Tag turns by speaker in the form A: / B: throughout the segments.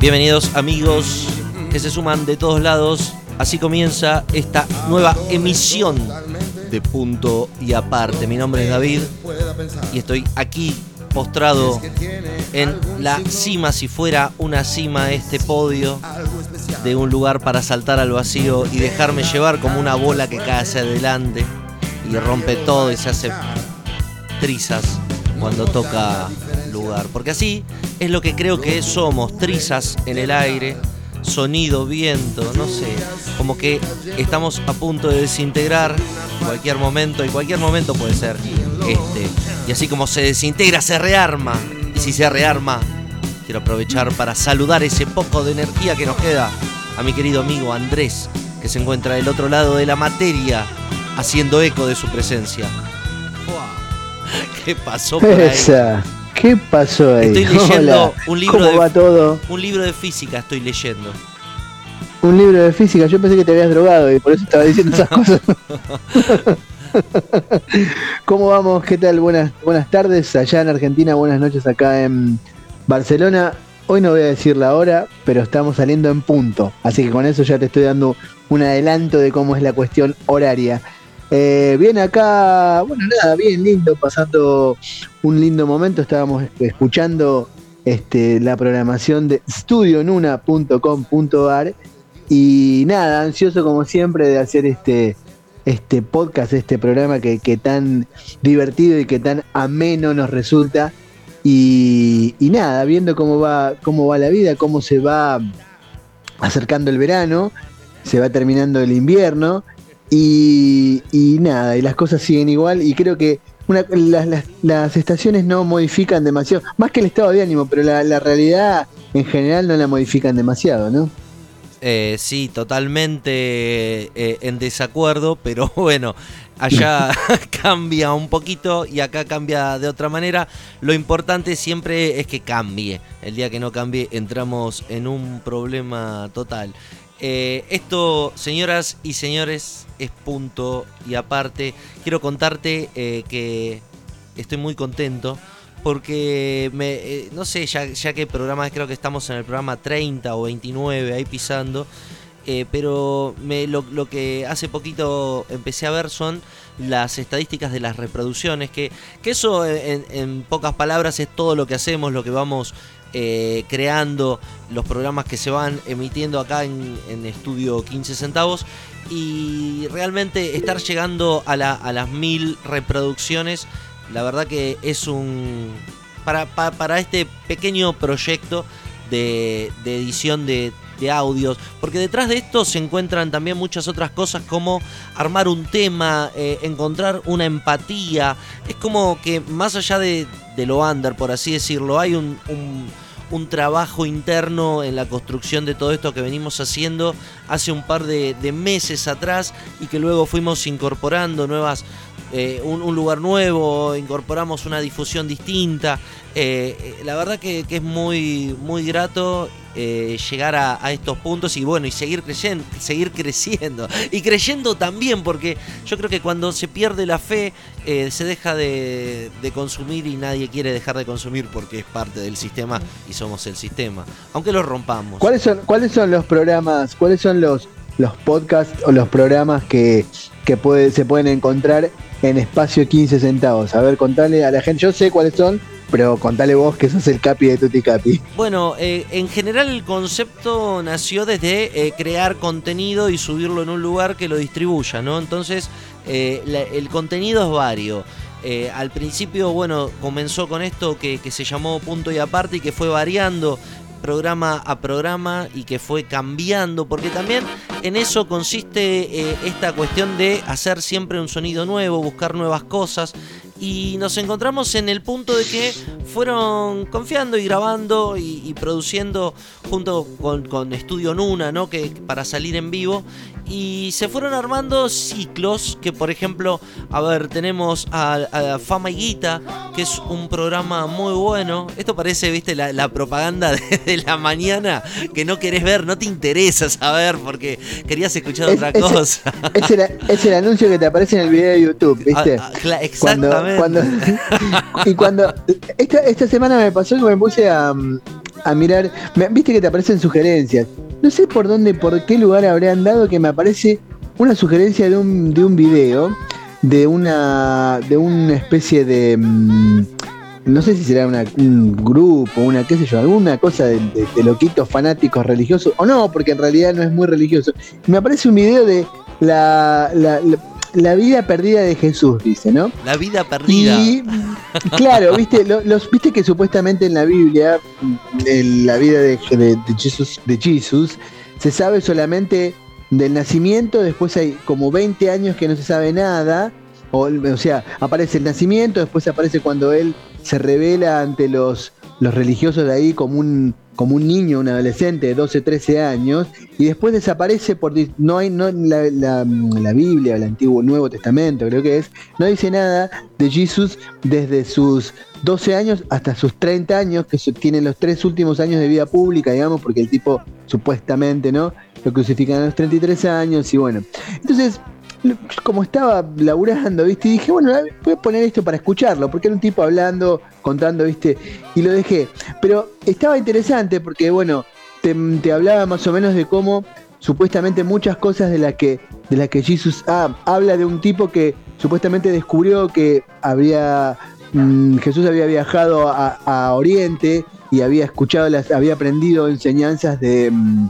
A: Bienvenidos amigos que se suman de todos lados. Así comienza esta nueva emisión de Punto y Aparte. Mi nombre es David y estoy aquí postrado en la cima, si fuera una cima, este podio de un lugar para saltar al vacío y dejarme llevar como una bola que cae hacia adelante y rompe todo y se hace trizas cuando toca lugar. Porque así es lo que creo que somos, trizas en el aire, sonido, viento, no sé, como que estamos a punto de desintegrar en cualquier momento, en cualquier momento puede ser este. Y así como se desintegra, se rearma. Y si se rearma, quiero aprovechar para saludar ese poco de energía que nos queda a mi querido amigo Andrés, que se encuentra del otro lado de la materia, haciendo eco de su presencia. ¿Qué pasó por ahí?
B: Esa. ¿Qué pasó ahí?
A: Estoy leyendo
B: Hola,
A: un libro
B: ¿Cómo
A: de-
B: va todo?
A: Un libro de física estoy leyendo.
B: Un libro de física. Yo pensé que te habías drogado y por eso estaba diciendo esas cosas. ¿Cómo vamos? ¿Qué tal? Buenas, buenas tardes allá en Argentina, buenas noches acá en Barcelona. Hoy no voy a decir la hora, pero estamos saliendo en punto. Así que con eso ya te estoy dando un adelanto de cómo es la cuestión horaria. Eh, bien acá, bueno, nada, bien lindo, pasando un lindo momento. Estábamos escuchando este, la programación de studionuna.com.ar y nada, ansioso como siempre de hacer este, este podcast, este programa que, que tan divertido y que tan ameno nos resulta. Y, y nada, viendo cómo va, cómo va la vida, cómo se va acercando el verano, se va terminando el invierno y, nada, y las cosas siguen igual y creo que una- las, las- estaciones no modifican demasiado, más que el estado de ánimo, pero la, la realidad en general no la modifican demasiado, ¿no?
A: Eh, sí, totalmente eh, en desacuerdo, pero bueno, allá cambia un poquito y acá cambia de otra manera. Lo importante siempre es que cambie. El día que no cambie entramos en un problema total. Eh, esto, señoras y señores, es punto y aparte. Quiero contarte eh, que estoy muy contento porque eh, no sé, ya, ya que programa, creo que estamos en el programa 30 o 29 ahí pisando, pero lo, que hace poquito empecé a ver son las estadísticas de las reproducciones, que, que eso en, pocas palabras es todo lo que hacemos, lo que vamos creando, los programas que se van emitiendo acá en, Estudio 15 centavos y realmente estar llegando a, la- a las mil reproducciones, la verdad que es un... Para, pa- para este pequeño proyecto de, edición de, audios, porque detrás de esto se encuentran también muchas otras cosas como armar un tema, eh, encontrar una empatía, es como que más allá de, lo under, por así decirlo, hay un- un trabajo interno en la construcción de todo esto que venimos haciendo hace un par de, de meses atrás y que luego fuimos incorporando nuevas, eh, un, lugar nuevo, incorporamos una difusión distinta. Eh, eh, la verdad que, es muy, muy grato llegar a, estos puntos y bueno, y seguir creyendo, seguir creciendo. Y creyendo también, porque yo creo que cuando se pierde la fe, se deja de, de consumir y nadie quiere dejar de consumir porque es parte del sistema y somos el sistema. Aunque lo rompamos.
B: ¿Cuáles son, ¿Cuáles son los programas, cuáles son los, los podcasts o los programas que, que puede, se pueden encontrar en espacio 15 centavos? A ver, contale a la gente, yo sé cuáles son, pero contale vos que sos el capi de Tutti Capi.
A: Bueno, eh, en general el concepto nació desde eh, crear contenido y subirlo en un lugar que lo distribuya, ¿no? Entonces, eh, el contenido es vario. Al principio, bueno, comenzó con esto que, que se llamó Punto y Aparte y que fue variando programa a programa y que fue cambiando, porque también en eso consiste esta cuestión de hacer siempre un sonido nuevo, buscar nuevas cosas y nos encontramos en el punto de que fueron confiando y grabando y, produciendo junto con, con, Estudio Nuna, ¿no? Que para salir en vivo y se fueron armando ciclos que por ejemplo, a ver, tenemos a, Fama y Guita, que es un programa muy bueno. Esto parece, viste, la, propaganda de, la mañana que no querés ver, no te interesa saber porque querías escuchar otra cosa.
B: Es el, anuncio que te aparece en el video de YouTube, viste. Ah,
A: ah, exactamente.
B: y cuando esta, esta semana me pasó que me puse a, a mirar, viste que te aparecen sugerencias. No sé por dónde, por qué lugar habré andado que me aparece una sugerencia de un, de un video de una de una especie de mm, no sé si será un grupo, una qué sé yo, alguna cosa de, loquitos fanáticos religiosos o no, porque en realidad no es muy religioso. Me aparece un video de la, vida perdida de Jesús, dice, ¿no?
A: La vida perdida.
B: Y claro, viste, los, viste que supuestamente en la Biblia, en la vida de, de, Jesús, de Jesús, se sabe solamente del nacimiento, después hay como 20 años que no se sabe nada, o, o sea, aparece el nacimiento, después aparece cuando él se revela ante los, los religiosos de ahí como un, como un niño, un adolescente de 12, 13 años, y después desaparece por no hay no la, la, Biblia, el Antiguo Nuevo Testamento, creo que es, no dice nada de Jesús desde sus 12 años hasta sus 30 años, que tienen los tres últimos años de vida pública, digamos, porque el tipo supuestamente, ¿no? Lo crucifican a los 33 años y bueno. Entonces, como estaba laburando, ¿viste? Y dije, bueno, voy a poner esto para escucharlo, porque era un tipo hablando, contando, ¿viste? Y lo dejé. Pero estaba interesante porque, bueno, te, hablaba más o menos de cómo supuestamente muchas cosas de las que de las que Jesús ah, habla de un tipo que supuestamente descubrió que había mm, Jesús había viajado a, Oriente y había escuchado las había aprendido enseñanzas de mm,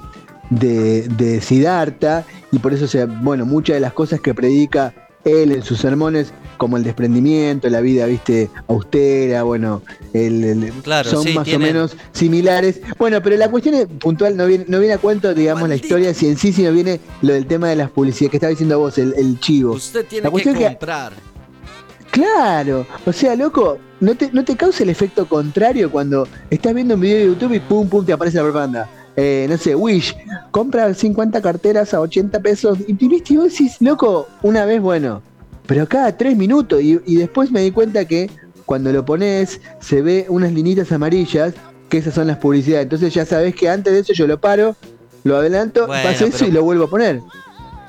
B: de, de Siddhartha y por eso, sea, bueno, muchas de las cosas que predica él en sus sermones, como el desprendimiento, la vida, viste, austera, bueno, el, son más o menos similares. Bueno, pero la cuestión es puntual, no viene, no viene a cuento, digamos, la historia, si en sí, sino viene lo del tema de las publicidades que estaba diciendo vos, el, chivo.
A: Usted tiene que comprar.
B: claro, o sea, loco, ¿no te, ¿no te causa el efecto contrario cuando estás viendo un video de YouTube y pum, pum, te aparece la propaganda? Eh, no sé, Wish, compra 50 carteras a 80 pesos y, y vos decís, loco, una vez, bueno, pero cada tres minutos y, después me di cuenta que cuando lo pones se ve unas linitas amarillas, que esas son las publicidades, entonces ya sabes que antes de eso yo lo paro, lo adelanto, paso eso y lo vuelvo a poner.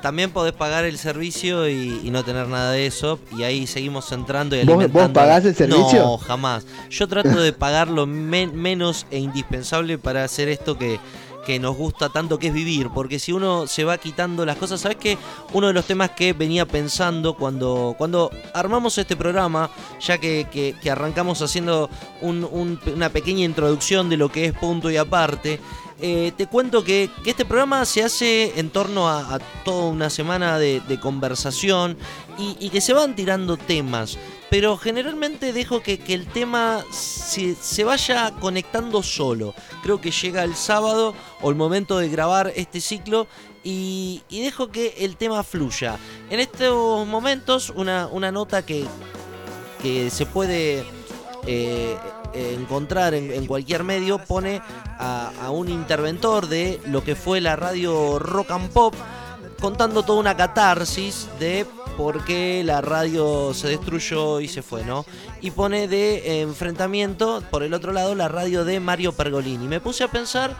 A: También podés pagar el servicio y, no tener nada de eso. Y ahí seguimos entrando y
B: alimentando. ¿Vos, pagás el servicio?
A: No, jamás. Yo trato de pagar lo menos e indispensable para hacer esto que, que nos gusta tanto que es vivir, porque si uno se va quitando las cosas, ¿sabes qué? Uno de los temas que venía pensando cuando, cuando armamos este programa, ya que, arrancamos haciendo una pequeña introducción de lo que es punto y aparte, eh, te cuento que, este programa se hace en torno a, toda una semana de, conversación y, que se van tirando temas. Pero generalmente dejo que, el tema se, vaya conectando solo. Creo que llega el sábado o el momento de grabar este ciclo y, dejo que el tema fluya. En estos momentos una, una nota que, que se puede... Eh, encontrar en, cualquier medio pone a, un interventor de lo que fue la radio rock and pop contando toda una catarsis de por qué la radio se destruyó y se fue, ¿no? Y pone de enfrentamiento, por el otro lado, la radio de Mario Pergolini. Me puse a pensar,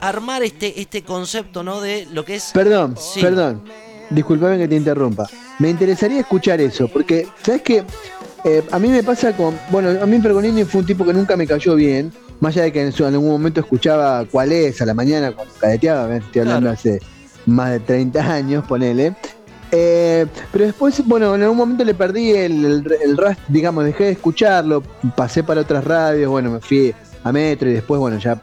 A: armar este, este concepto, ¿no? De lo que es...
B: Perdón, perdón. Disculpame que te interrumpa. Me interesaría escuchar eso, porque, ¿sabes qué? Eh, a mí me pasa con. Bueno, a mí Pergolini fue un tipo que nunca me cayó bien. Más allá de que en, algún momento escuchaba cuál es a la mañana cuando cadeteaba, estoy hablando hace más de 30 años, ponele. Eh, pero después, bueno, en algún momento le perdí el, el, digamos, dejé de escucharlo, pasé para otras radios, bueno, me fui a Metro y después, bueno, ya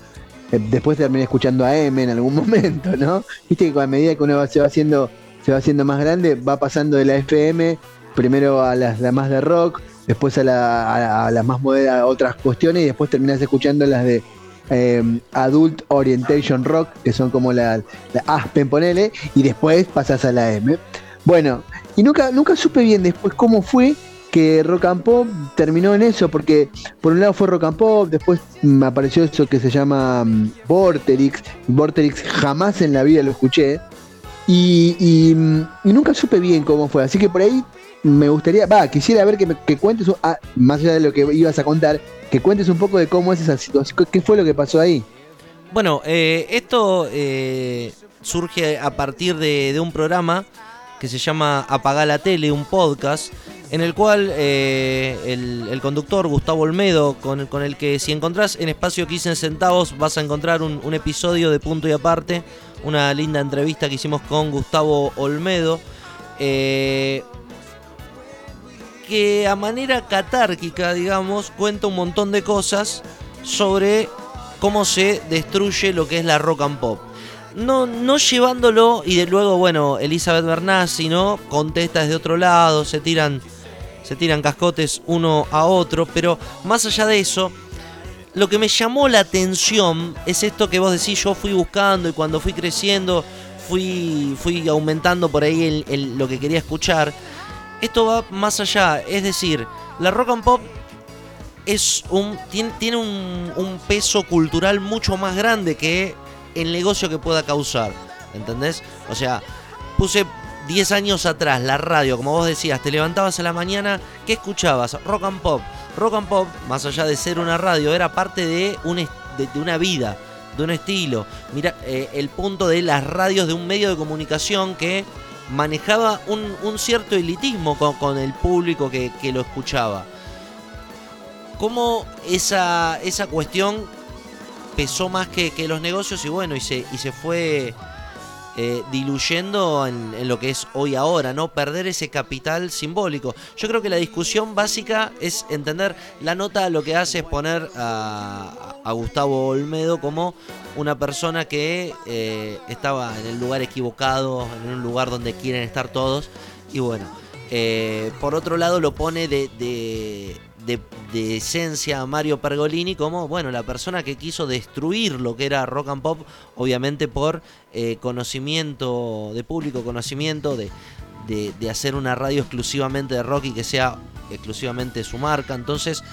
B: eh, después terminé escuchando a M en algún momento, ¿no? Viste que a medida que uno se va haciendo se va haciendo más grande, va pasando de la FM primero a las, más de rock, después a, las más modernas, otras cuestiones, y después terminas escuchando las de em, Adult Orientation Rock, que son como la, la Aspen, ponele, y después pasas a la M. Bueno, y nunca, nunca supe bien después cómo fue que Rock and Pop terminó en eso, porque por un lado fue Rock and Pop, después me apareció eso que se llama um, Vorterix, Vorterix jamás en la vida lo escuché, y, y, nunca supe bien cómo fue, así que por ahí me gustaría, va, quisiera ver que, me, que cuentes, ah, más allá de lo que ibas a contar, que cuentes un poco de cómo es esa situación, qué fue lo que pasó ahí.
A: Bueno, eh, esto eh, surge a partir de, un programa que se llama Apagar la tele, un podcast, en el cual eh, el, conductor Gustavo Olmedo, con, el que si encontrás en espacio 15 centavos vas a encontrar un, episodio de punto y aparte, una linda entrevista que hicimos con Gustavo Olmedo, eh, que a manera catárquica, digamos, cuenta un montón de cosas sobre cómo se destruye lo que es la rock and pop no, no llevándolo y de luego, bueno, Elizabeth Bernassi, ¿no? Contesta desde otro lado, se tiran, se tiran cascotes uno a otro, pero más allá de eso, lo que me llamó la atención es esto que vos decís, yo fui buscando y cuando fui creciendo fui, fui aumentando por ahí lo que quería escuchar. Esto va más allá, es decir, la rock and pop es un, tiene, tiene un, peso cultural mucho más grande que el negocio que pueda causar. ¿Entendés? O sea, puse 10 años atrás la radio, como vos decías, te levantabas a la mañana, ¿qué escuchabas? Rock and pop. Rock and pop, más allá de ser una radio, era parte de, un, de, una vida, de un estilo. Mira, eh, el punto de las radios de un medio de comunicación que manejaba un, cierto elitismo con, el público que, lo escuchaba. ¿Cómo esa, esa cuestión pesó más que, los negocios y bueno, y se, y se fue eh, diluyendo en, lo que es hoy ahora, ¿no? Perder ese capital simbólico. Yo creo que la discusión básica es entender la nota lo que hace es poner a, Gustavo Olmedo como una persona que eh, estaba en el lugar equivocado, en un lugar donde quieren estar todos. Y bueno, eh, por otro lado lo pone de de, esencia Mario Pergolini como, bueno, la persona que quiso destruir lo que era rock and pop, obviamente por eh, conocimiento de público, conocimiento de, de, hacer una radio exclusivamente de rock y que sea exclusivamente su marca. Entonces,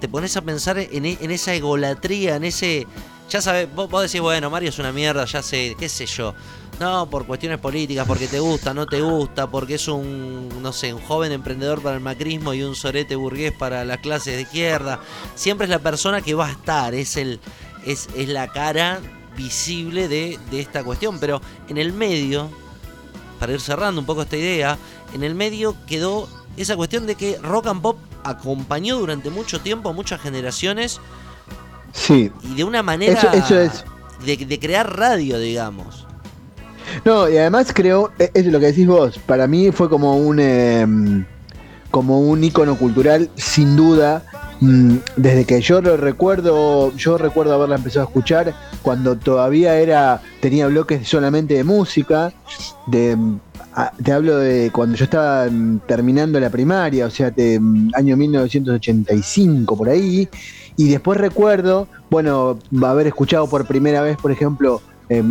A: te pones a pensar en, en esa egolatría, en ese... Ya sabes, vos, vos decís, bueno, Mario es una mierda, ya sé, qué sé yo. No, por cuestiones políticas, porque te gusta, no te gusta, porque es un, no sé, un joven emprendedor para el macrismo y un sorete burgués para las clases de izquierda. Siempre es la persona que va a estar, es, el, es, es la cara visible de, de esta cuestión. Pero en el medio, para ir cerrando un poco esta idea, en el medio quedó esa cuestión de que rock and pop acompañó durante mucho tiempo a muchas generaciones.
B: Sí.
A: Y de una manera eso, es. De, de, crear radio, digamos.
B: No, y además creo, e, es lo que decís vos, para mí fue como un em, como un icono cultural, sin duda. Mm, desde que yo lo recuerdo, yo recuerdo haberla empezado a escuchar cuando todavía era, tenía bloques solamente de música, de te hablo de cuando yo estaba terminando la primaria, o sea, de año 1985 por ahí, y después recuerdo, bueno, haber escuchado por primera vez, por ejemplo, eh,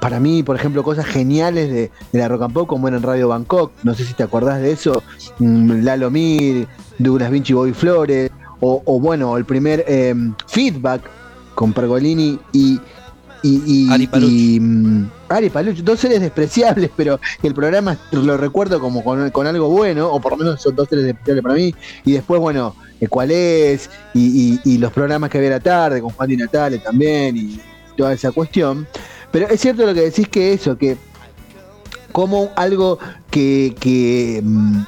B: para mí, por ejemplo, cosas geniales de, la rock and pop, como era en Radio Bangkok, no sé si te acordás de eso, mm, Lalo Mir, Douglas Vinci Bobby Flores, o, bueno, el primer em, feedback con Pergolini y, y,
A: Ari Paluch.
B: Mm, Ari Paluch, dos seres despreciables, pero el programa lo recuerdo como con, algo bueno, o por lo menos son dos seres despreciables para mí, y después, bueno, eh, cuál es, y, los programas que había la tarde con Juan Di Natale también, y toda esa cuestión. Pero es cierto lo que decís que eso, que como algo que, que, mm,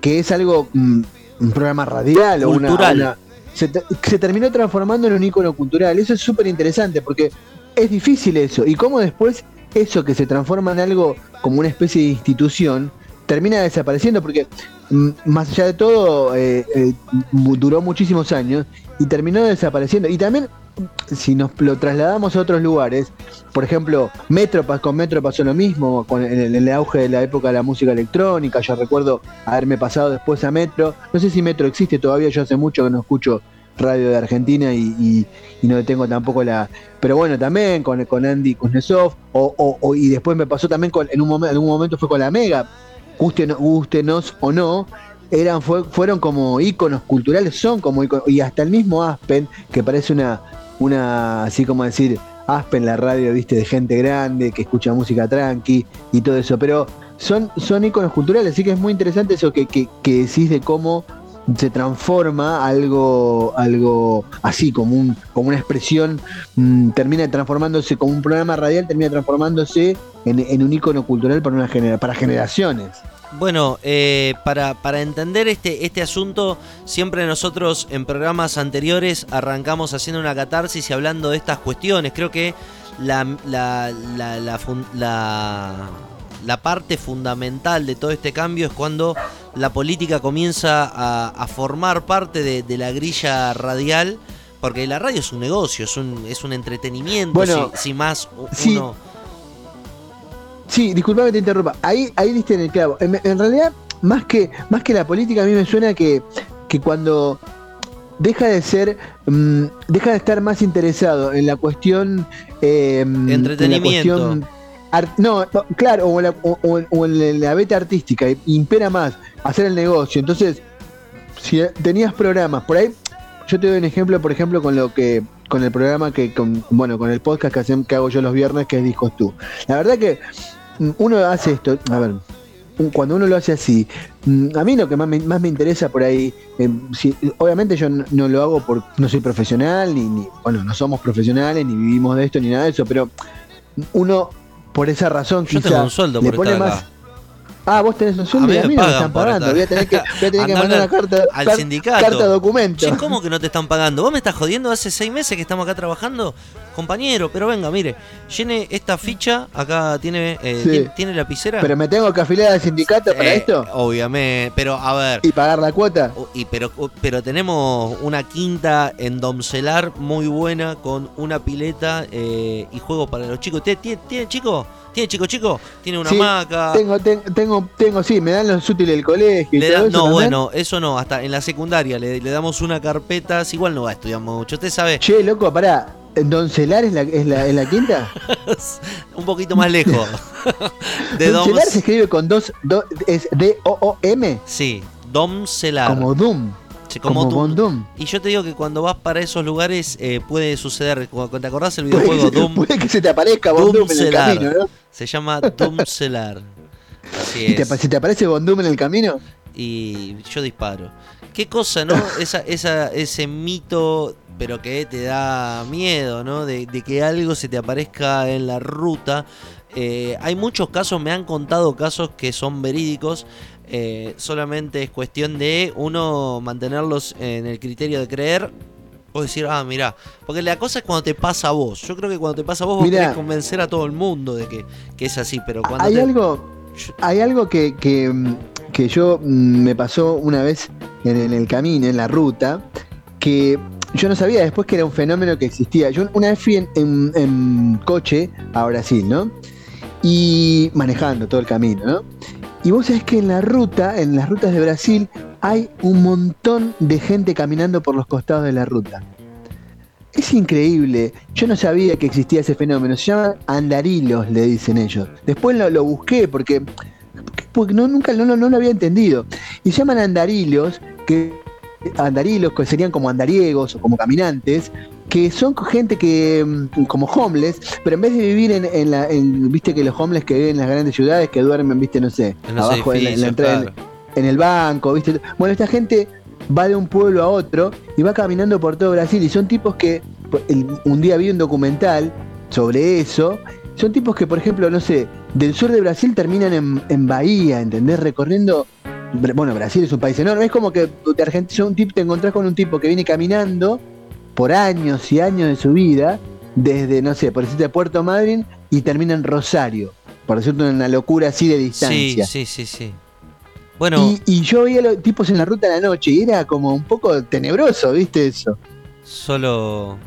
B: que, es algo, mm, un programa radial o una... se, se, terminó transformando en un icono cultural. Eso es súper interesante porque es difícil eso. Y cómo después eso que se transforma en algo como una especie de institución termina desapareciendo porque mm, más allá de todo eh, eh, duró muchísimos años y terminó desapareciendo. Y también si nos lo trasladamos a otros lugares, por ejemplo, Metro con Metro pasó lo mismo, con el, el, auge de la época de la música electrónica, yo recuerdo haberme pasado después a Metro, no sé si Metro existe todavía, yo hace mucho que no escucho radio de Argentina y, no tengo tampoco la... Pero bueno, también con, con Andy Kuznetsov, o, y después me pasó también con, en, un momento, en algún momento fue con la Mega, gustenos o no, eran, fueron como íconos culturales, son como íconos, y hasta el mismo Aspen, que parece una, una así como decir, Aspen, la radio, viste, de gente grande, que escucha música tranqui y todo eso, pero son, son culturales, así que es muy interesante eso que, que, decís de cómo se transforma algo, algo así, como, un, como una expresión, mm, termina transformándose, como un programa radial, termina transformándose en, un ícono cultural para, una genera, para generaciones.
A: Bueno, eh, para, para, entender este, este asunto, siempre nosotros en programas anteriores arrancamos haciendo una catarsis y hablando de estas cuestiones. Creo que la, la, la, la, parte fundamental de todo este cambio es cuando la política comienza a, formar parte de, la grilla radial, porque la radio es un negocio, es un, es un entretenimiento,
B: bueno,
A: si, más
B: uno... Sí, disculpame te interrumpa. Ahí, ahí diste en el clavo. En, realidad, más que, más que la política, a mí me suena que, que cuando deja de ser, mm, deja de estar más interesado en la cuestión...
A: Eh, Entretenimiento.
B: no, claro, o en, la, beta artística, impera más hacer el negocio. Entonces, si tenías programas, por ahí, yo te doy un ejemplo, por ejemplo, con lo que con el programa que, con, bueno, con el podcast que, que hago yo los viernes, que es Discos Tú. La verdad que uno hace esto, a ver, cuando uno lo hace así, mm, a mí lo que más me, más me interesa por ahí, em, obviamente yo no, lo hago por, no soy profesional, ni, bueno, no somos profesionales, ni vivimos de esto, ni nada de eso, pero uno, por esa razón,
A: quizás le pone más...
B: Ah, vos tenés un sueldo y a mí no me están pagando. Voy a tener que, voy a tener que mandar una carta
A: al sindicato.
B: Carta documento.
A: ¿cómo que no te están pagando? ¿Vos me estás jodiendo hace seis meses que estamos acá trabajando? Compañero, pero venga, mire, llene esta ficha, acá tiene, eh, ¿tiene, lapicera.
B: Pero me tengo que afiliar al sindicato para esto.
A: Obviamente, pero a ver.
B: ¿Y pagar la cuota?
A: Y pero, pero tenemos una quinta en Domcelar muy buena con una pileta eh, y juegos para los chicos. ¿Tiene, tiene chico? ¿Tiene chico chico? ¿Tiene una maca?
B: Tengo, tengo, tengo, sí, me dan los útiles del colegio. Y
A: no, bueno, eso no, hasta en la secundaria le, damos una carpeta, igual no va a estudiar mucho, usted sabe.
B: Che, loco, pará, ¿Doncelar es la, es la, es la quinta?
A: un poquito más lejos.
B: de Doncelar se escribe con dos, es D-O-O-M.
A: Sí, Domcelar.
B: Como Doom
A: como, Doom. Y yo te digo que cuando vas para esos lugares eh, puede suceder, cuando te acordás el videojuego Doom.
B: Puede que se te aparezca Doom en el camino, ¿no?
A: Se llama Doomcelar.
B: Así es. ¿Y te, aparece Bondum en el camino?
A: Y yo disparo. Qué cosa, ¿no? esa, esa, ese mito, pero que te da miedo, ¿no? De, que algo se te aparezca en la ruta. Eh, hay muchos casos, me han contado casos que son verídicos eh, solamente es cuestión de uno mantenerlos en el criterio de creer o decir, ah, mira, porque la cosa es cuando te pasa a vos. Yo creo que cuando te pasa a vos, vos querés convencer a todo el mundo de que, es así, pero cuando.
B: Hay algo, hay algo que, que, yo mm, me pasó una vez en, el camino, en la ruta, que yo no sabía después que era un fenómeno que existía. Yo una vez fui en, coche a Brasil, ¿no? Y manejando todo el camino, ¿no? Y vos sabés que en la ruta, en las rutas de Brasil, hay un montón de gente caminando por los costados de la ruta. Es increíble. Yo no sabía que existía ese fenómeno. Se llaman andarilos, le dicen ellos. Después lo, busqué porque, porque no, nunca no, no, lo había entendido. Y se llaman andarilos, que andarilos que serían como andariegos o como caminantes, que son gente que, mm, como homeless, pero en vez de vivir en, la, viste que los homeless que viven en las grandes ciudades, que duermen, viste, no sé, abajo en la, entrada, en, el banco, viste. Bueno, esta gente va de un pueblo a otro y va caminando por todo Brasil y son tipos que, un día vi un documental sobre eso, son tipos que, por ejemplo, no sé, del sur de Brasil terminan en, en Bahía, ¿entendés? Recorriendo bueno, Brasil es un país enorme, es como que de Argentina un tipo, te encontrás con un tipo que viene caminando por años y años de su vida, desde, no sé, por decirte Puerto Madryn y termina en Rosario, por decirte una locura así de distancia.
A: Sí, sí, sí, sí. Bueno.
B: Y, yo veía a los tipos en la ruta de la noche y era como un poco tenebroso, ¿viste eso?
A: Solo.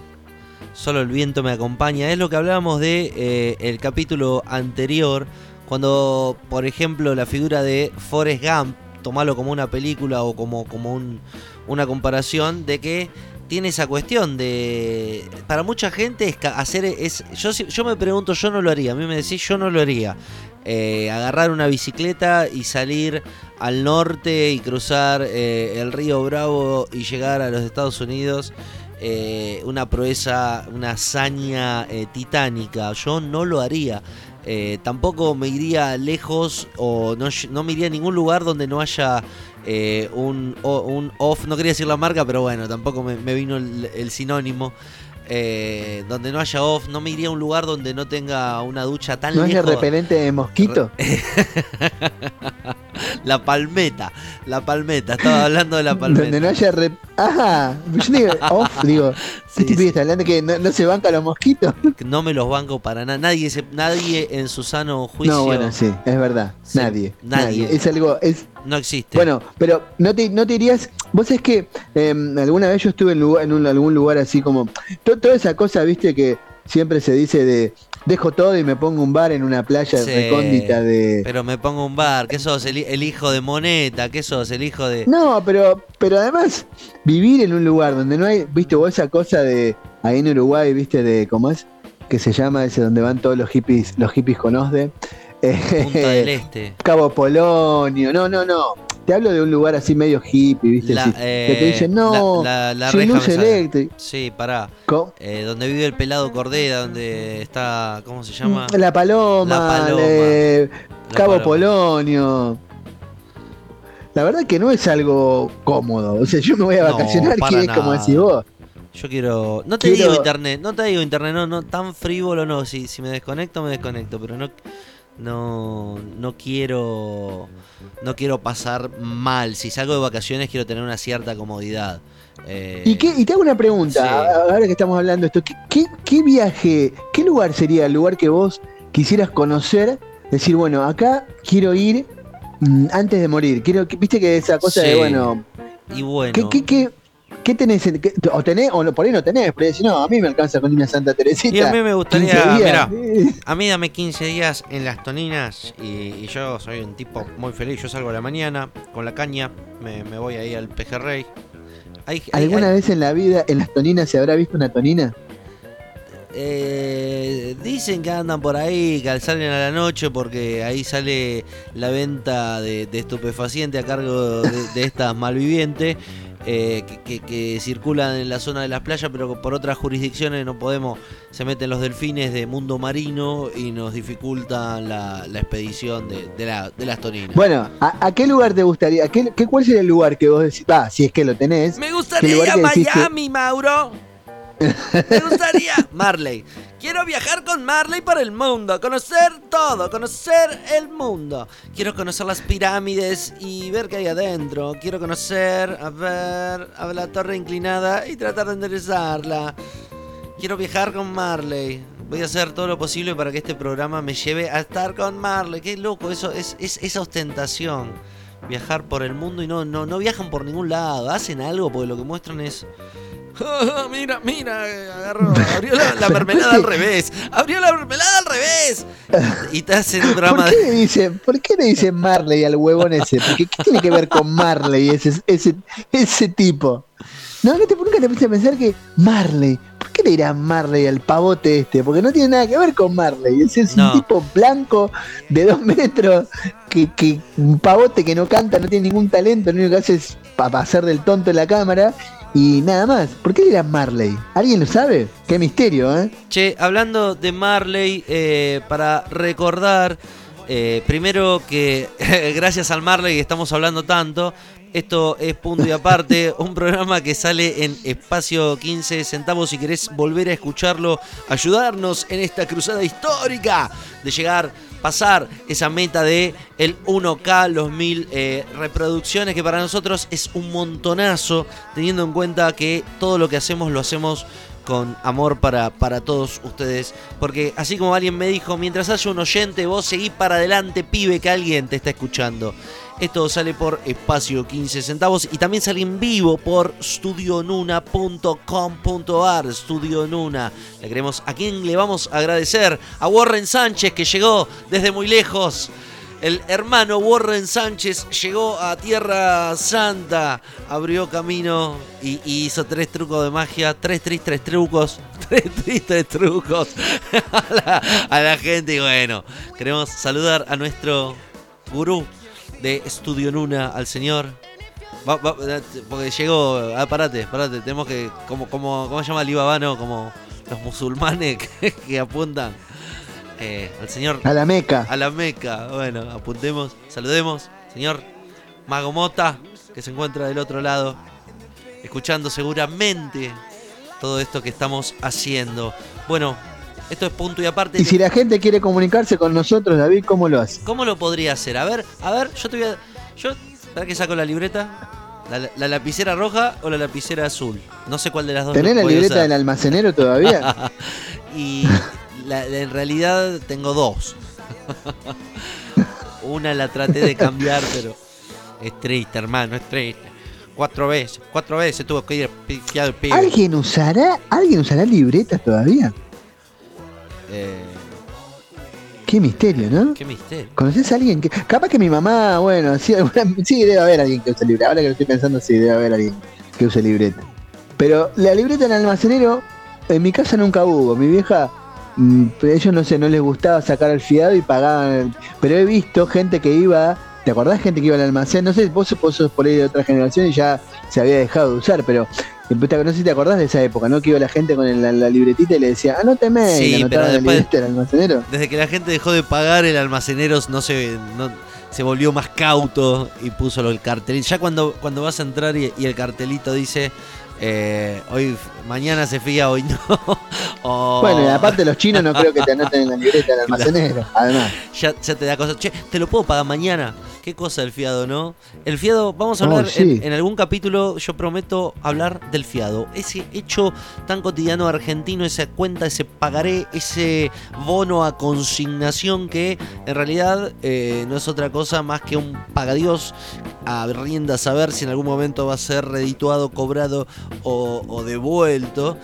A: Solo el viento me acompaña. Es lo que hablábamos de eh, el capítulo anterior. Cuando, por ejemplo, la figura de Forrest Gump, tomarlo como una película o como, como un, una comparación, de que tiene esa cuestión de. Para mucha gente hacer. Es, yo, yo me pregunto, yo no lo haría. A mí me decís, yo no lo haría. Eh, agarrar una bicicleta y salir al norte y cruzar eh, el río Bravo y llegar a los Estados Unidos. Eh, una proeza, una hazaña titánica. Yo no lo haría. Tampoco me iría lejos o no, no, me iría a ningún lugar donde no haya un, un, off. No quería decir la marca, pero bueno, tampoco me, vino el sinónimo. Eh, donde no haya off, no me iría a un lugar donde no tenga una ducha tan
B: ¿No haya repelente de mosquito?
A: la palmeta, la palmeta, estaba hablando de la palmeta.
B: Donde no haya re... Ajá, yo digo, off, digo, este está hablando que no, se banca los mosquitos.
A: No me los banco para nada, nadie, nadie en su sano juicio.
B: No, bueno, sí, es verdad, nadie, nadie, Es algo, es...
A: No existe.
B: Bueno, pero no te, no te irías Vos es que em, alguna vez yo estuve en, lugar, en algún lugar así como. toda esa cosa, viste, que siempre se dice de. Dejo todo y me pongo un bar en una playa recóndita de.
A: Pero me pongo un bar, ¿qué sos? El, hijo de Moneta, ¿qué sos? El hijo de.
B: No, pero, pero además, vivir en un lugar donde no hay. ¿Viste vos esa cosa de. Ahí en Uruguay, ¿viste? De. ¿Cómo es? Que se llama ese donde van todos los hippies, los hippies con Osde.
A: Punta del Este.
B: Cabo Polonio. No, no, no te hablo de un lugar así medio hippie, ¿viste? que te dicen, no,
A: la, la, sin luz eléctrica. Sí, pará. Eh, donde vive el pelado Cordera, donde está, ¿cómo se llama?
B: La Paloma, Cabo Polonio. La verdad que no es algo cómodo. O sea, yo me voy a vacacionar, no, es como decís vos.
A: Yo quiero. No te digo internet, no te digo internet, no, no, tan frívolo no. Si, si me desconecto, me desconecto, pero no no, no quiero no quiero pasar mal. Si salgo de vacaciones quiero tener una cierta comodidad.
B: Eh, ¿Y, qué, y te hago una pregunta, ahora que estamos hablando de esto, ¿qué, ¿qué, viaje, qué lugar sería el lugar que vos quisieras conocer? Decir, bueno, acá quiero ir mm, antes de morir. Quiero, viste que esa cosa de, bueno...
A: Y bueno...
B: ¿qué, qué, ¿Qué tenés? o tenés, o por ahí no tenés, pero si no, a mí me alcanza con una Santa Teresita.
A: Y a mí me gustaría, mira, a mí dame 15 días en las toninas y, yo soy un tipo muy feliz. Yo salgo a la mañana con la caña, me, voy ahí al pejerrey.
B: ¿Alguna vez en la vida en las toninas se habrá visto una tonina?
A: Eh, dicen que andan por ahí, que salen a la noche porque ahí sale la venta de, estupefaciente a cargo de, de estas malvivientes. Eh, que, circulan en la zona de las playas, pero por otras jurisdicciones no podemos, se meten los delfines de mundo marino y nos dificultan la, expedición de, la, de, las toninas.
B: Bueno, ¿a, qué lugar te gustaría? ¿Qué, ¿Cuál sería el lugar que vos decís? Ah, si es que lo tenés.
A: Me gustaría ir a Miami, Mauro. Me gustaría, Marley. Quiero viajar con Marley por el mundo, conocer todo, conocer el mundo. Quiero conocer las pirámides y ver qué hay adentro. Quiero conocer, a ver, a la torre inclinada y tratar de enderezarla. Quiero viajar con Marley. Voy a hacer todo lo posible para que este programa me lleve a estar con Marley. Qué loco, eso es, es esa ostentación. Viajar por el mundo y no, no, no viajan por ningún lado. Hacen algo porque lo que muestran es mira, mira, agarró, abrió la, mermelada al revés, abrió la mermelada al revés. Y te hacen un drama.
B: ¿Por qué, le dicen, ¿Por qué le dicen Marley al huevón ese? Porque ¿qué tiene que ver con Marley ese, ese, ese tipo? No, te, nunca te puse a pensar que Marley, ¿por qué le dirán Marley al pavote este? Porque no tiene nada que ver con Marley. Ese es un tipo blanco de dos metros, que, que un pavote que no canta, no tiene ningún talento, lo único que hace es para hacer del tonto en la cámara y nada más. ¿Por qué era Marley? ¿Alguien lo sabe? Qué misterio, ¿eh?
A: Che, hablando de Marley, eh, para recordar, eh, primero que gracias al Marley que estamos hablando tanto, esto es punto y aparte, un programa que sale en espacio 15 centavos. Si querés volver a escucharlo, ayudarnos en esta cruzada histórica de llegar pasar esa meta de el 1K, los mil eh, reproducciones, que para nosotros es un montonazo, teniendo en cuenta que todo lo que hacemos lo hacemos con amor para, para todos ustedes. Porque así como alguien me dijo, mientras haya un oyente, vos seguís para adelante, pibe, que alguien te está escuchando. Esto sale por espacio 15 centavos y también sale en vivo por studionuna.com.ar. Studio Nuna. Le queremos a quien le vamos a agradecer a Warren Sánchez que llegó desde muy lejos. El hermano Warren Sánchez llegó a Tierra Santa, abrió camino y, hizo tres trucos de magia, tres tristes trucos, tres tristes trucos a la, a la gente. Y bueno, queremos saludar a nuestro gurú de Estudio Luna, al señor. Va- va- porque llegó, ah, parate, parate, tenemos que, como, como, ¿cómo se llama el Ibabano? Como los musulmanes que, que apuntan eh, al señor
B: A la Meca.
A: a la Meca. Bueno, apuntemos, saludemos, señor Mago Mota, que se encuentra del otro lado, escuchando seguramente todo esto que estamos haciendo. Bueno, esto es punto y aparte.
B: Y si la gente quiere comunicarse con nosotros, David, ¿cómo lo hace?
A: ¿Cómo lo podría hacer? A ver, a ver, yo te voy a. Yo, ¿Para que saco la libreta? ¿La, la lapicera roja o la lapicera azul? No sé cuál de las dos.
B: ¿Tenés la libreta
A: usar.
B: del almacenero todavía?
A: y la- en realidad tengo dos. Una la traté de cambiar, pero es triste, hermano, es triste. Cuatro veces, cuatro veces tuvo que ir pifiado el pibe.
B: ¿Alguien usará, ¿alguien usará libretas todavía?
A: Eh,
B: Qué misterio, ¿no?
A: qué misterio.
B: ¿Conoces a alguien que.? Capaz que mi mamá, bueno, sí, alguna- sí, debe haber alguien que use libreta. Ahora que lo estoy pensando, sí, debe haber alguien que use libreta. Pero la libreta en el almacenero, en mi casa nunca hubo. Mi vieja, mm, ellos no sé, no les gustaba sacar el fiado y pagaban. el- Pero he visto gente que iba. ¿Te acordás gente que iba al almacén? No sé, vos, vos sos por ahí de otra generación y ya se había dejado de usar, pero. Eh, No sé si te acordás de esa época, ¿no? Que iba la gente con el- la, la libretita y le decía, anóteme,
A: Sí,
B: y
A: pero después-
B: del almacenero.
A: Desde que la gente dejó de pagar, el almacenero no se, no- se volvió más cauto y puso el cartelito. Ya cuando, cuando vas a entrar y, y el cartelito dice, eh, hoy, mañana se fía, hoy no. O-
B: Bueno, y aparte los chinos no creo que te anoten en la libreta del almacenero, además.
A: ya, ya te da cosas. Che, te lo puedo pagar mañana. Qué cosa el fiado, ¿no? El fiado, vamos a
B: Oh,
A: hablar
B: sí.
A: en, en algún capítulo, yo prometo hablar del fiado. Ese hecho tan cotidiano argentino, esa cuenta, ese pagaré, ese bono a consignación que en realidad eh, no es otra cosa más que un pagadios a rienda a saber si en algún momento va a ser redituado, cobrado o, o devuelto.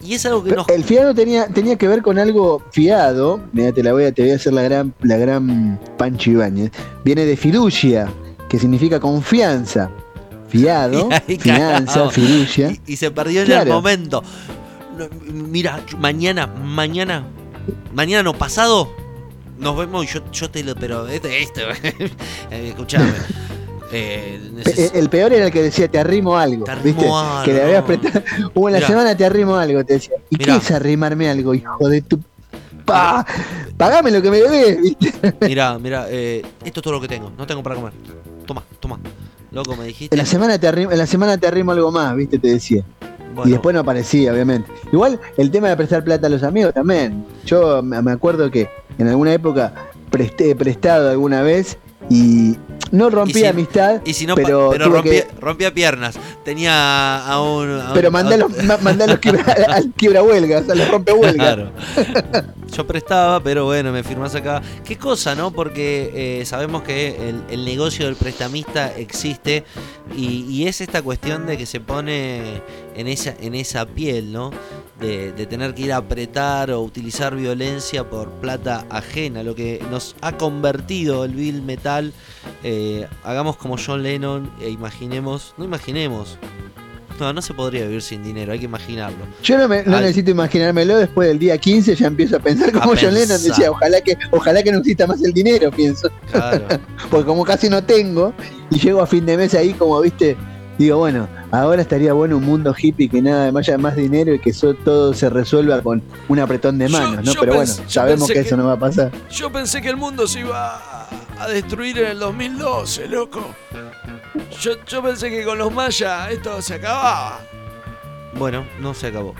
A: Y es algo que nos...
B: El fiado tenía, tenía que ver con algo fiado. Mira, te la voy a, te voy a hacer la gran, la gran Pancho Ibáñez. Viene de fiducia, que significa confianza. Fiado,
A: Y ahí
B: finanza, fiducia.
A: Y, y se perdió en el momento. Mira, mañana, mañana, mañana no pasado, nos vemos y yo, yo te lo. Pero este, este, eh, escuchame. Eh, neces-
B: El peor era el que decía te arrimo algo.
A: Te arrimo
B: ¿viste?
A: algo,
B: Que le habías
A: no.
B: prestado. Hubo en la
A: Mirá.
B: semana te arrimo algo, te decía. ¿Y
A: Mirá.
B: qué es arrimarme algo, hijo de tu. Pa, pagame lo que me debes, ¿viste?
A: Mira, mira, eh, esto es todo lo que tengo. No tengo para comer. Toma, toma. Loco, me dijiste.
B: En la semana te arrimo, en la semana te arrimo algo más, ¿viste? Te decía.
A: Bueno,
B: Y después no aparecía, obviamente. Igual el tema de prestar plata a los amigos también. Yo me me acuerdo que en alguna época presté prestado alguna vez y no rompí
A: Y si-
B: amistad,
A: y si no,
B: pero,
A: pero, rompía,
B: que-
A: rompía piernas. Tenía a un. a un-
B: pero
A: a
B: los, ma- los quiebra, al quiebra huelgas, a los rompe huelgas.
A: Claro. Yo prestaba, pero bueno, me firmás acá. Qué cosa, ¿no? Porque eh, sabemos que el, el negocio del prestamista existe y, y es esta cuestión de que se pone en esa, en esa piel, ¿no? De, de tener que ir a apretar o utilizar violencia por plata ajena, lo que nos ha convertido el Bill Metal. Eh, hagamos como John Lennon e imaginemos, no imaginemos. No, no se podría vivir sin dinero, hay que imaginarlo.
B: Yo no, me- no
A: Al-
B: necesito imaginármelo, después del día 15 ya empiezo a pensar como John Lennon decía, ojalá que, ojalá que no exista más el dinero, pienso.
A: Claro.
B: Porque como casi no tengo, y llego a fin de mes ahí como, viste, digo, bueno, ahora estaría bueno un mundo hippie que nada más haya más dinero y que eso todo se resuelva con un apretón de
C: Yo-
B: manos, ¿no?
C: yo
B: Pero bueno, sabemos
C: pensé
B: que
C: que-
B: eso no va a pasar.
C: Yo pensé que el mundo se iba a, a destruir en el 2012, loco. Yo, yo pensé que con los mayas esto se acababa.
A: Bueno, no se acabó.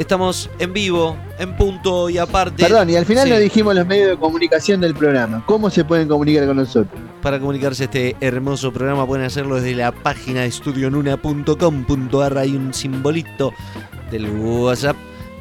A: Estamos en vivo, en punto y aparte.
B: Perdón, y al final
A: Sí.
B: no dijimos los medios de comunicación del programa. ¿Cómo se pueden comunicar con nosotros?
A: Para comunicarse a este hermoso programa pueden hacerlo desde la página estudionuna.com.ar. Hay un simbolito del WhatsApp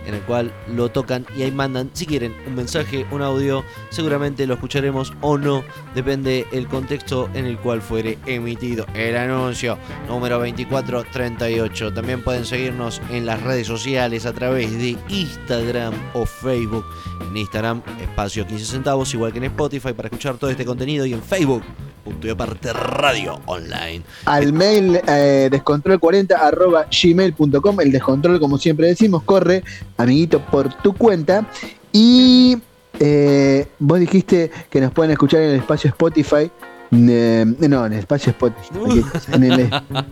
A: en el cual lo tocan y ahí mandan, si quieren, un mensaje, un audio, seguramente lo escucharemos o no, depende el contexto en el cual fuere emitido el anuncio número 2438. También pueden seguirnos en las redes sociales a través de Instagram o Facebook. En Instagram, espacio 15 centavos, igual que en Spotify para escuchar todo este contenido y en Facebook. Punto y aparte radio online.
B: Al mail eh, descontrol40 arroba gmail.com. El descontrol, como siempre decimos, corre, amiguito, por tu cuenta. Y eh, vos dijiste que nos pueden escuchar en el espacio Spotify. eh, no, en el espacio Spotify. En el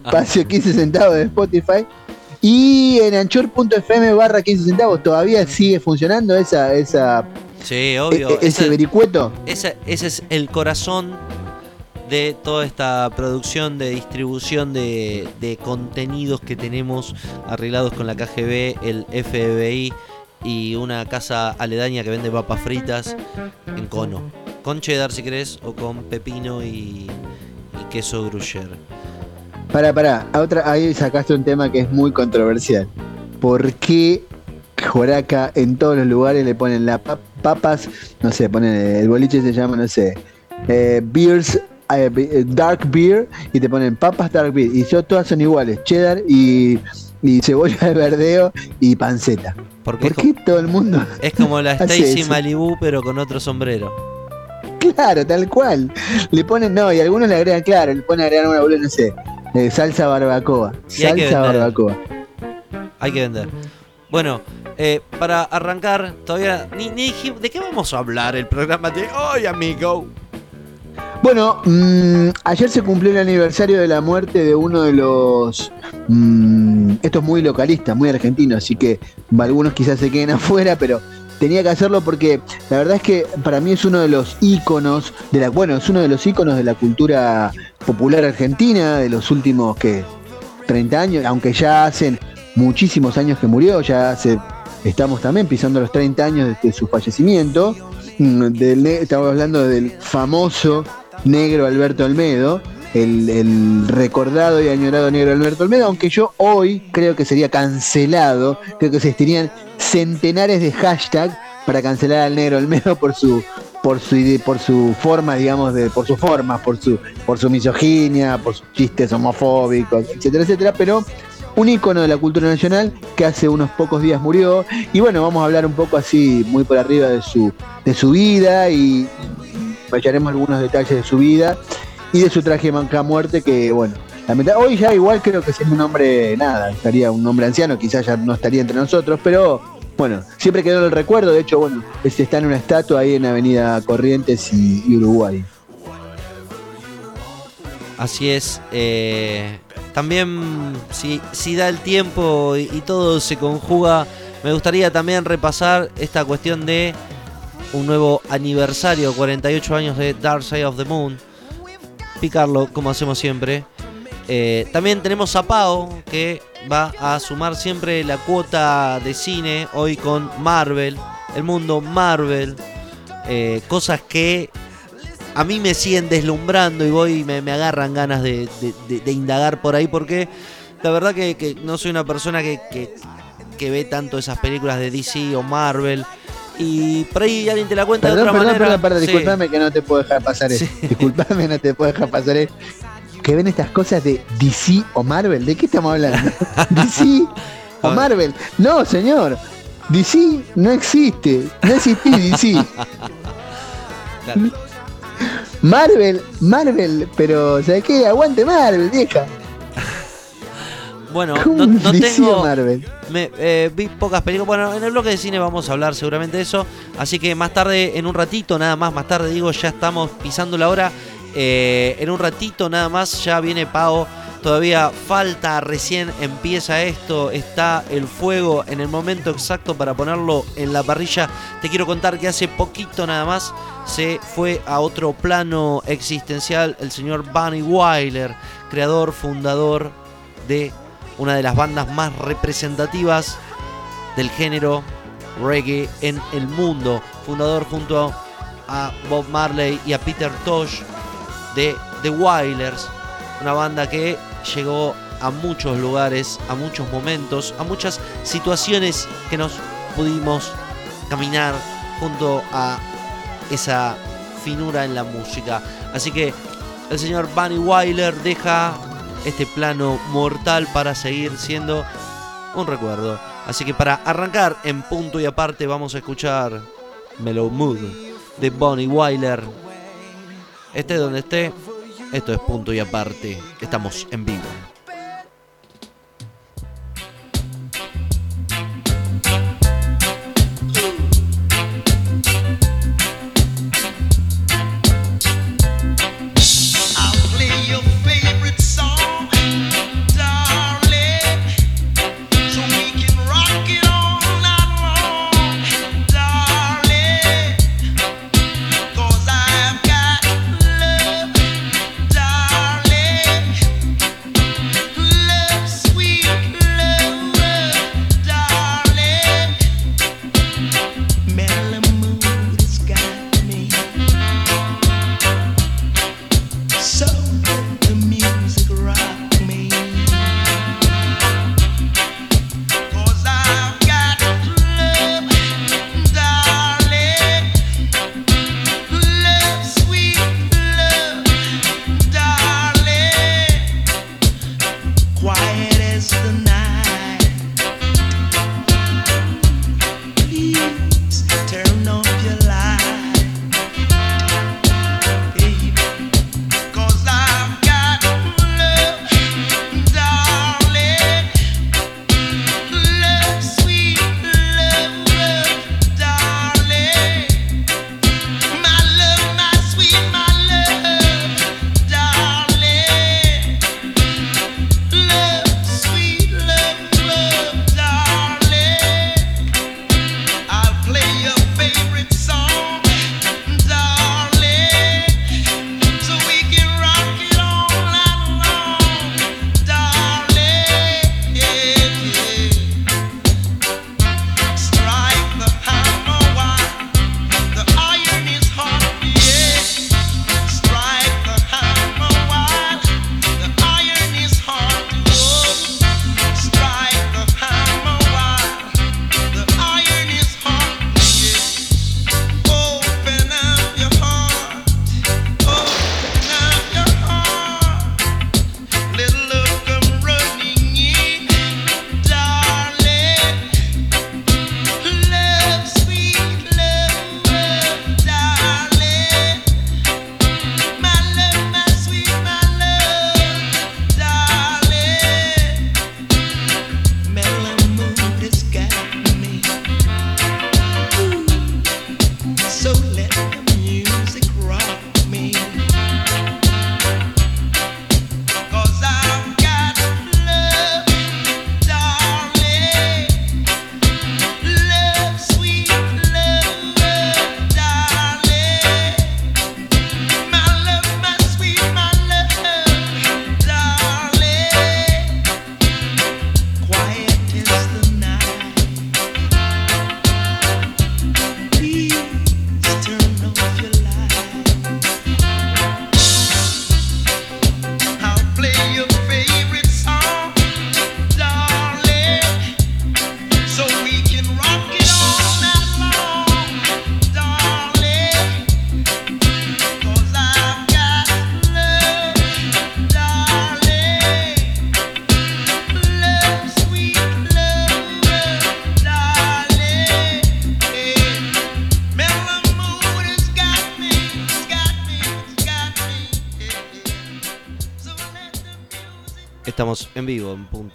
B: espacio 15 centavos de Spotify. Y en anchor.fm barra 15 centavos. Todavía sigue funcionando esa, esa,
A: Sí, obvio.
B: e- e- ese
A: Esa-
B: vericueto.
A: Esa- ese es el corazón de toda esta producción de distribución de, de contenidos que tenemos arreglados con la KGB, el FBI y una casa aledaña que vende papas fritas en cono. Con cheddar si querés o con pepino y, queso gruyere.
B: Pará, pará. Otra, ahí sacaste un tema que es muy controversial. ¿Por qué Joraca en todos los lugares le ponen las papas? No sé, ponen el boliche se llama, no sé, eh, beers, be- dark beer y te ponen papas dark beer. Y yo todas son iguales, cheddar y, y cebolla de verdeo y panceta.
A: Porque
B: ¿Por
A: es,
B: qué todo el mundo?
A: es como la Stacy? Malibu pero con otro sombrero.
B: Claro, tal cual. Le ponen, no, y algunos le agregan, claro, le ponen agregar una boluda, no sé, eh, salsa barbacoa.
A: Y
B: Salsa barbacoa.
A: Hay que vender. Bueno, eh, para arrancar, todavía ni, ni dijimos- ¿De qué vamos a hablar el programa de hoy, amigo?
B: Bueno, mm, ayer se cumplió el aniversario de la muerte de uno de los. mm, esto es muy localista, muy argentino, así que algunos quizás se queden afuera, pero tenía que hacerlo porque la verdad es que para mí es uno de los íconos de la. Bueno, es uno de los íconos de la cultura popular argentina de los últimos que 30 años, aunque ya hacen muchísimos años que murió, ya hace. Estamos también pisando los 30 años desde su fallecimiento. Mm, del estamos hablando del famoso negro Alberto Olmedo, el, recordado y añorado negro Alberto Olmedo, aunque yo hoy creo que sería cancelado, creo que existirían centenares de hashtags para cancelar al negro Olmedo por su por su por su forma, digamos, de, por su forma, por su, por su misoginia, por sus chistes homofóbicos, etcétera, etcétera, pero un ícono de la cultura nacional que hace unos pocos días murió. Y bueno, vamos a hablar un poco así, muy por arriba de su, de su vida y hallaremos algunos detalles de su vida y de su traje manca muerte que, bueno, lamenta- hoy ya igual creo que sería un hombre, nada, estaría un hombre anciano, quizás ya no estaría entre nosotros, pero bueno, siempre quedó el recuerdo, de hecho, bueno, está en una estatua ahí en Avenida Corrientes y, y Uruguay.
A: Así es. eh, también, si, si da el tiempo y, todo se conjuga, me gustaría también repasar esta cuestión de un nuevo aniversario, 48 años de Dark Side of the Moon. Picarlo, como hacemos siempre. Eh, también tenemos a Pau, que va a sumar siempre la cuota de cine, hoy con Marvel, el mundo Marvel. eh, cosas que a mí me siguen deslumbrando y voy y me, me agarran ganas de, de- de- de indagar por ahí porque la verdad que, que no soy una persona que, que- que ve tanto esas películas de DC o Marvel y por ahí alguien te la cuenta
B: Perdón,
A: de otra
B: perdón,
A: manera.
B: perdón, perdón,
A: Sí.
B: disculpame que no te puedo dejar pasar eso.
A: Sí.
B: Disculpame, no te puedo dejar pasar eso. Que ven estas cosas de DC o Marvel. ¿De qué estamos hablando? DC o. Marvel. No, señor. DC no existe. No existe DC.
A: Claro.
B: Marvel, Marvel, pero ¿sabes qué? Aguante Marvel, vieja.
A: Bueno,
B: ¿Cómo
A: no, no tengo.
B: Marvel?
A: Me, eh, vi pocas películas. Bueno, en el bloque de cine vamos a hablar seguramente de eso. Así que más tarde, en un ratito nada más, más tarde digo, ya estamos pisando la hora. Eh, en un ratito nada más ya viene Pau. Todavía falta, recién empieza esto. Está el fuego en el momento exacto para ponerlo en la parrilla. Te quiero contar que hace poquito nada más se fue a otro plano existencial el señor Bunny Wyler, creador, fundador de una de las bandas más representativas del género reggae en el mundo. Fundador junto a Bob Marley y a Peter Tosh de The Wailers. Una banda que llegó a muchos lugares, a muchos momentos, a muchas situaciones que nos
D: pudimos caminar junto a esa finura en la música. Así que el señor Bunny Wyler deja este plano mortal para seguir siendo un recuerdo. Así que para arrancar en punto y aparte vamos a escuchar Mellow Mood de Bonnie Wyler. Esté donde esté, esto es punto y aparte. Estamos en vivo.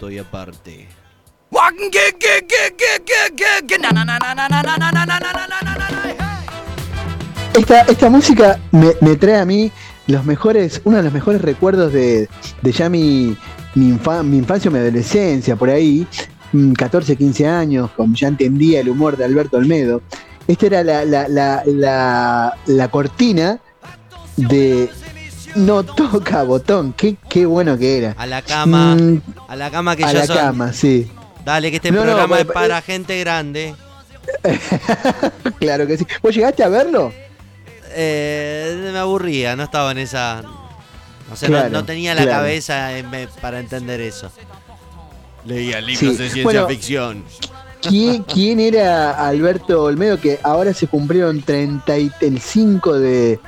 D: Punto y aparte.
B: Esta, esta música me, me trae a mí los mejores, uno de los mejores recuerdos de, de ya mi, mi, infa- mi infancia o mi adolescencia, por ahí, mm, 14, 15 años, como ya entendía el humor de Alberto Olmedo. Esta era la, la, la, la, la cortina de No toca botón, qué, qué bueno que era.
D: A la cama,
B: Mm,
D: a la cama que
B: a
D: ya
B: la
D: son.
B: cama, sí.
D: Dale, que este
B: No, no,
D: programa es
B: pa-
D: para gente grande.
B: Claro que sí. ¿Vos llegaste a verlo?
D: Eh, me aburría, no estaba en esa. O sea, no-
B: Claro,
D: no, tenía la
B: claro.
D: cabeza en para entender eso. Leía libros
B: Sí,
D: de ciencia
B: bueno,
D: ficción.
B: ¿quién, quién era Alberto Olmedo? Que ahora se cumplieron 30 y- el 5 de,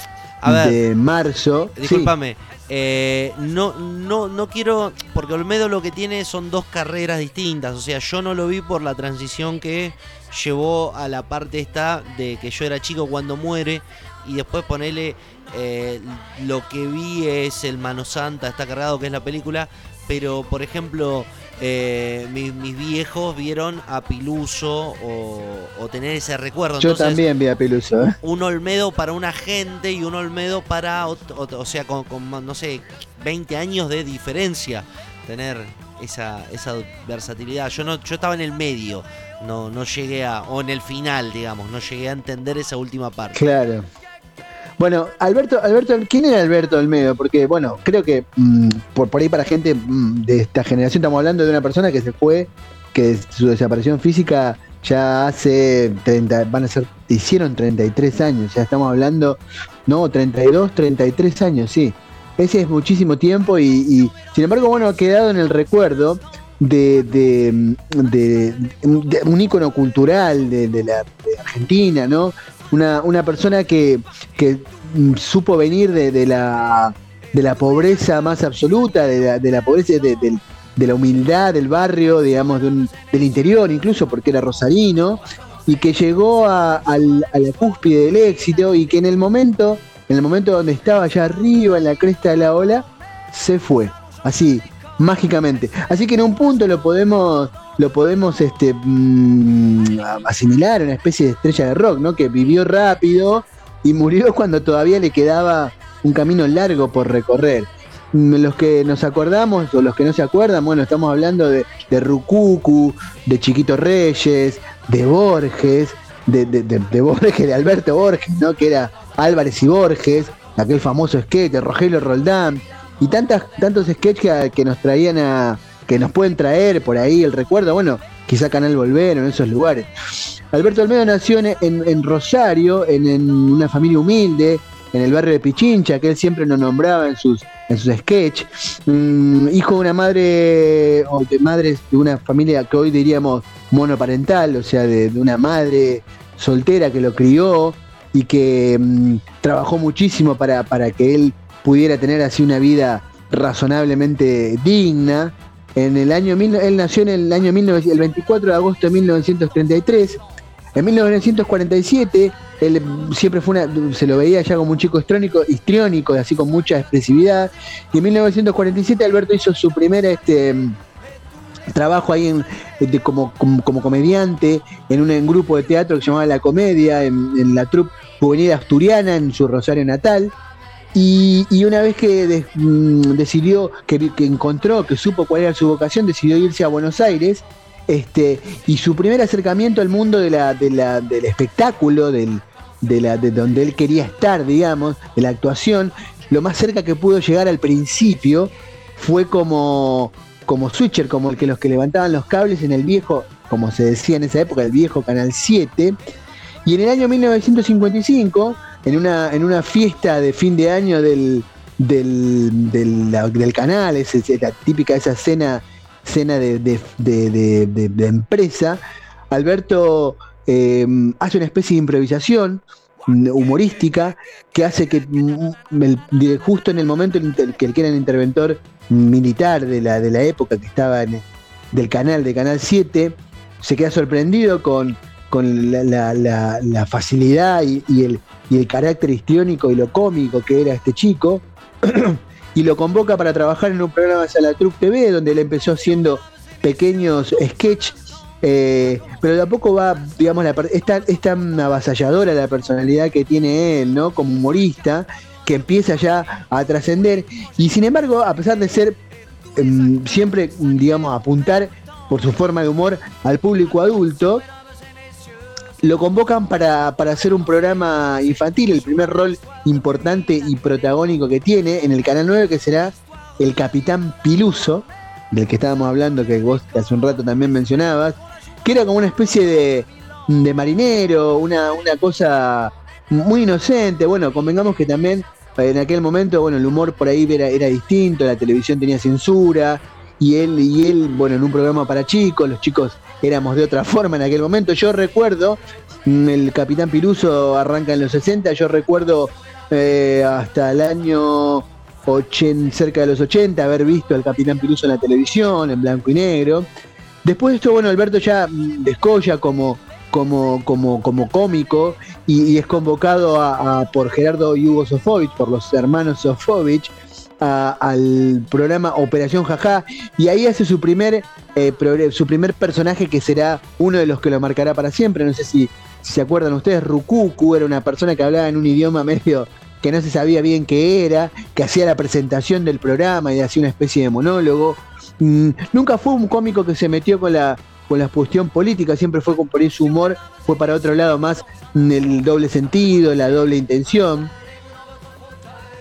A: A ver.
B: de marzo. Sí.
A: Discúlpame. eh, no, no, no quiero. Porque Olmedo lo que tiene son dos carreras distintas. O sea, yo no lo vi por la transición que llevó a la parte esta de que yo era chico cuando muere. Y después ponerle. lo que vi es el Mano Santa, está cargado, que es la película. Pero, por ejemplo, eh, mis, mis viejos vieron a Piluso o, o tener ese recuerdo.
B: Yo también vi a Peluso. ¿eh?
A: un Olmedo para una gente y un Olmedo para otro, otro- o sea, con, con, no sé, 20 años de diferencia tener esa, esa versatilidad. Yo no yo estaba en el medio, no no llegué a o en el final, digamos, no llegué a entender esa última parte.
B: Claro. Bueno, Alberto, Alberto, ¿quién era Alberto Olmedo? Porque, bueno, creo que mm, por, por ahí para gente mm, de esta generación estamos hablando de una persona que se fue, que su desaparición física ya hace 30, van a ser, hicieron 33 años, ya estamos hablando, no, 32, 33 años, sí. Ese es muchísimo tiempo y, y, sin embargo, bueno, ha quedado en el recuerdo de, de- de- de un ícono cultural de, la Argentina, ¿no? Una, una persona que, supo venir de, la, de la pobreza más absoluta, de la, pobreza, de, de- la humildad del barrio, digamos, de del interior incluso, porque era rosarino, y que llegó a la cúspide del éxito y que en el momento, en el momento donde estaba allá arriba, en la cresta de la ola, se fue. Así, mágicamente. Así que en un punto lo podemos lo podemos este, mm, asimilar a una especie de estrella de rock, ¿no? Que vivió rápido y murió cuando todavía le quedaba un camino largo por recorrer. Mm, Los que nos acordamos o los que no se acuerdan, bueno, estamos hablando de, de Rucucu, de Chiquito Reyes, de Borges, de, de- de- Borges, de Alberto Borges, ¿no? Que era Álvarez y Borges, aquel famoso de Rogelio Roldán, y tantas, tantos sketches que, nos traían a, que nos pueden traer por ahí el recuerdo, bueno, quizá Canal Volver o en esos lugares. Alberto Olmedo nació en, en- Rosario, en, en una familia humilde, en el barrio de Pichincha, que él siempre nos nombraba en sus, en sus sketches. Mm, hijo de una madre, o de madres de una familia que hoy diríamos monoparental, o sea, de, de una madre soltera que lo crió y que mm, trabajó muchísimo para, para que él pudiera tener así una vida razonablemente digna. En el año mil- él nació en el año 19 el 24 de agosto de 1933. En 1947 él siempre fue una, se lo veía ya como un chico histrónico, histriónico, así con mucha expresividad. Y en 1947 Alberto hizo su primer este, trabajo ahí en, como, como, como comediante en un grupo de teatro que se llamaba La Comedia, en, en la troupe juvenil asturiana, en su Rosario natal. Y, y una vez que mm, decidió, que, que encontró, que supo cuál era su vocación, decidió irse a Buenos Aires. Este, y su primer acercamiento al mundo del espectáculo, del, de, la, de donde él quería estar, digamos, de la actuación, lo más cerca que pudo llegar al principio fue como, como switcher, como el que los que levantaban los cables en el viejo, como se decía en esa época, el viejo Canal 7. Y en el año 1955, en una, en una fiesta de fin de año del, del, canal, es, la típica esa cena, cena de, de- de- empresa, Alberto eh, hace una especie de improvisación humorística que hace que mm, justo en el momento en que era el interventor militar de la, de la época que estaba en, del canal, de Canal 7, se queda sorprendido con, con la, la- la- la facilidad y, el, carácter histriónico y lo cómico que era este chico, y lo convoca para trabajar en un programa de la Truc TV, donde él empezó haciendo pequeños sketches, eh, pero de a poco va, digamos, la, es, tan, es tan avasalladora la personalidad que tiene él, ¿no? Como humorista, que empieza ya a trascender, y sin embargo, a pesar de ser em, siempre, digamos, apuntar por su forma de humor al público adulto, lo convocan para, para hacer un programa infantil, el primer rol importante y protagónico que tiene en el Canal 9, que será el Capitán Piluso, del que estábamos hablando, que vos hace un rato también mencionabas, que era como una especie de, de marinero, una, una cosa muy inocente. Bueno, convengamos que también eh, en aquel momento, bueno, el humor por ahí era, era distinto, la televisión tenía censura, y él, y él, bueno, en un programa para chicos, los chicos éramos de otra forma en aquel momento. Yo recuerdo, mm, el Capitán Piluso arranca en los 60, yo recuerdo eh, hasta el año 80, cerca de los 80 haber visto al Capitán Piluso en la televisión, en blanco y negro. Después de esto, bueno, Alberto ya mm, descolla como, como, como, como cómico y, es convocado a- por Gerardo y Hugo Sofovich, por los hermanos Sofovich, a- al programa Operación Jajá y ahí hace su primer, eh, su primer personaje que será uno de los que lo marcará para siempre. No sé si, si se acuerdan ustedes, Rukuku era una persona que hablaba en un idioma medio que no se sabía bien qué era, que hacía la presentación del programa y hacía una especie de monólogo. Mm, nunca fue un cómico que se metió con la, con la cuestión política, siempre fue con por ahí su humor, fue para otro lado más mm, el doble sentido, la doble intención.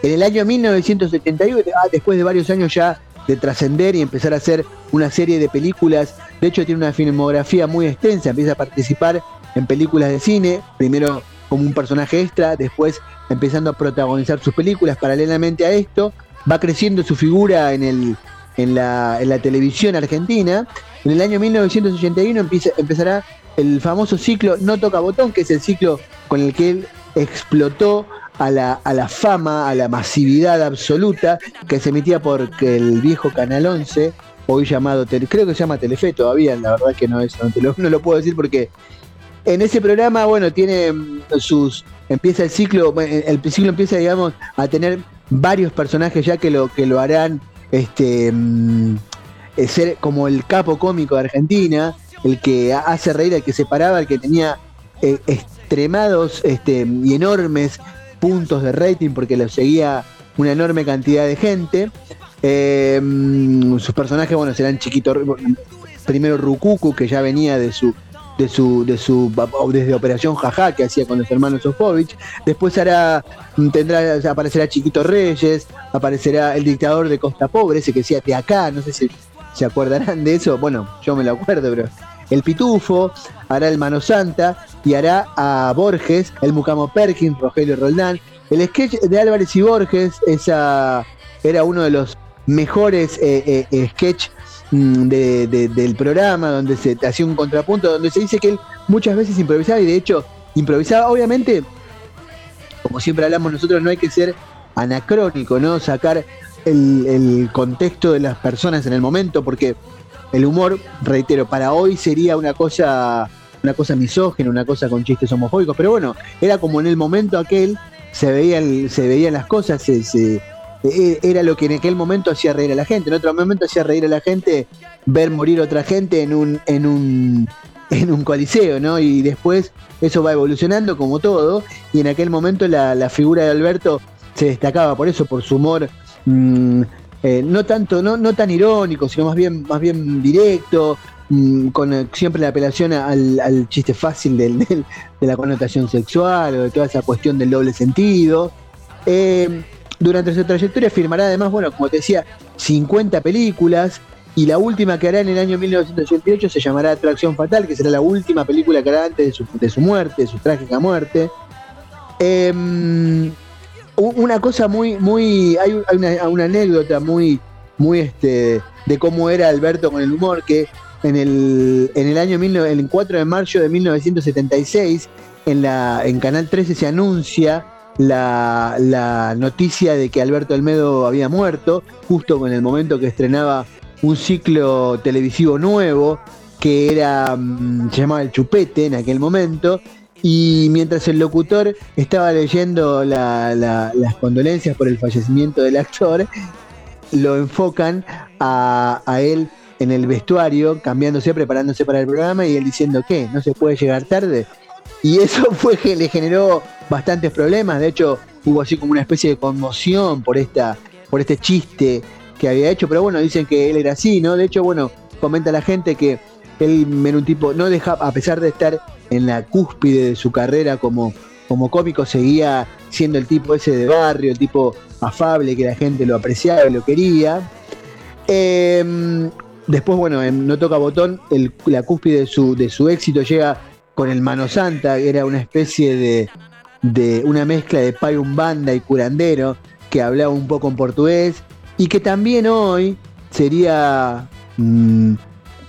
B: En el año 1971, ah, después de varios años ya de trascender y empezar a hacer una serie de películas, de hecho tiene una filmografía muy extensa, empieza a participar en películas de cine, primero como un personaje extra, después empezando a protagonizar sus películas. Paralelamente a esto, va creciendo su figura en, la, televisión argentina. En el año 1981 empieza, empezará el famoso ciclo No Toca Botón, que es el ciclo con el que él explotó a la, a la fama, a la masividad absoluta, que se emitía por el viejo Canal 11, hoy llamado, creo que se llama Telefe todavía, la verdad que no, es, no, lo, puedo decir porque en ese programa, bueno, tiene mm, sus. Empieza el ciclo, el ciclo empieza, digamos, a tener varios personajes ya que lo, que lo harán este mm, eh, ser como el capo cómico de Argentina, el que ha- hace reír, el que separaba, el que tenía eh, extremados este, y enormes puntos de rating porque lo seguía una enorme cantidad de gente. Eh, sus personajes, bueno, serán chiquitos. Primero Rukuku, que ya venía de su de su, de su desde Operación Jajá que hacía con los hermanos Sofovich. Después hará, tendrá, aparecerá Chiquito Reyes, aparecerá el dictador de Costa Pobre, ese que decía de acá, no sé si se acordarán de eso, bueno, yo me lo acuerdo, pero el Pitufo, hará el Mano Santa y hará a Borges, el Mucamo Perkins, Rogelio Roldán. El sketch de Álvarez y Borges esa, era uno de los mejores eh, eh, sketch mm, de- de- del programa, donde se hacía un contrapunto, donde se dice que él muchas veces improvisaba y de hecho improvisaba, obviamente, como siempre hablamos nosotros, no hay que ser anacrónico, ¿no? Sacar el contexto de las personas en el momento, porque el humor, reitero, para hoy sería una cosa, una cosa misógena, una cosa con chistes homofóbicos, pero bueno, era como en el momento aquel se veían, se veían las cosas, e- era lo que en aquel momento hacía reír a la gente. En otro momento hacía reír a la gente ver morir otra gente en un, en un, en un coliseo, ¿no? Y después eso va evolucionando como todo. Y en aquel momento la, la figura de Alberto se destacaba por eso, por su humor. mm, eh, no tanto, no, no tan irónico, sino más bien, más bien directo, mm, con eh, siempre la apelación al, al chiste fácil del- de la connotación sexual o de toda esa cuestión del doble sentido. Eh, durante su trayectoria firmará además, bueno, como te decía, 50 películas y la última que hará en el año 1988 se llamará Atracción Fatal, que será la última película que hará antes de su, de su muerte, de su trágica muerte. Em, una cosa muy, muy, hay, un- hay una, una anécdota muy, muy este, de cómo era Alberto con el humor, que en el, en el año, 19 el 4 de marzo de 1976, en, la, en Canal 13 se anuncia la, la noticia de que Alberto Olmedo había muerto, justo en el momento que estrenaba un ciclo televisivo nuevo, que era, mm, se llamaba El Chupete en aquel momento, y mientras el locutor estaba leyendo la- la- las condolencias por el fallecimiento del actor, lo enfocan a, él en el vestuario, cambiándose, preparándose para el programa y él diciendo que no se puede llegar tarde. Y eso fue que le generó bastantes problemas. De hecho, hubo así como una especie de conmoción por esta, por este chiste que había hecho. Pero bueno, dicen que él era así, ¿no? De hecho, bueno, comenta la gente que él era no deja, a pesar de estar en la cúspide de su carrera como, como cómico, seguía siendo el tipo ese de barrio, el tipo afable que la gente lo apreciaba y lo quería. Eh, después, bueno, en No Toca Botón, la cúspide de su, de su éxito llega con el Mano Santa, que era una especie de, de una mezcla de payumbanda y curandero, que hablaba un poco en portugués, y que también hoy sería mm,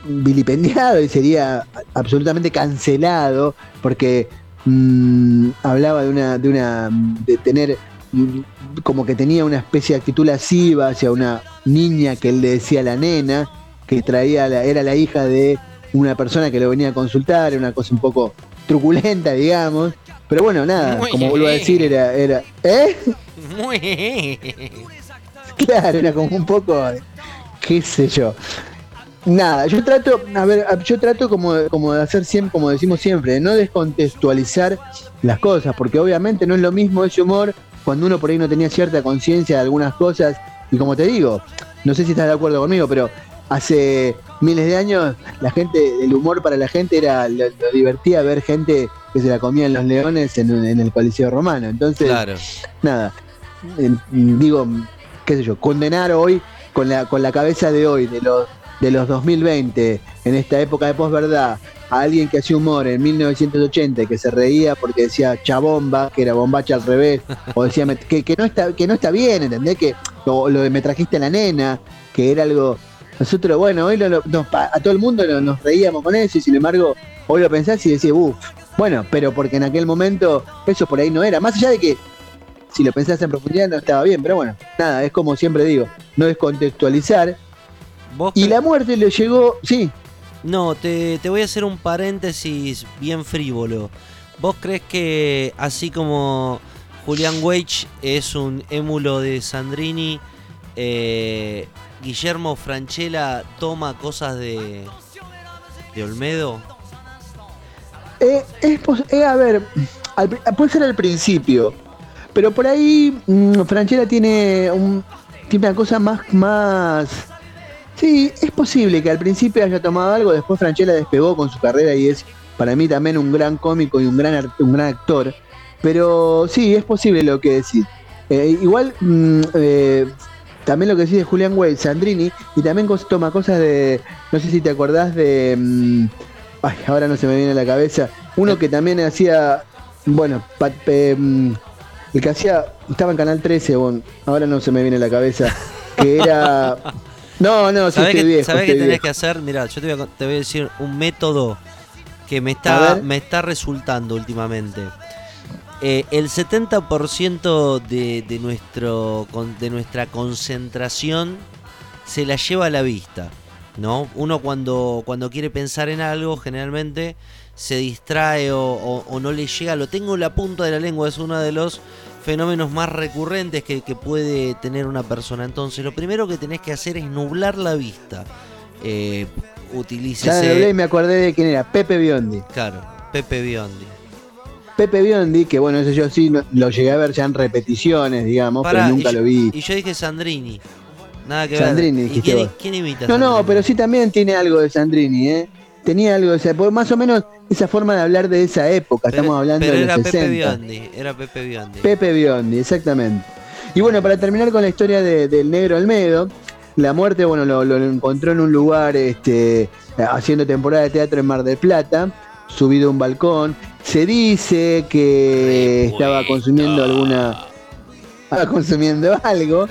B: vilipendiado y sería absolutamente cancelado porque mm, hablaba de una, de una, de tener mm, como que tenía una especie de actitud lasciva hacia una niña que él le decía la nena, que traía la- era la hija de una persona que lo venía a consultar, era una cosa un poco truculenta, digamos. Pero bueno, nada,
A: Muy
B: como vuelvo a decir, era, era, ¿eh?
A: Muy.
B: Claro, era como un poco, qué sé yo. Nada, yo trato, a ver, yo trato como, como de hacer siempre, como decimos siempre, de no descontextualizar las cosas, porque obviamente no es lo mismo ese humor cuando uno por ahí no tenía cierta conciencia de algunas cosas, y como te digo, no sé si estás de acuerdo conmigo, pero hace miles de años la gente, el humor para la gente era, lo, lo divertía ver gente que se la comían los leones en, en el Coliseo Romano, entonces
A: Claro.
B: nada, digo, qué sé yo, condenar hoy con la, con la cabeza de hoy, de los, de los 2020, en esta época de posverdad, a alguien que hacía humor en 1980 y que se reía porque decía chabomba, que era bombacha al revés, o decía que, que no está, que no está bien, ¿entendés? Que, o lo de me trajiste la nena, que era algo. Nosotros, bueno, hoy lo- a todo el mundo nos reíamos con eso, y sin embargo, hoy lo pensás y decís, uff, bueno, pero porque en aquel momento eso por ahí no era. Más allá de que si lo pensás en profundidad no estaba bien, pero bueno, nada, es como siempre digo, no descontextualizar.
A: ¿Vos
B: Y la muerte le llegó, sí,
A: No, te, te voy a hacer un paréntesis bien frívolo. ¿Vos crees que así como Julián Weich es un émulo de Sandrini, eh, Guillermo Franchella toma cosas de, de Olmedo?
B: Eh, es eh, a ver, al puede ser al principio, pero por ahí mm, Franchella tiene, un, tiene una cosa más, más... Sí, es posible que al principio haya tomado algo, después Franchella despegó con su carrera y es para mí también un gran cómico y un gran, un gran actor, pero sí, es posible lo que decís. Eh, igual, mm, eh, también lo que decís de Julián Way, Sandrini, y también toma cosas de, no sé si te acordás de... mm, Ay, ahora no se me viene a la cabeza. Uno que también hacía, bueno, mm, el que hacía, estaba en Canal 13, bueno, ahora no se me viene a la cabeza, que era... No, no, sí,
A: ¿Sabés
B: estoy
A: qué,
B: viejo,
A: sabés
B: estoy
A: tenés
B: viejo.
A: que hacer? Mira, yo te voy, a, con- te voy a decir un método que me está, me está resultando últimamente. Eh, el 70% de, de, nuestro, de nuestra concentración se la lleva a la vista. ¿no? Uno cuando, cuando quiere pensar en algo, generalmente se distrae o, o- o no le llega. Lo tengo en la punta de la lengua, es uno de los fenómenos más recurrentes que, que puede tener una persona. Entonces, lo primero que tenés que hacer es nublar la vista. Eh,
B: Ya me hablé y
A: utilícese.
B: me acordé de quién era, Pepe Biondi.
A: Claro, Pepe Biondi.
B: Pepe Biondi, que bueno, ese yo sí lo, llegué a ver ya en repeticiones, digamos,
A: Pará,
B: pero nunca
A: y,
B: lo vi.
A: y yo dije Sandrini. Nada que
B: Sandrini
A: ver. ¿Y
B: dijiste
A: quién,
B: vos.
A: quién imita
B: No, no, pero sí también tiene algo de Sandrini, ¿eh? Tenía algo de porque más o menos esa forma de hablar de esa época,
A: Pero-
B: estamos hablando
A: pero
B: de
A: era
B: los
A: Pepe
B: 60.
A: Biondi. Era Pepe Biondi.
B: Pepe Biondi, exactamente. Y bueno, para terminar con la historia de- del negro Almedo, la muerte, bueno, lo, lo encontró en un lugar este, haciendo temporada de teatro en Mar del Plata, subido a un balcón. Se dice que estaba consumiendo alguna. Estaba consumiendo algo.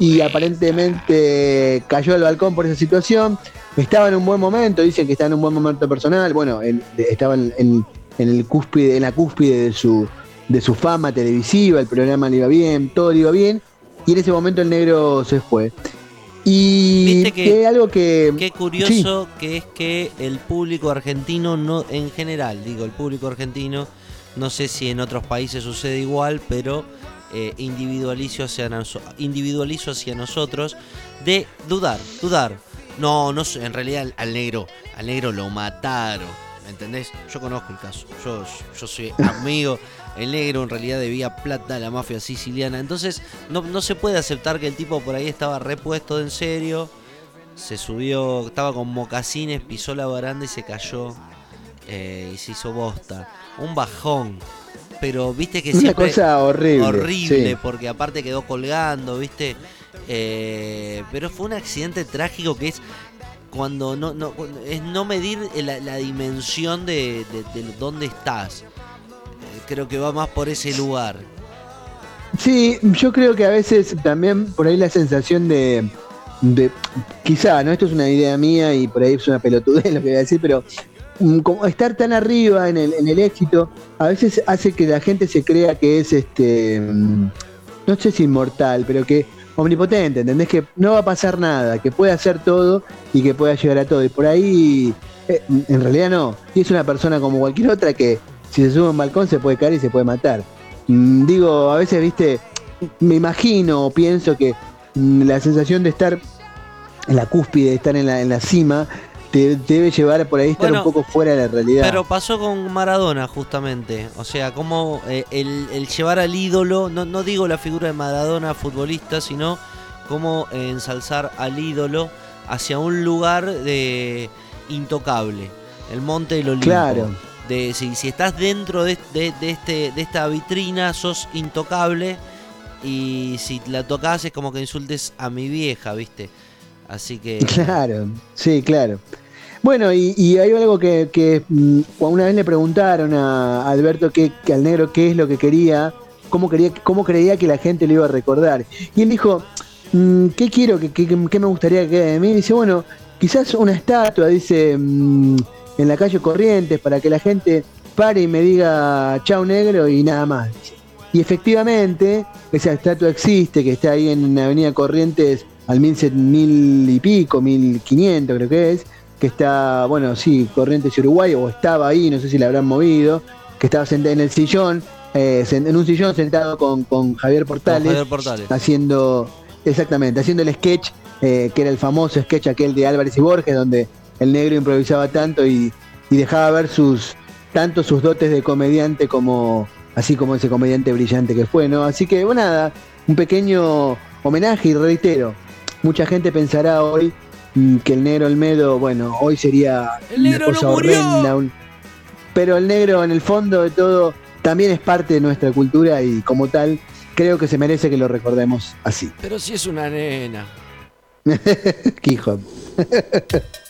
B: Y aparentemente cayó del balcón por esa situación. Estaba en un buen momento, dicen que estaba en un buen momento personal. Bueno, en- estaba en, en- en el cúspide, en la cúspide de su, de su fama televisiva, el programa le iba bien, todo le iba bien. Y en ese momento el negro se fue. Y
A: Viste que-
B: que algo que.
A: Qué curioso que es que el público argentino, no en general, digo, el público argentino, no sé si en otros países sucede igual, pero eh, individualizo, hacia individualizo hacia nosotros de dudar, dudar. No, no sé, en realidad al, al negro, al negro lo mataron, ¿me entendés? Yo conozco el caso, yo, yo soy amigo, el negro en realidad debía plata a la mafia siciliana, entonces no, no se puede aceptar que el tipo por ahí estaba repuesto de en serio, se subió, estaba con mocasines, pisó la baranda y se cayó eh, y se hizo bosta. Un bajón. Pero viste que
B: Una
A: siempre
B: cosa horrible.
A: horrible,
B: sí.
A: porque aparte quedó colgando, viste. Eh, pero fue un accidente trágico que es cuando no, es no medir la, dimensión de, de, de dónde estás. Eh, creo que va más por ese lugar.
B: Sí, yo creo que a veces también por ahí la sensación de, de, quizá, ¿no? Esto es una idea mía y por ahí es una pelotudez lo que voy a decir, pero mm, como estar tan arriba en el, en el éxito a veces hace que la gente se crea que es este mm, no sé si inmortal, pero que omnipotente, ¿entendés? Que no va a pasar nada, que puede hacer todo y que pueda llegar a todo. Y por ahí, eh, en realidad no. Y es una persona como cualquier otra que si se sube a un balcón se puede caer y se puede matar. Mm, digo, a veces, viste, me imagino o pienso que mm, la sensación de estar en la cúspide, de estar en la, en la cima, te, debe llevar por ahí estar
A: Bueno,
B: un poco fuera de la realidad.
A: Pero pasó con Maradona, justamente. O sea, como eh, el, el llevar al ídolo, no, no digo la figura de Maradona futbolista, sino como eh, ensalzar al ídolo hacia un lugar de intocable. El monte del Olimpo.
B: Claro.
A: De, si, si estás dentro de, de- de este, de esta vitrina, sos intocable. Y si la tocas es como que insultes a mi vieja, ¿viste? Así que.
B: Claro, sí, claro. Bueno, y, y hay algo que, mm, una vez le preguntaron a Alberto que, al negro qué es lo que quería, cómo quería, cómo creía que la gente lo iba a recordar. Y él dijo, mm, ¿qué quiero? ¿Qué, qué, me gustaría que quede de mí? dice, bueno, quizás una estatua, dice, mm, en la calle Corrientes, para que la gente pare y me diga chau negro y nada más. Y efectivamente, esa estatua existe, que está ahí en Avenida Corrientes al mil, set- mil y pico, mil quinientos creo que es, que está, bueno, sí, Corrientes Uruguay, o estaba ahí, no sé si la habrán movido, que estaba sentado en el sillón, eh, en un sillón sentado con, con Javier
A: con
B: Portales,
A: Javier Portales.
B: haciendo, exactamente, haciendo el sketch, eh, que era el famoso sketch aquel de Álvarez y Borges, donde el negro improvisaba tanto y, y dejaba ver sus, tanto sus dotes de comediante como, así como ese comediante brillante que fue, ¿no? Así que, bueno, nada, un pequeño homenaje y reitero, mucha gente pensará hoy mm, que el negro Olmedo, bueno, hoy sería
C: El
B: una
C: negro
B: cosa
C: no
B: horrenda, un- pero el negro en el fondo de todo también es parte de nuestra cultura y como tal creo que se merece que lo recordemos así.
C: Pero si es una nena.
B: Hijo.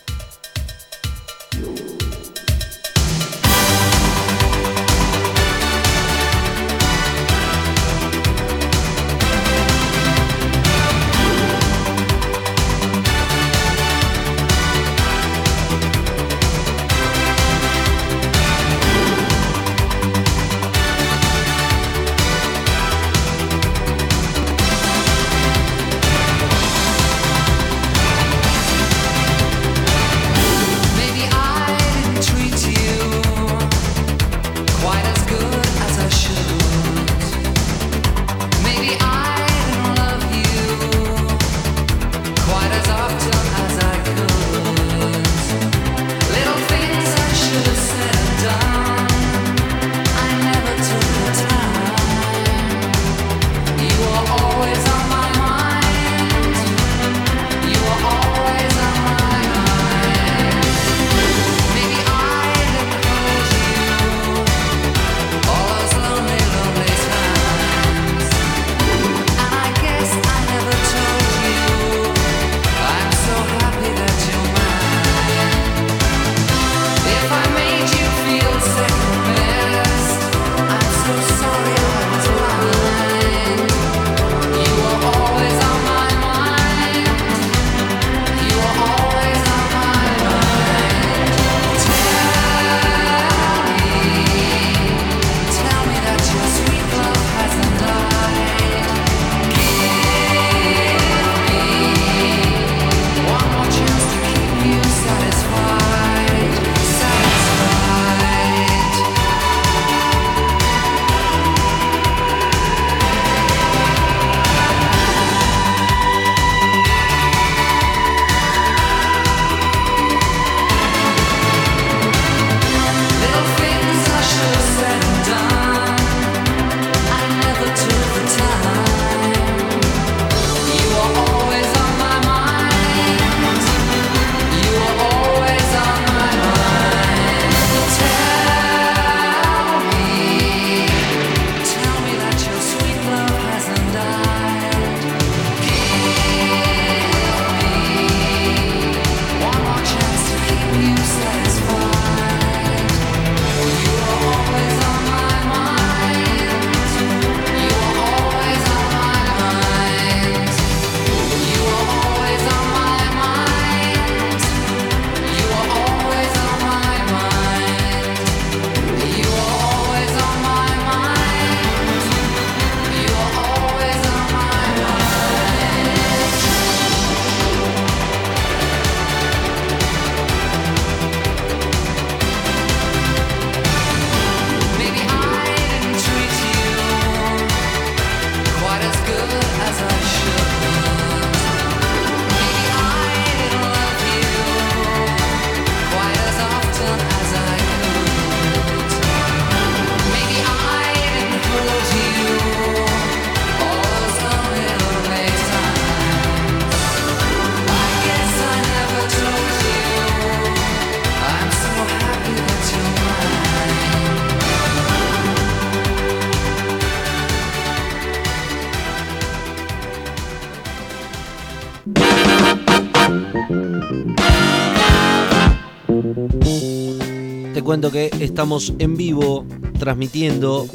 A: que estamos en vivo transmitiendo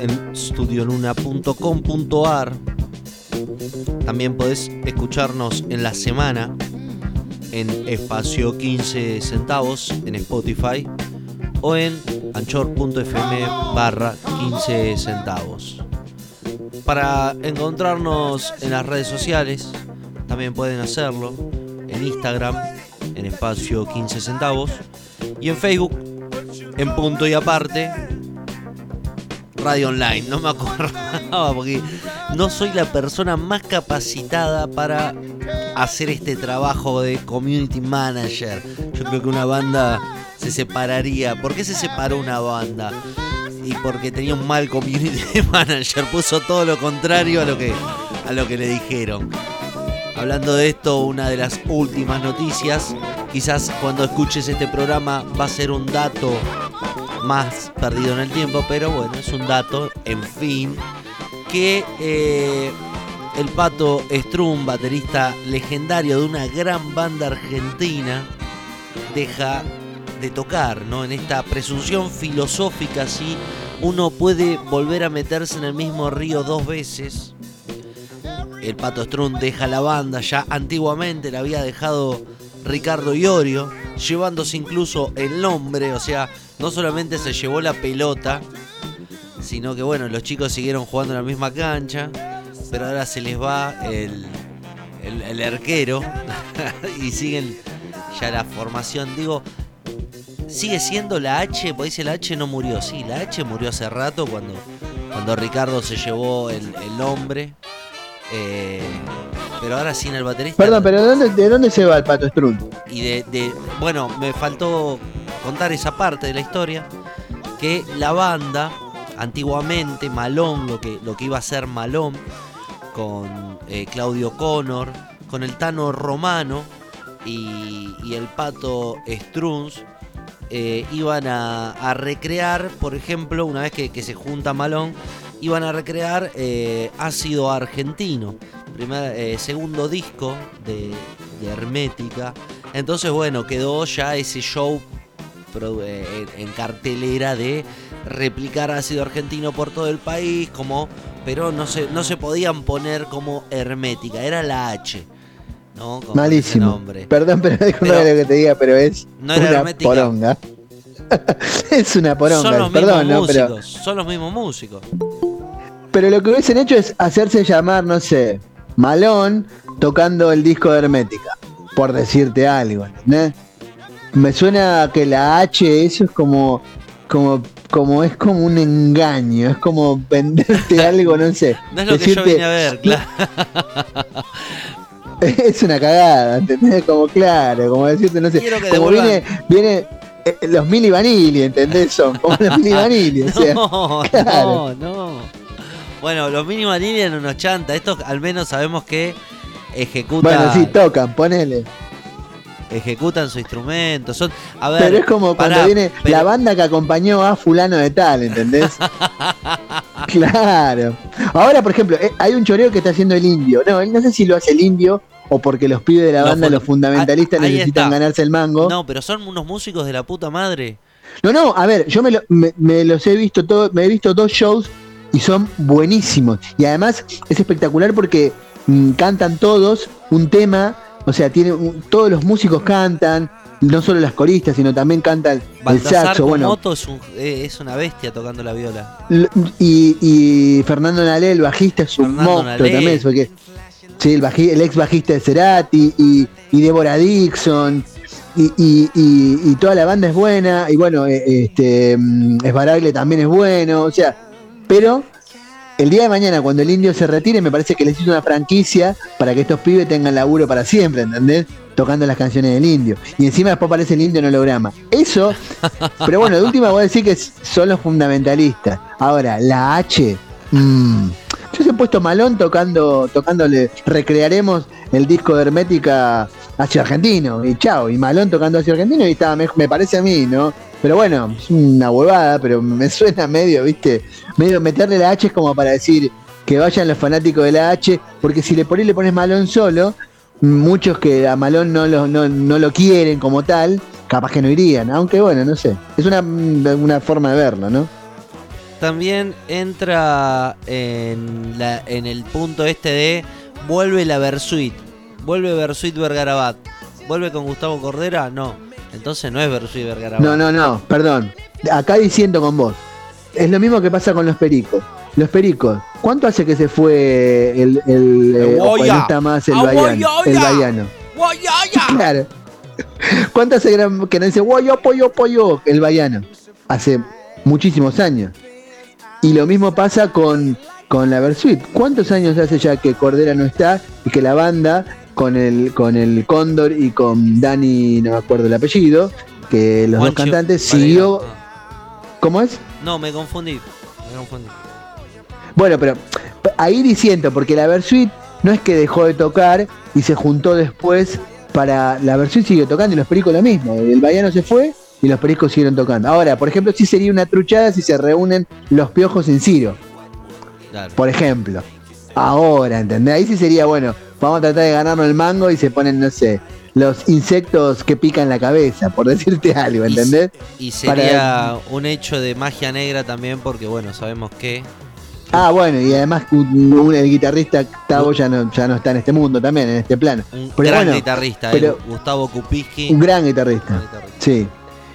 A: en studionuna.com.ar. También podés escucharnos en la semana en espacio 15 centavos en Spotify o en anchor.fm barra 15 centavos. Para encontrarnos en las redes sociales, también pueden hacerlo en Instagram en espacio 15 centavos y en Facebook en punto y aparte Radio Online. No me acordaba porque no soy la persona más capacitada para hacer este trabajo de community manager. Yo creo que una banda se separaría. ¿Por qué se separó una banda? Y porque tenía un mal community manager. Puso todo lo contrario a lo que, a lo que le dijeron. Hablando de esto, una de las últimas noticias, quizás cuando escuches este programa va a ser un dato más perdido en el tiempo, pero bueno, es un dato, en fin, que eh, el Pato Strum, baterista legendario de una gran banda argentina, deja de tocar, ¿no? En esta presunción filosófica, si uno puede volver a meterse en el mismo río dos veces. El Pato Strun deja la banda, ya antiguamente la había dejado Ricardo Iorio, llevándose incluso el nombre, o sea, no solamente se llevó la pelota, sino que bueno, los chicos siguieron jugando en la misma cancha, pero ahora se les va el, el, el arquero y siguen ya la formación. Digo, sigue siendo la H, pues dice la H no murió, sí, la H murió hace rato cuando, cuando Ricardo se llevó el, el hombre. Eh, pero ahora sin el baterista.
B: Perdón, pero ¿de dónde, de dónde se va el Pato Strun?
A: Y de, de- bueno, me faltó contar esa parte de la historia. Que la banda, antiguamente, Malón, lo que, lo que iba a ser Malón, con eh, Claudio Connor, con el Tano Romano y, el Pato Struns, eh, iban a, recrear, por ejemplo, una vez que, se junta Malón, iban a recrear eh, Ácido Argentino, primer, segundo disco de, Hermética. Entonces, bueno, quedó ya ese show en en cartelera de replicar ácido argentino por todo el país, como, pero no se, no se podían poner como hermética, era la H. ¿no? Ese
B: Malísimo.
A: nombre.
B: Perdón, pero disculpa
A: Pero-
B: lo que te diga, pero es
A: No era
B: una
A: hermética.
B: poronga. es una poronga,
A: son los
B: perdón,
A: mismos
B: ¿no? Pero,
A: músicos, son los mismos músicos.
B: pero lo que hubiesen hecho es hacerse llamar, no sé, Malón tocando el disco de Hermética, por decirte algo, ¿entendés? Me suena que la H, eso es como, como, como es como un engaño, es como venderte algo, no sé.
A: No es lo que yo
B: decirte-
A: vine a ver, claro.
B: Es una cagada, ¿entendés? Como claro, como decirte, no sé, como viene, viene eh, los Mili Vanilli, ¿entendés? Son como los Mili Vanilli, o sea,
A: No,
B: claro.
A: no, no. Bueno, los mínimos líneas no nos chanta. Estos al menos sabemos que ejecutan,
B: bueno, sí, tocan, ponele.
A: Ejecutan su instrumento. Son, a ver,
B: Pero es como cuando
A: pará,
B: viene
A: pero-
B: la banda que acompañó a fulano de tal, ¿entendés? claro. Ahora, por ejemplo, eh, hay un choreo que está haciendo el indio. No, no sé si lo hace el indio o porque los pibes de la banda, los fundamentalistas,
A: Ahí-
B: necesitan ganarse el mango.
A: No, pero son unos músicos de la puta madre.
B: No, no, a ver, yo me, lo- me- me los he visto todo, me he visto dos shows y son buenísimos. Y además es espectacular porque mm, cantan todos un tema, o sea, tiene todos los músicos cantan, no solo las coristas, sino también cantan el
A: Baltasar
B: saxo, bueno,
A: Komoto es, un- eh, es una bestia tocando la viola.
B: Y, y Fernando Nalé, el bajista, es un
A: Fernando
B: monstruo
A: Nalé.
B: también, porque sí, el, baji- el ex bajista de Cerati y, y Deborah Dixon. Y, y- y- y toda la banda es buena, y bueno, eh, este mm, Esbaragle también es bueno, o sea, pero el día de mañana, cuando el indio se retire, me parece que les hizo una franquicia para que estos pibes tengan laburo para siempre, ¿entendés? Tocando las canciones del indio. Y encima después aparece el indio en holograma. Eso, pero bueno, de última voy a decir que son los fundamentalistas. Ahora, la H. mm, yo se he puesto malón tocando, tocándole, recrearemos el disco de Hermética hacia argentino. Y chao, y malón tocando hacia argentino y estaba, me, me parece a mí, ¿no? Pero bueno, es una huevada, pero me suena medio, viste, medio meterle la H es como para decir que vayan los fanáticos de la H, porque si le ahí le pones malón solo, muchos que a Malón no lo, no, no lo quieren como tal, capaz que no irían, aunque bueno, no sé. Es una, una forma de verlo, ¿no?
A: También entra en, la, en el punto este de vuelve la Versuit. Vuelve Versuit Vergarabat. ¿Vuelve con Gustavo Cordera? No. Entonces no es Versuit Vergarabat.
B: No, no, no, perdón. Acá diciendo con vos. Es lo mismo que pasa con los pericos. Los pericos, ¿cuánto hace que se fue el, el, eh,
C: Oya.
B: no está más el
C: Ah,
B: baiano? El.
C: ¡Guayaya!
B: Claro. ¿Cuánto hace que no- que no dice pollo, pollo, pollo el baiano? Hace muchísimos años. Y lo mismo pasa con, con la Versuit. ¿Cuántos años hace ya que Cordera no está y que la banda con el, con el Cóndor y con Dani, no me acuerdo el apellido, que los dos cantantes siguió. ¿Cómo es?
A: No, me confundí. Me confundí.
B: Bueno, pero ahí diciendo, porque la Versuit no es que dejó de tocar y se juntó después para. La Versuit siguió tocando y los pericos lo mismo. El Baiano se fue y los pericos siguieron tocando. Ahora, por ejemplo, sí sería una truchada si se reúnen los piojos en Ciro, por ejemplo. Ahora, ¿entendés? Ahí sí sería bueno. Vamos a tratar de ganarnos el mango y se ponen, no sé, los insectos que pican la cabeza, por decirte algo,
A: Y-
B: ¿entendés?
A: Y sería un hecho de magia negra también porque, bueno, sabemos que...
B: Ah, bueno, y además un- un- el guitarrista Tavo ya no, ya no está en este mundo también, en este plano.
A: Un
B: Pero
A: gran
B: bueno,
A: guitarrista,
B: pero-
A: Gustavo Kupiski.
B: Un gran guitarrista.
A: gran guitarrista.
B: Sí.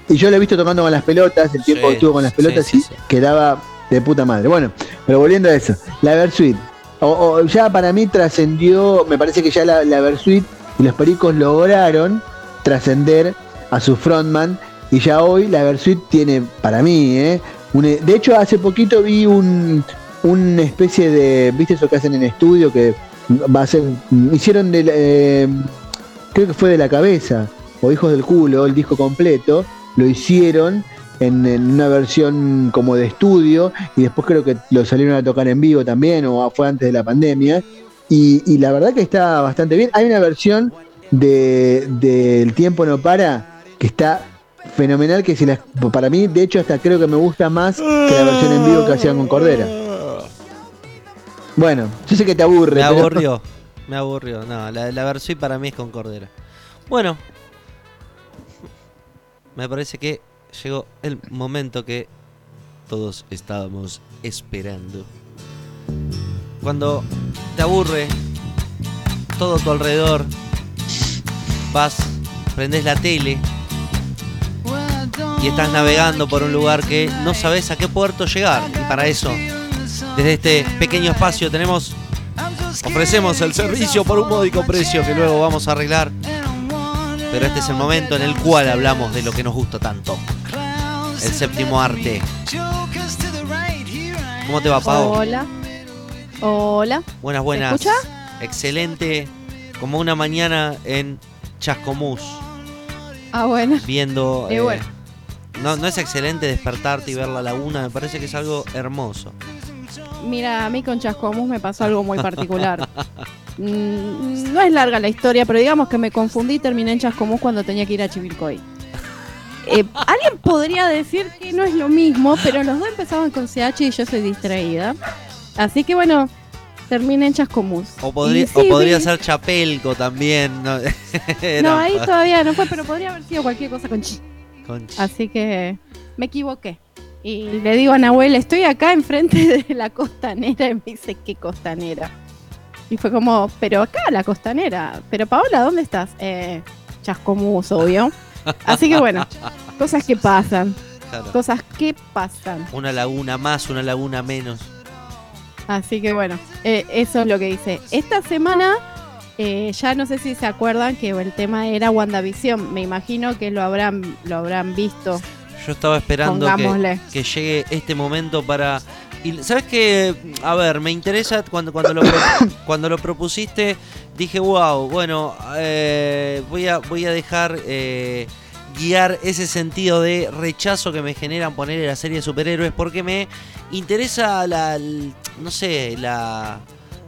B: Y yo lo he visto tocando con las pelotas, el tiempo
A: Sí,
B: que estuvo con las pelotas
A: sí,
B: y
A: sí.
B: quedaba de puta madre. Bueno, pero volviendo a eso, la Versuit. O, o ya para mí trascendió, me parece que ya la, la Versuit y los pericos lograron trascender a su frontman. Y ya hoy la Versuit tiene, para mí, ¿eh? un- de hecho, hace poquito vi un, una especie de, ¿viste eso que hacen en estudio? Que va a ser, hicieron de, eh, creo que fue de la cabeza, o Hijos del Culo, el disco completo, lo hicieron en, en una versión como de estudio y después creo que lo salieron a tocar en vivo también o fue antes de la pandemia y, y la verdad que está bastante bien. Hay una versión de, de El tiempo no para que está fenomenal que si para mí de hecho hasta creo que me gusta más que la versión en vivo que hacían con Cordera. Bueno, yo sé que te aburre.
A: Me
B: pero-
A: aburrió. Me aburrió. No, la, la Versuit para mí es con Cordera. Bueno. Me parece que llegó el momento que todos estábamos esperando. Cuando te aburre todo tu alrededor, vas, prendes la tele y estás navegando por un lugar que no sabes a qué puerto llegar. Y para eso, desde este pequeño espacio tenemos Ofrecemos el servicio por un módico precio que luego vamos a arreglar. Pero este es el momento en el cual hablamos de lo que nos gusta tanto. El séptimo arte. ¿Cómo te va, Pau?
E: Hola. Hola.
A: Buenas, buenas.
E: escucha?
A: Excelente. Como una mañana en Chascomús.
E: Ah, bueno.
A: Viendo...
E: Eh,
A: eh,
E: bueno.
A: no, no es excelente despertarte y ver la laguna. Me parece que es algo hermoso.
E: Mira, a mí con Chascomús me pasó algo muy particular. Mm, no es larga la historia, pero digamos que me confundí y terminé en Chascomús cuando tenía que ir a Chivilcoy. Eh, Alguien podría decir que no es lo mismo, pero los dos empezaban con CH y yo soy distraída. Así que bueno, terminé en Chascomús.
A: O podría,
E: sí,
A: o podría ser Chapelco también. No,
E: No, ahí todavía no fue, pero podría haber sido cualquier cosa con Chi.
A: Concha.
E: Así que me equivoqué. Y le digo a Nahuel, estoy acá enfrente de la costanera. Y me dice, ¿qué costanera? Y fue como, pero acá la costanera. Pero Paola, ¿dónde estás? Eh, Chascomús, obvio. Así que bueno, cosas que pasan.
A: Claro.
E: Cosas que pasan.
A: Una laguna más, una laguna menos.
E: Así que bueno, eh, eso es lo que dice. Esta semana, eh, ya no sé si se acuerdan que el tema era WandaVision. Me imagino que lo habrán, lo habrán visto.
A: Yo estaba esperando que llegue este momento para. Y sabes que, a ver, me interesa cuando cuando lo cuando lo propusiste dije wow, bueno, eh, voy a voy a dejar eh, guiar ese sentido de rechazo que me generan poner la serie de superhéroes porque me interesa la, no sé, la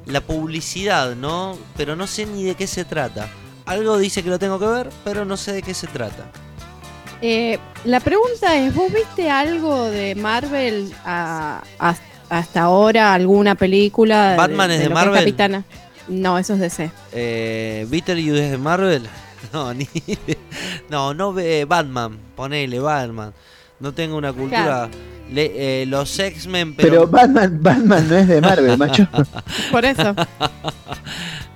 A: la publicidad, ¿no? Pero no sé ni de qué se trata. Algo dice que lo tengo que ver, pero no sé de qué se trata.
E: Eh, la pregunta es, ¿vos viste algo de Marvel a- a- hasta ahora? ¿Alguna película?
A: ¿Batman es de
E: lo que
A: Marvel?
E: Capitana? No, eso es DC.
A: Eh, ¿Viste el US de Marvel? No, ni. No, no ve Batman, ponele Batman. No tengo una cultura.
E: Claro.
A: Le- eh, los X-Men,
B: Pero
A: pero.
B: Batman, Batman no es de Marvel, macho.
E: Por eso.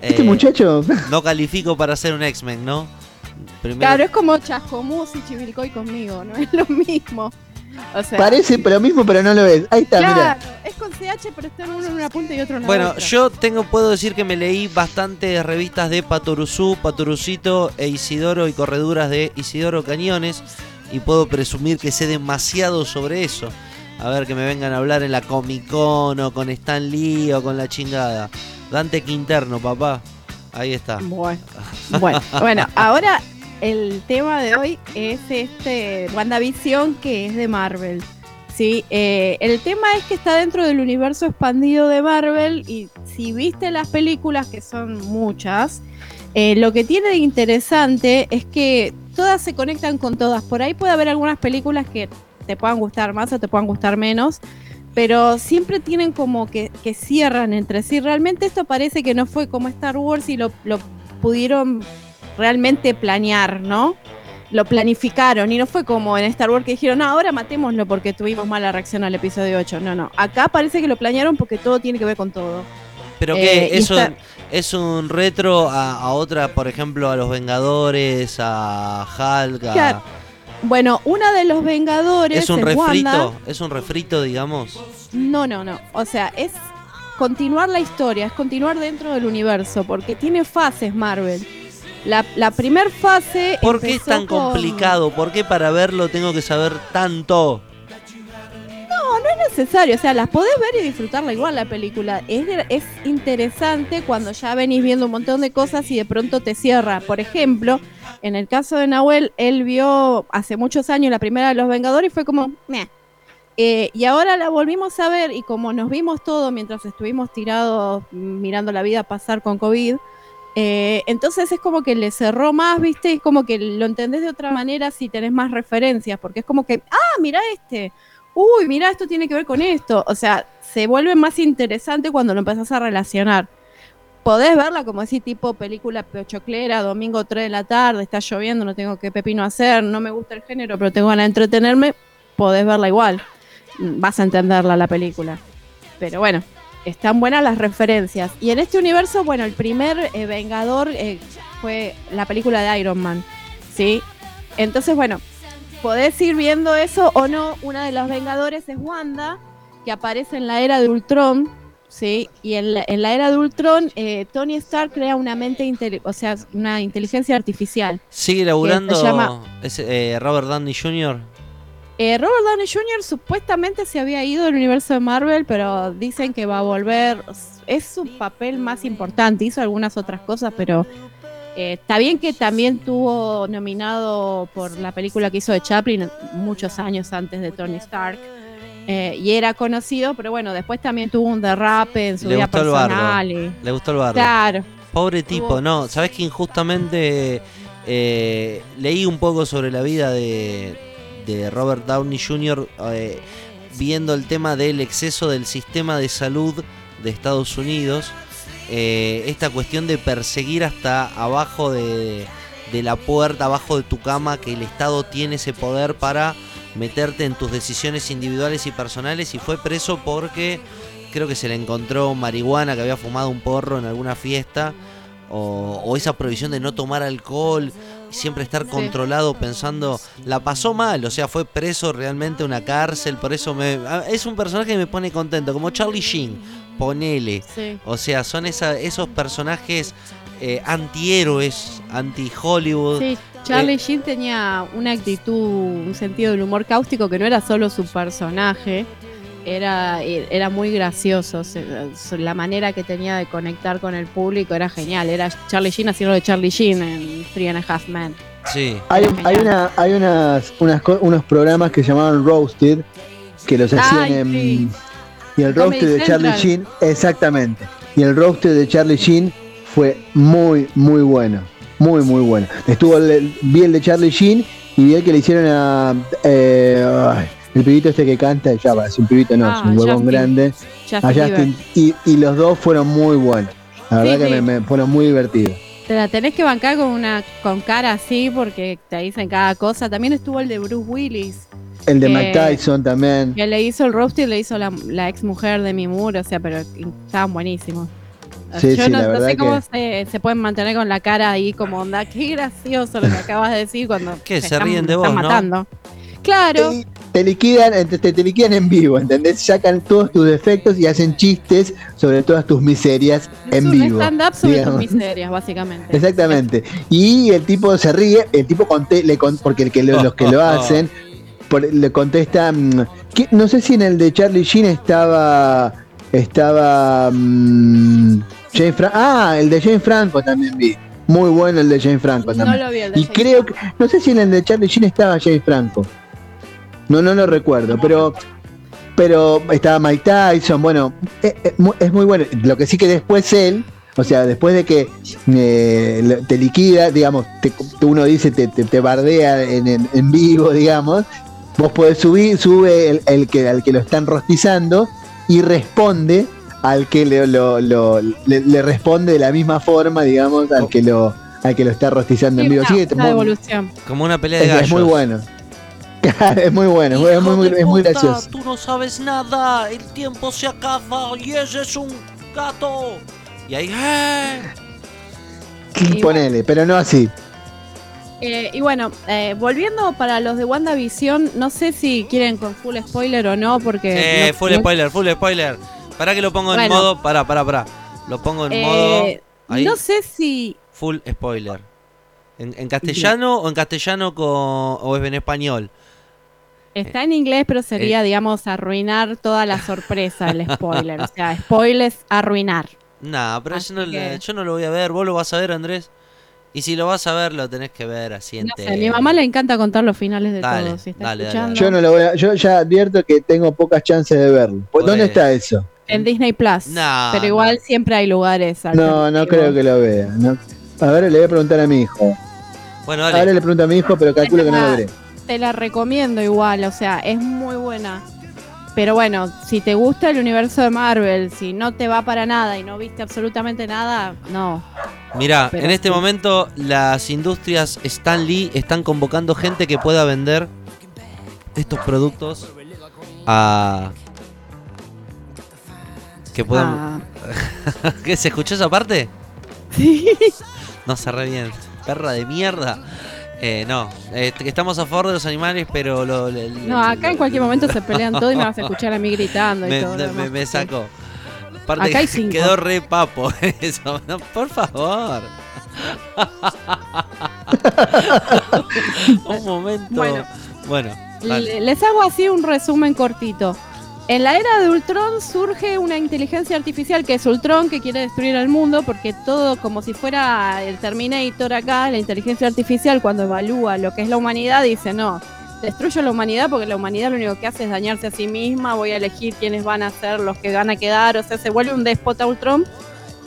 B: Este
A: eh,
B: muchacho.
A: No califico para ser un X-Men, ¿no? Primero-
E: Claro, es como Chascomús y Chivilcoy conmigo, no es lo mismo. O sea,
B: Parece lo mismo, pero no lo es. Ahí está,
E: claro,
B: mira.
E: es con CH, pero están uno en una punta y otro en la
A: Bueno,
E: otra.
A: yo tengo, puedo decir que me leí bastantes revistas de Patoruzú, Patorucito e Isidoro y correduras de Isidoro Cañones y puedo presumir que sé demasiado sobre eso. A ver que me vengan a hablar en la Comic Con o con Stan Lee o con la chingada. Dante Quinterno, papá. Ahí está.
E: Bueno, bueno, bueno, ahora el tema de hoy es este WandaVision que es de Marvel. Sí, eh, el tema es que está dentro del universo expandido de Marvel y si viste las películas, que son muchas, eh, lo que tiene de interesante es que todas se conectan con todas. Por ahí puede haber algunas películas que te puedan gustar más o te puedan gustar menos, pero siempre tienen como que, que cierran entre sí. Realmente esto parece que no fue como Star Wars y lo, lo pudieron realmente planear, ¿no? Lo planificaron y no fue como en Star Wars que dijeron, no, ahora matémoslo porque tuvimos mala reacción al episodio 8. No, no. Acá parece que lo planearon porque todo tiene que ver con todo.
A: Pero
E: Eh,
A: que eso
E: está-
A: es un retro a, a otra, por ejemplo, a los Vengadores, a Hulk, a-
E: Claro. Bueno, una de los Vengadores
A: es un
E: Wanda.
A: refrito, es un refrito, digamos.
E: No, no, no. O sea, es continuar la historia, es continuar dentro del universo, porque tiene fases Marvel. La, la primer fase.
A: ¿Por qué es tan
E: con-
A: complicado? ¿Por qué para verlo tengo que saber tanto?
E: es necesario, o sea, las podés ver y disfrutarla igual la película. Es, es interesante cuando ya venís viendo un montón de cosas y de pronto te cierra. Por ejemplo, en el caso de Nahuel, él vio hace muchos años la primera de los Vengadores y fue como, "Meh". Eh, y ahora la volvimos a ver y como nos vimos todo mientras estuvimos tirados mm, mirando la vida pasar con COVID, eh, entonces es como que le cerró más, ¿viste? Es como que lo entendés de otra manera si tenés más referencias, porque es como que, ah, mira este, uy, mira, esto tiene que ver con esto. O sea, se vuelve más interesante cuando lo empezás a relacionar. Podés verla como así, tipo película peochoclera, domingo 3 de la tarde, está lloviendo, no tengo que pepino hacer, no me gusta el género, pero tengo ganas de entretenerme, podés verla igual. Vas a entenderla la película. Pero bueno, están buenas las referencias. Y en este universo, bueno, el primer eh, Vengador eh, fue la película de Iron Man, ¿sí? Entonces, bueno, podés ir viendo eso o no. Una de los Vengadores es Wanda, que aparece en la era de Ultron, ¿sí? Y en la, en la era de Ultron, eh, Tony Stark crea una mente, o sea, una inteligencia artificial.
A: ¿Sigue laburando
E: se llama-
A: eh, Robert Downey Jr.?
E: Eh, Robert Downey Jr. supuestamente se había ido del universo de Marvel, pero dicen que va a volver. Es su papel más importante. Hizo algunas otras cosas, pero eh, está bien que también tuvo nominado por la película que hizo de Chaplin muchos años antes de Tony Stark. Eh, y era conocido, pero bueno, después también tuvo un derrape en su
A: Le
E: vida
A: gustó el bardo.
E: y-
A: Le gustó el bardo.
E: Claro.
A: Pobre tipo,
E: Tuvo-
A: no. ¿Sabes que injustamente eh, leí un poco sobre la vida de, de Robert Downey Jr. eh, viendo el tema del exceso del sistema de salud de Estados Unidos? eh, esta cuestión de perseguir hasta abajo de, de la puerta, abajo de tu cama, que el Estado tiene ese poder para meterte en tus decisiones individuales y personales y fue preso porque creo que se le encontró marihuana, que había fumado un porro en alguna fiesta, o, o esa prohibición de no tomar alcohol siempre estar controlado pensando, la pasó mal, o sea, fue preso realmente una cárcel, por eso me... Es un personaje que me pone contento, como Charlie Sheen, ponele.
E: Sí.
A: O sea, son esa- esos personajes eh, antihéroes, anti-Hollywood.
E: Sí, Charlie
A: Eh,
E: Sheen tenía una actitud, un sentido del humor cáustico que no era solo su personaje, era, era muy gracioso. La manera que tenía de conectar con el público era genial. Era Charlie Sheen haciendo de Charlie Sheen en Three and a Half Men.
A: Sí.
B: Hay, hay, una, hay unas, unos programas que se llamaban Roasted, que los hacían
E: Ay,
B: en...
E: sí.
B: Y el
E: Comedy
B: roasted de Charlie. Sheen, exactamente. Y el roasted de Charlie Sheen fue muy, muy bueno. Muy, muy bueno. Estuvo el, vi el de Charlie Sheen y vi el que le hicieron a... eh, ay, el pibito este que canta, ya va, es un pibito no, es
E: Ah,
B: un huevón
E: Justin.
B: grande.
E: Justin
B: A. Justin, y, y los dos fueron muy buenos. La
E: Sí,
B: verdad que
E: sí.
B: me, me fueron muy divertidos.
E: Te la tenés que bancar con una con cara así porque te dicen cada cosa. También estuvo el de Bruce Willis,
B: El de
E: que-
B: Mike Tyson también.
E: que le hizo el roast y le hizo la, la ex mujer de Mimur, o sea, pero estaban buenísimos.
B: Sí,
E: Yo
B: sí,
E: no,
B: la
E: no
B: verdad
E: sé cómo
B: que-
E: se, se pueden mantener con la cara ahí como onda. Qué gracioso lo que acabas de decir cuando
A: ¿Qué?
E: te
A: Se
E: están-
A: ríen de
E: te están
A: vos, ¿no?
E: matando. Claro,
B: te liquidan, eh, te, te- liquidan en vivo, ¿entendés? Sacan todos tus defectos y hacen chistes sobre todas tus miserias
E: es
B: en
E: un
B: vivo.
E: stand-up sobre
B: digamos.
E: tus miserias, básicamente.
B: Exactamente. Y el tipo se ríe, el tipo conte, le con- porque el que lo- los que lo hacen por- le contesta, mm, ¿qué? no sé si en el de Charlie Sheen estaba estaba mm, Jane Fra- ah, el de Jane Franco también vi. Muy bueno el de Jane Franco
E: No
B: también.
E: lo vi el de
B: y
E: Jane
B: creo que no sé si en el de Charlie Sheen estaba Jane Franco. No, no lo recuerdo, pero pero estaba Mike Tyson, bueno, es, es mu- es muy bueno. Lo que sí que después él, o sea, después de que eh, te liquida, digamos, te- uno dice, te, te, te bardea en, en- en vivo, digamos, vos podés subir, sube el, el que, al que lo están rostizando y responde al que le, lo, lo- le, le responde de la misma forma, digamos, al que lo al que lo está rostizando en vivo.
E: una- una
B: muy-
E: devolución.
A: Como una pelea de
B: es,
A: gallos.
B: es muy bueno. es muy bueno, es muy, muy- es muy gracioso.
A: Tú no sabes nada, el tiempo se acaba y ese es un gato. Y ahí, ¡eh!
E: Y
B: Ponele, pero no así.
E: Eh, y bueno, eh, volviendo para los de WandaVision, no sé si quieren con full spoiler o no, porque.
A: Eh,
E: no-
A: full
E: no-
A: spoiler, full spoiler. Para que lo pongo en modo. Pará, pará, pará. Lo pongo en
E: eh,
A: modo. Ahí.
E: no sé si.
A: Full spoiler. ¿En, en castellano o en castellano con, o es en español?
E: Está en inglés, pero
A: Eh.
E: sería, digamos, arruinar toda la sorpresa, el spoiler. O sea, spoilers, arruinar.
A: Nah, pero yo no,
E: que-
A: yo no lo voy a ver. ¿Vos lo vas a ver, Andrés? Y si lo vas a ver, lo tenés que ver así
E: No sé, a mi mamá le encanta contar los finales de
A: Dale,
E: todo. Si está
A: dale, dale.
B: Yo no lo voy a, yo ya advierto que tengo pocas chances de verlo. ¿Dónde está eso?
E: En Disney Plus.
A: No,
E: pero igual siempre hay lugares.
B: No, no creo que lo vea. no. A ver, le voy a preguntar a mi hijo.
A: Bueno,
B: Ahora
A: dale.
B: le pregunto a mi hijo, pero calculo que no lo veré.
E: Te la recomiendo igual, o sea, es muy buena. Pero bueno, si te gusta el universo de Marvel, si no te va para nada y no viste absolutamente nada, no.
A: Mirá,
E: Pero
A: en este
E: sí.
A: momento las industrias Stan Lee están convocando gente que pueda vender estos productos a... Que puedan...
E: Ah,
A: ¿Qué? ¿Se escuchó esa parte?
E: sí.
A: No se re bien. Perra de mierda. Eh, no, eh, estamos a favor de los animales, pero lo, lo-
E: No, acá en cualquier momento se pelean todo y me vas a escuchar a mí gritando y
A: me,
E: todo.
A: me- me sacó. Aparte
E: Acá hay
A: que
E: cinco.
A: quedó re papo eso. No, por favor. Un momento.
E: Bueno. Les hago así un resumen cortito. En la era de Ultron surge una inteligencia artificial que es Ultron, que quiere destruir al mundo, porque todo como si fuera el Terminator acá, la inteligencia artificial cuando evalúa lo que es la humanidad dice, no, destruyo la humanidad porque la humanidad lo único que hace es dañarse a sí misma, voy a elegir quiénes van a ser los que van a quedar, o sea, se vuelve un déspota Ultron.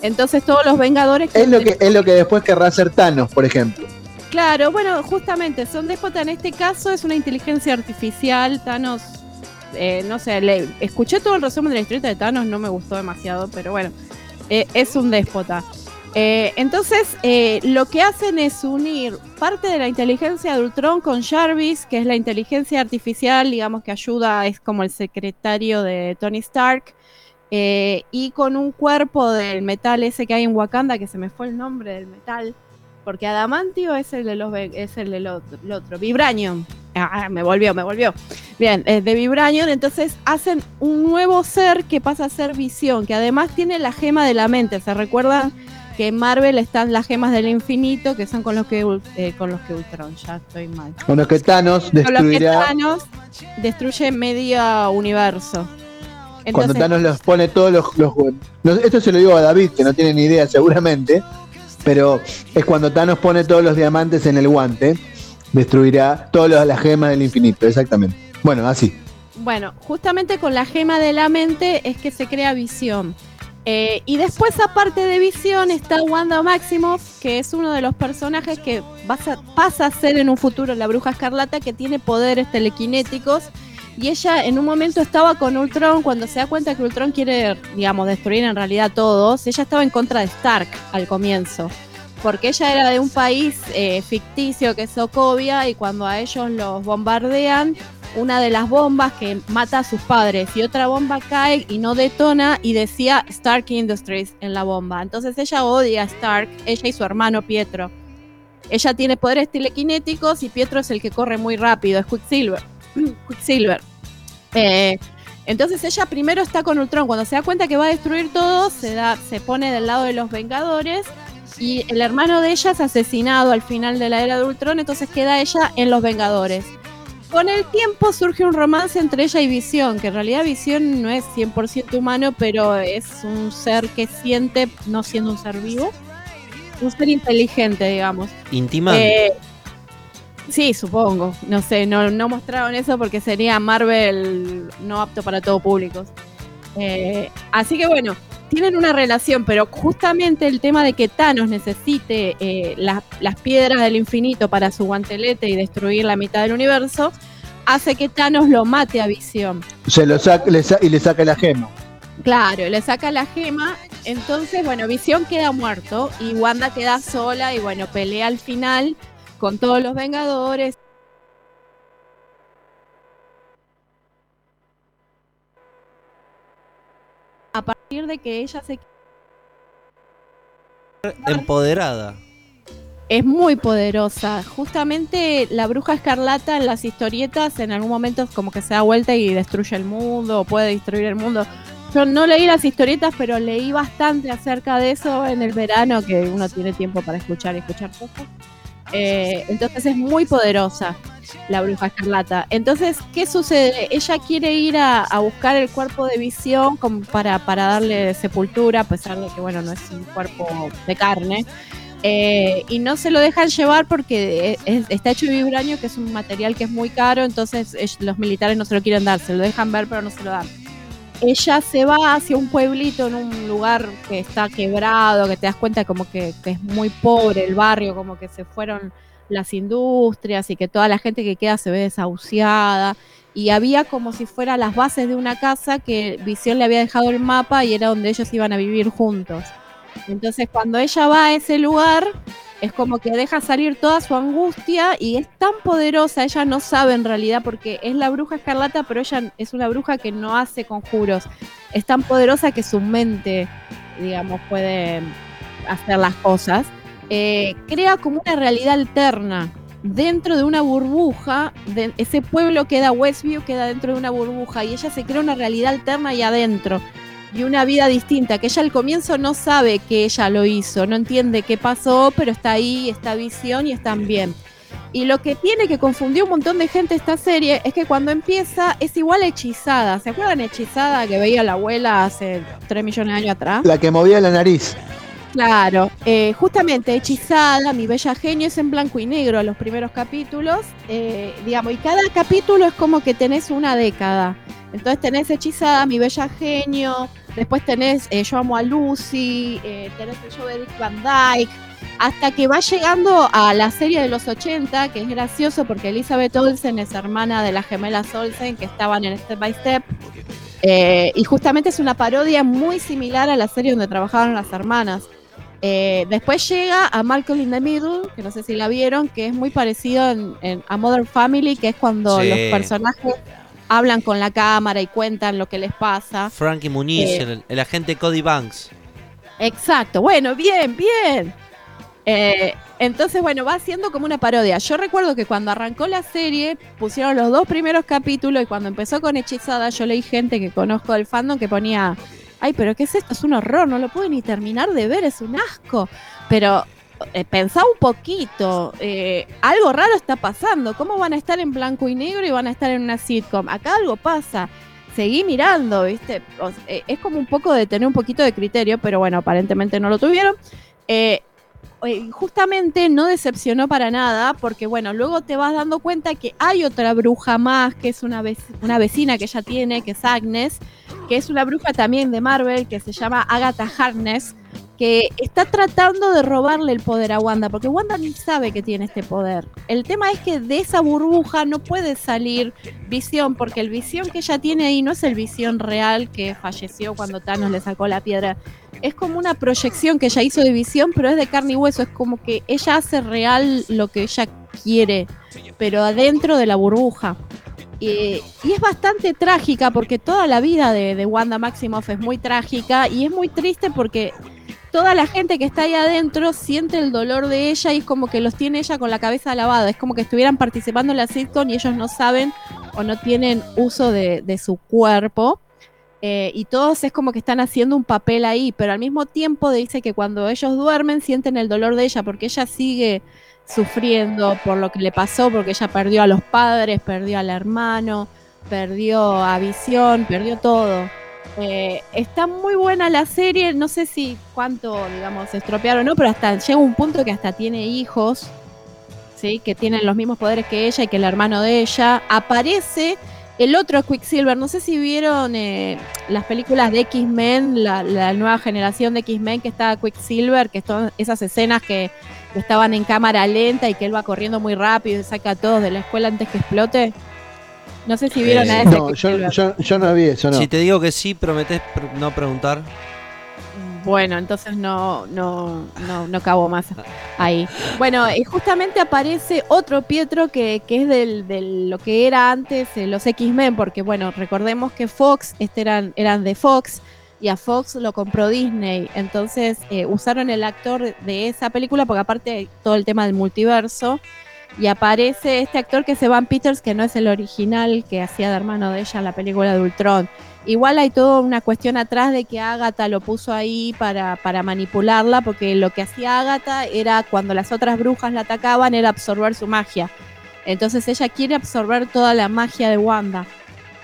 E: Entonces todos los Vengadores...
B: Es lo que es lo que después querrá hacer Thanos, por ejemplo.
E: Claro, bueno, justamente, son déspota en este caso es una inteligencia artificial, Thanos, eh, no sé, le, escuché todo el resumen de la historieta de Thanos, no me gustó demasiado, pero bueno, eh, es un déspota. Eh, entonces, lo que hacen es unir parte de la inteligencia de Ultron con Jarvis, que es la inteligencia artificial, digamos, que ayuda, es como el secretario de Tony Stark, y con un cuerpo del metal ese que hay en Wakanda, que se me fue el nombre del metal, porque Adamantio es el de los es el del otro, el otro, Vibranium. Ah, me volvió, me volvió. Bien, es de Vibranium, entonces hacen un nuevo ser que pasa a ser Visión, que además tiene la gema de la mente. ¿Se recuerdan que en Marvel están las gemas del infinito, que son con los que eh, con los que Ultron, ya estoy mal.
B: Con los que Thanos
E: Con los que
B: destruirá.
E: Thanos destruye medio universo.
B: Cuando Thanos los pone todos los, los- esto se lo digo a David, que no tiene ni idea seguramente, pero es cuando Thanos pone todos los diamantes en el guante, destruirá todas las gemas del infinito, exactamente. Bueno, así.
E: Bueno, justamente con la gema de la mente es que se crea visión. Eh, y después, aparte de visión, está Wanda Maximoff, que es uno de los personajes que pasa a ser en un futuro la bruja escarlata, que tiene poderes telequinéticos. Y ella en un momento estaba con Ultron, cuando se da cuenta que Ultron quiere, digamos, destruir en realidad a todos. Ella estaba en contra de Stark al comienzo. porque ella era de un país eh, ficticio que es Sokovia y cuando a ellos los bombardean, una de las bombas que mata a sus padres y otra bomba cae y no detona y decía Stark Industries en la bomba. Entonces ella odia a Stark, ella y su hermano Pietro. Ella tiene poderes telequinéticos y Pietro es el que corre muy rápido, es Quicksilver. Quicksilver. Eh, entonces ella primero está con Ultron. Cuando se da cuenta que va a destruir todo, se, da, se pone del lado de los Vengadores. Y el hermano de ella es asesinado al final de la era de Ultron. Entonces queda ella en los Vengadores. Con el tiempo surge un romance entre ella y Visión, que en realidad Visión no es 100% humano, pero es un ser que siente, no siendo un ser vivo. Un ser inteligente, digamos.
A: Intima.
E: Eh, sí, supongo. No sé, no, no mostraron eso porque sería Marvel no apto para todo público. Eh, así que bueno, tienen una relación, pero justamente el tema de que Thanos necesite eh, las- las piedras del infinito para su guantelete y destruir la mitad del universo, hace que Thanos lo mate a Visión.
B: Se lo saca le sa- y le saca la gema.
E: Claro, le saca la gema. Entonces, bueno, Visión queda muerto y Wanda queda sola y bueno, pelea al final con todos los Vengadores. A partir de que ella se
A: Empoderada.
E: es muy poderosa. Justamente la bruja escarlata en las historietas en algún momento como que se da vuelta y destruye el mundo o puede destruir el mundo. Yo no leí las historietas, pero leí bastante acerca de eso en el verano, que uno tiene tiempo para escuchar y escuchar cosas. Eh, entonces es muy poderosa la bruja escarlata. Entonces, ¿qué sucede? Ella quiere ir a, buscar el cuerpo de visión para, darle sepultura, a pesar de que, bueno, no es un cuerpo de carne. Eh, y no se lo dejan llevar porque es- está hecho de vibranio, que es un material que es muy caro, entonces es- los militares no se lo quieren dar, se lo dejan ver pero no se lo dan. Ella se va hacia un pueblito en un lugar que está quebrado, que te das cuenta como que, es muy pobre el barrio, como que se fueron las industrias y que toda la gente que queda se ve desahuciada. Y había como si fuera las bases de una casa que Visión le había dejado el mapa y era donde ellos iban a vivir juntos. Entonces cuando ella va a ese lugar, es como que deja salir toda su angustia y es tan poderosa, ella no sabe en realidad porque es la bruja escarlata, pero ella es una bruja que no hace conjuros. Es tan poderosa que su mente, digamos, puede hacer las cosas. Eh, crea como una realidad alterna dentro de una burbuja. De, ese pueblo queda Westview, queda dentro de una burbuja y ella se crea una realidad alterna ahí adentro y una vida distinta, que ella al comienzo no sabe que ella lo hizo, no entiende qué pasó, pero está ahí, está visión y están bien. Y lo que tiene que confundir un montón de gente esta serie es que cuando empieza es igual a hechizada. ¿Se acuerdan hechizada que veía la abuela hace 3 millones de años atrás?
B: La que movía la nariz.
E: Claro, eh, justamente Hechizada, Mi Bella Genio es en blanco y negro los primeros capítulos, eh, digamos, y cada capítulo es como que tenés una década. Entonces tenés Hechizada, Mi Bella Genio, después tenés eh, Yo Amo a Lucy, eh, tenés el show de Dick Van Dyke, hasta que va llegando a la serie de los 80, que es gracioso porque Elizabeth Olsen es hermana de las gemelas Olsen que estaban en Step by Step. Eh, y justamente es una parodia muy similar a la serie donde trabajaban las hermanas. Eh, después llega a Malcolm in the Middle, que no sé si la vieron, que es muy parecido en- en- a Modern Family, que es cuando
A: Sí.
E: los personajes hablan con la cámara y cuentan lo que les pasa.
A: Frankie Muniz,
E: Eh.
A: el, el agente Cody Banks.
E: Exacto, bueno, bien, bien. Eh, entonces, bueno, va siendo como una parodia. Yo recuerdo que cuando arrancó la serie, pusieron los dos primeros capítulos y cuando empezó con Hechizada, yo leí gente que conozco del fandom que ponía, ay, pero ¿qué es esto? Es un horror, no lo puedo ni terminar de ver, es un asco. Pero eh, pensá un poquito, eh, algo raro está pasando. ¿Cómo van a estar en blanco y negro y van a estar en una sitcom? Acá algo pasa. Seguí mirando, ¿viste? Eh, es como un poco de tener un poquito de criterio, pero bueno, aparentemente no lo tuvieron. Eh, justamente no decepcionó para nada, porque bueno, luego te vas dando cuenta que hay otra bruja más, que es una, vec- una vecina que ella tiene, que es Agnes, que es una bruja también de Marvel, que se llama Agatha Harkness, que está tratando de robarle el poder a Wanda, porque Wanda ni sabe que tiene este poder. El tema es que de esa burbuja no puede salir visión, porque el visión que ella tiene ahí no es el visión real que falleció cuando Thanos le sacó la piedra. Es como una proyección que ella hizo de visión, pero es de carne y hueso. Es como que ella hace real lo que ella quiere, pero adentro de la burbuja. Y, y es bastante trágica porque toda la vida de, de Wanda Maximoff es muy trágica y es muy triste porque toda la gente que está ahí adentro siente el dolor de ella y es como que los tiene ella con la cabeza lavada. Es como que estuvieran participando en la sitcom y ellos no saben o no tienen uso de, su cuerpo. Eh, y todos es como que están haciendo un papel ahí, pero al mismo tiempo dice que cuando ellos duermen sienten el dolor de ella porque ella sigue sufriendo por lo que le pasó, porque ella perdió a los padres, perdió al hermano, perdió a Visión, perdió todo. Eh, está muy buena la serie, no sé si cuánto, digamos, estropearon o no, pero hasta llega un punto que hasta tiene hijos, ¿sí? que tienen los mismos poderes que ella y que el hermano de ella. Aparece el otro Quicksilver, no sé si vieron eh, las películas de X-Men, la, la nueva generación de X-Men que está Quicksilver, que son esas escenas que estaban en cámara lenta y que él va corriendo muy rápido y saca a todos de la escuela antes que explote. No sé si vieron
A: Eh,
E: a ese
B: No, yo, yo, yo no vi eso, no.
A: Si te digo que sí, prometés pr- no preguntar.
E: Bueno, entonces no, no, no, no cabo más ahí. Bueno, y justamente aparece otro Pietro que, que es del, del- lo que era antes eh, los X-Men, porque bueno, recordemos que Fox este eran, eran de Fox y a Fox lo compró Disney. Entonces eh, usaron el actor de esa película, porque aparte todo el tema del multiverso. Y aparece este actor que es Evan Peters, que no es el original que hacía de hermano de ella en la película de Ultron. Igual hay toda una cuestión atrás de que Agatha lo puso ahí para, manipularla, porque lo que hacía Agatha era cuando las otras brujas la atacaban, era absorber su magia. Entonces ella quiere absorber toda la magia de Wanda.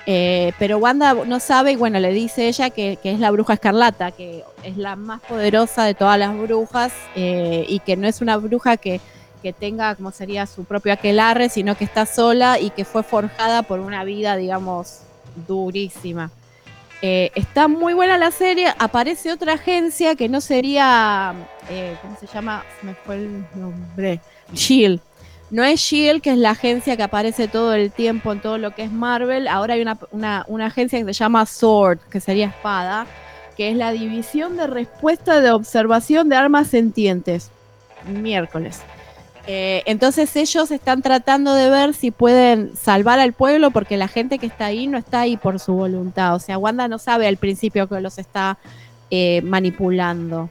E: Eh, pero Wanda no sabe y bueno, le dice ella que, que es la bruja escarlata, que es la más poderosa de todas las brujas eh, y que no es una bruja que, que tenga como sería su propio aquelarre, sino que está sola y que fue forjada por una vida, digamos, durísima. Eh, está muy buena la serie. Aparece otra agencia que no sería. eh, ¿Cómo se llama? Me fue el nombre. Shield. No es Shield, que es la agencia que aparece todo el tiempo en todo lo que es Marvel. Ahora hay una, una- una agencia que se llama SWORD, que sería espada, que es la División de Respuesta de Observación de Armas Sentientes. Miércoles. Eh, entonces ellos están tratando de ver si pueden salvar al pueblo porque la gente que está ahí no está ahí por su voluntad. O sea, Wanda no sabe al principio que los está eh, manipulando.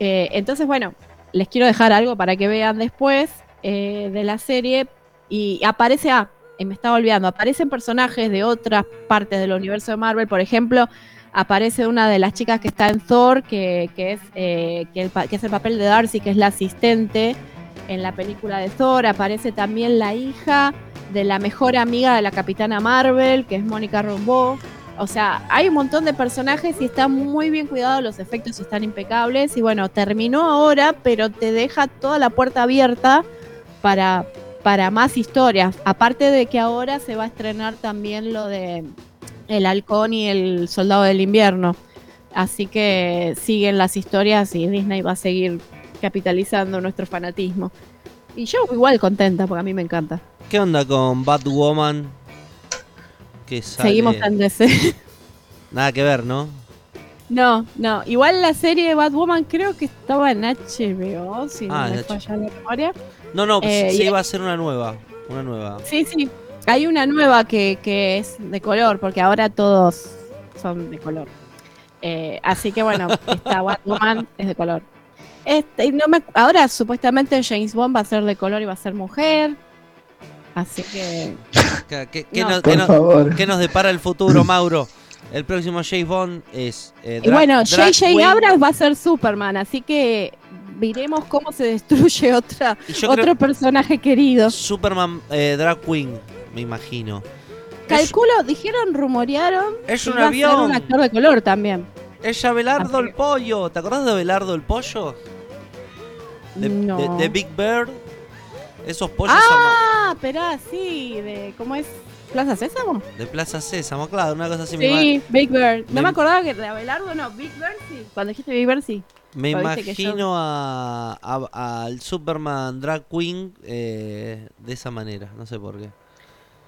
E: Eh, entonces, bueno, les quiero dejar algo para que vean después eh, de la serie. Y aparece, ah, eh, me estaba olvidando, aparecen personajes de otras partes del universo de Marvel. Por ejemplo, aparece una de las chicas que está en Thor, que, es, eh, que, que es el papel de Darcy, que es la asistente en la película de Thor. Aparece también la hija de la mejor amiga de la Capitana Marvel, que es Mónica Rambeau. O sea, hay un montón de personajes y está muy bien cuidado, los efectos están impecables. Y bueno, terminó ahora, pero te deja toda la puerta abierta para, para más historias. Aparte de que ahora se va a estrenar también lo de El Halcón y el Soldado del Invierno. Así que siguen las historias y Disney va a seguir capitalizando nuestro fanatismo. Y yo igual contenta porque a mí me encanta.
A: ¿Qué onda con Batwoman? Que sale-
E: Seguimos en DC.
A: Nada que ver, ¿no?
E: No, no. Igual la serie de Batwoman creo que estaba en HBO, si
A: Ah,
E: no me falla la memoria.
A: No, no,
E: Eh,
A: sí
E: y-
A: va a ser una nueva. Una nueva.
E: Sí, sí. Hay una nueva que, que es de color, porque ahora todos son de color. Eh, así que bueno, esta Batwoman es de color. Este, no me, ahora supuestamente James Bond va a ser de color y va a ser mujer. Así que
A: ¿Qué, qué- qué
E: No.
A: nos,
B: Por
A: qué nos-
B: favor.
A: qué nos depara el futuro, Mauro? El próximo James Bond es. eh,
E: Y bueno, J.J. Abrams va a ser Superman, así que veremos cómo se destruye otra, otro personaje querido.
A: Superman eh, Drag Queen, me imagino. Es,
E: Calculo, dijeron, rumorearon.
A: es
E: que
A: un
E: iba a ser
A: avión.
E: un actor de color también.
A: Es Abelardo el pollo. ¿Te acordás de Abelardo el pollo? De,
E: no.
A: de- de Big Bird. Esos pollos
E: ah, esperá, sí, de ¿cómo es? Plaza Sésamo.
A: de Plaza Sésamo, claro, una cosa así. mi
E: Sí, Big Bird. No
A: Me-
E: me acordaba que de Abelardo no, Big Bird sí. Cuando dijiste Big Bird sí.
A: Me
E: yo-
A: imagino a, a- al Superman Drag Queen eh, de esa manera, no sé por qué.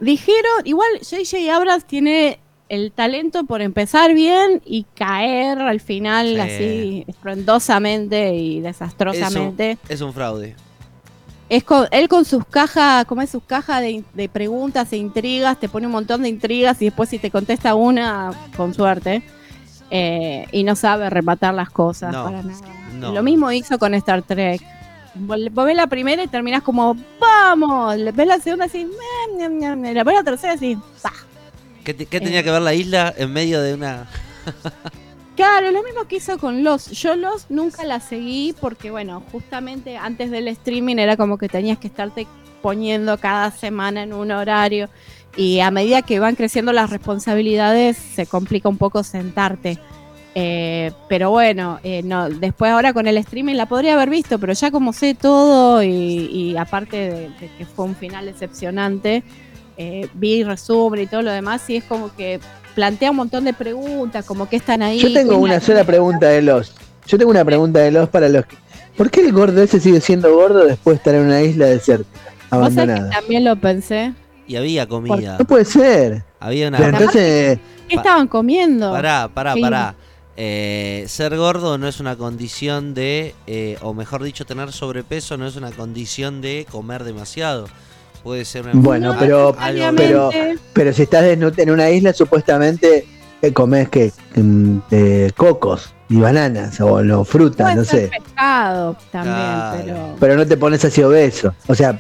E: Dijeron, igual J.J. Abrams tiene el talento por empezar bien y caer al final
A: Sí.
E: así estruendosamente y desastrosamente.
A: Es un fraude.
E: Es con, él con sus cajas, como es sus cajas de, de preguntas e intrigas, te pone un montón de intrigas y después si te contesta una, con suerte, eh, y no sabe rematar las cosas
A: No,
E: para nada.
A: no.
E: Lo mismo hizo con Star Trek. Vos ves la primera y terminás como, vamos, ves la segunda así, "Meh, meh, meh, meh", la ves la tercera así, "Pa".
A: ¿Qué, te- qué tenía
E: Eh.
A: que ver la isla en medio de una...
E: Claro, lo mismo que hizo con Los. Yo Los nunca la seguí porque, bueno, justamente antes del streaming era como que tenías que estarte poniendo cada semana en un horario y a medida que van creciendo las responsabilidades se complica un poco sentarte. Eh, pero bueno, eh, no, después ahora con el streaming la podría haber visto, pero ya como sé todo y, y aparte de, de que fue un final decepcionante, eh, vi resumen y todo lo demás y es como que plantea un montón de preguntas, como que están ahí.
B: Yo tengo
E: ¿Quién
B: una
E: la-
B: sola pregunta de los. Yo tengo una pregunta de los para los. que- ¿Por qué el gordo ese sigue siendo gordo después de estar en una isla desértica,
E: Vos sabés que
B: abandonada?
E: también lo pensé.
A: Y había comida.
B: No puede ser.
A: Había una...
B: Pero entonces,
E: ¿Qué estaban comiendo?
A: Pará, pará,
E: Sí.
A: pará. Eh, ser gordo no es una condición de, eh, o mejor dicho, tener sobrepeso no es una condición de comer demasiado. Puede ser una
B: Bueno, pero-
A: algo-
B: pero- pero si estás en una isla, supuestamente eh, comes que mm, eh, cocos y bananas o no, frutas, no sé.
E: pescado también,
A: Claro.
E: pero
B: Pero no te pones así obeso. O sea,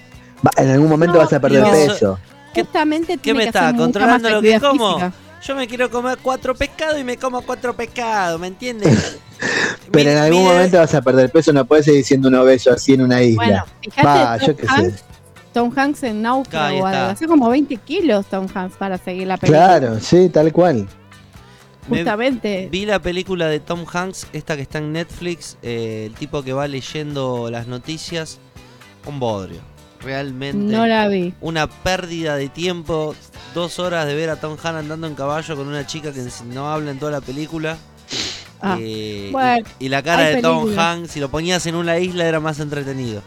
B: va- en algún momento
E: No,
B: vas a perder peso.
A: ¿Qué-
E: justamente
A: qué
E: tiene
A: me
E: que
A: está, controlando lo que como?
E: física.
A: Yo me quiero comer cuatro pescados y me como cuatro pescados, ¿me entiendes?
B: Pero en algún momento vas a perder peso, no puedes seguir siendo un obeso así en una isla.
E: Bueno, fíjate,
B: Va, yo qué sé.
E: Tom Hanks en Náufrago, hace como 20 kilos Tom Hanks para seguir la película.
B: Claro, sí, tal cual.
A: Me-
E: Justamente.
A: Vi la película de Tom Hanks, esta que está en Netflix, eh, el tipo que va leyendo las noticias, un bodrio. Realmente.
E: No la vi.
A: Una pérdida de tiempo, dos horas de ver a Tom Hanks andando en caballo con una chica que no habla en toda la película.
E: Ah,
A: Eh, y-
E: bueno,
A: y, la cara de Tom. Hanks, si lo ponías en una isla era más entretenido.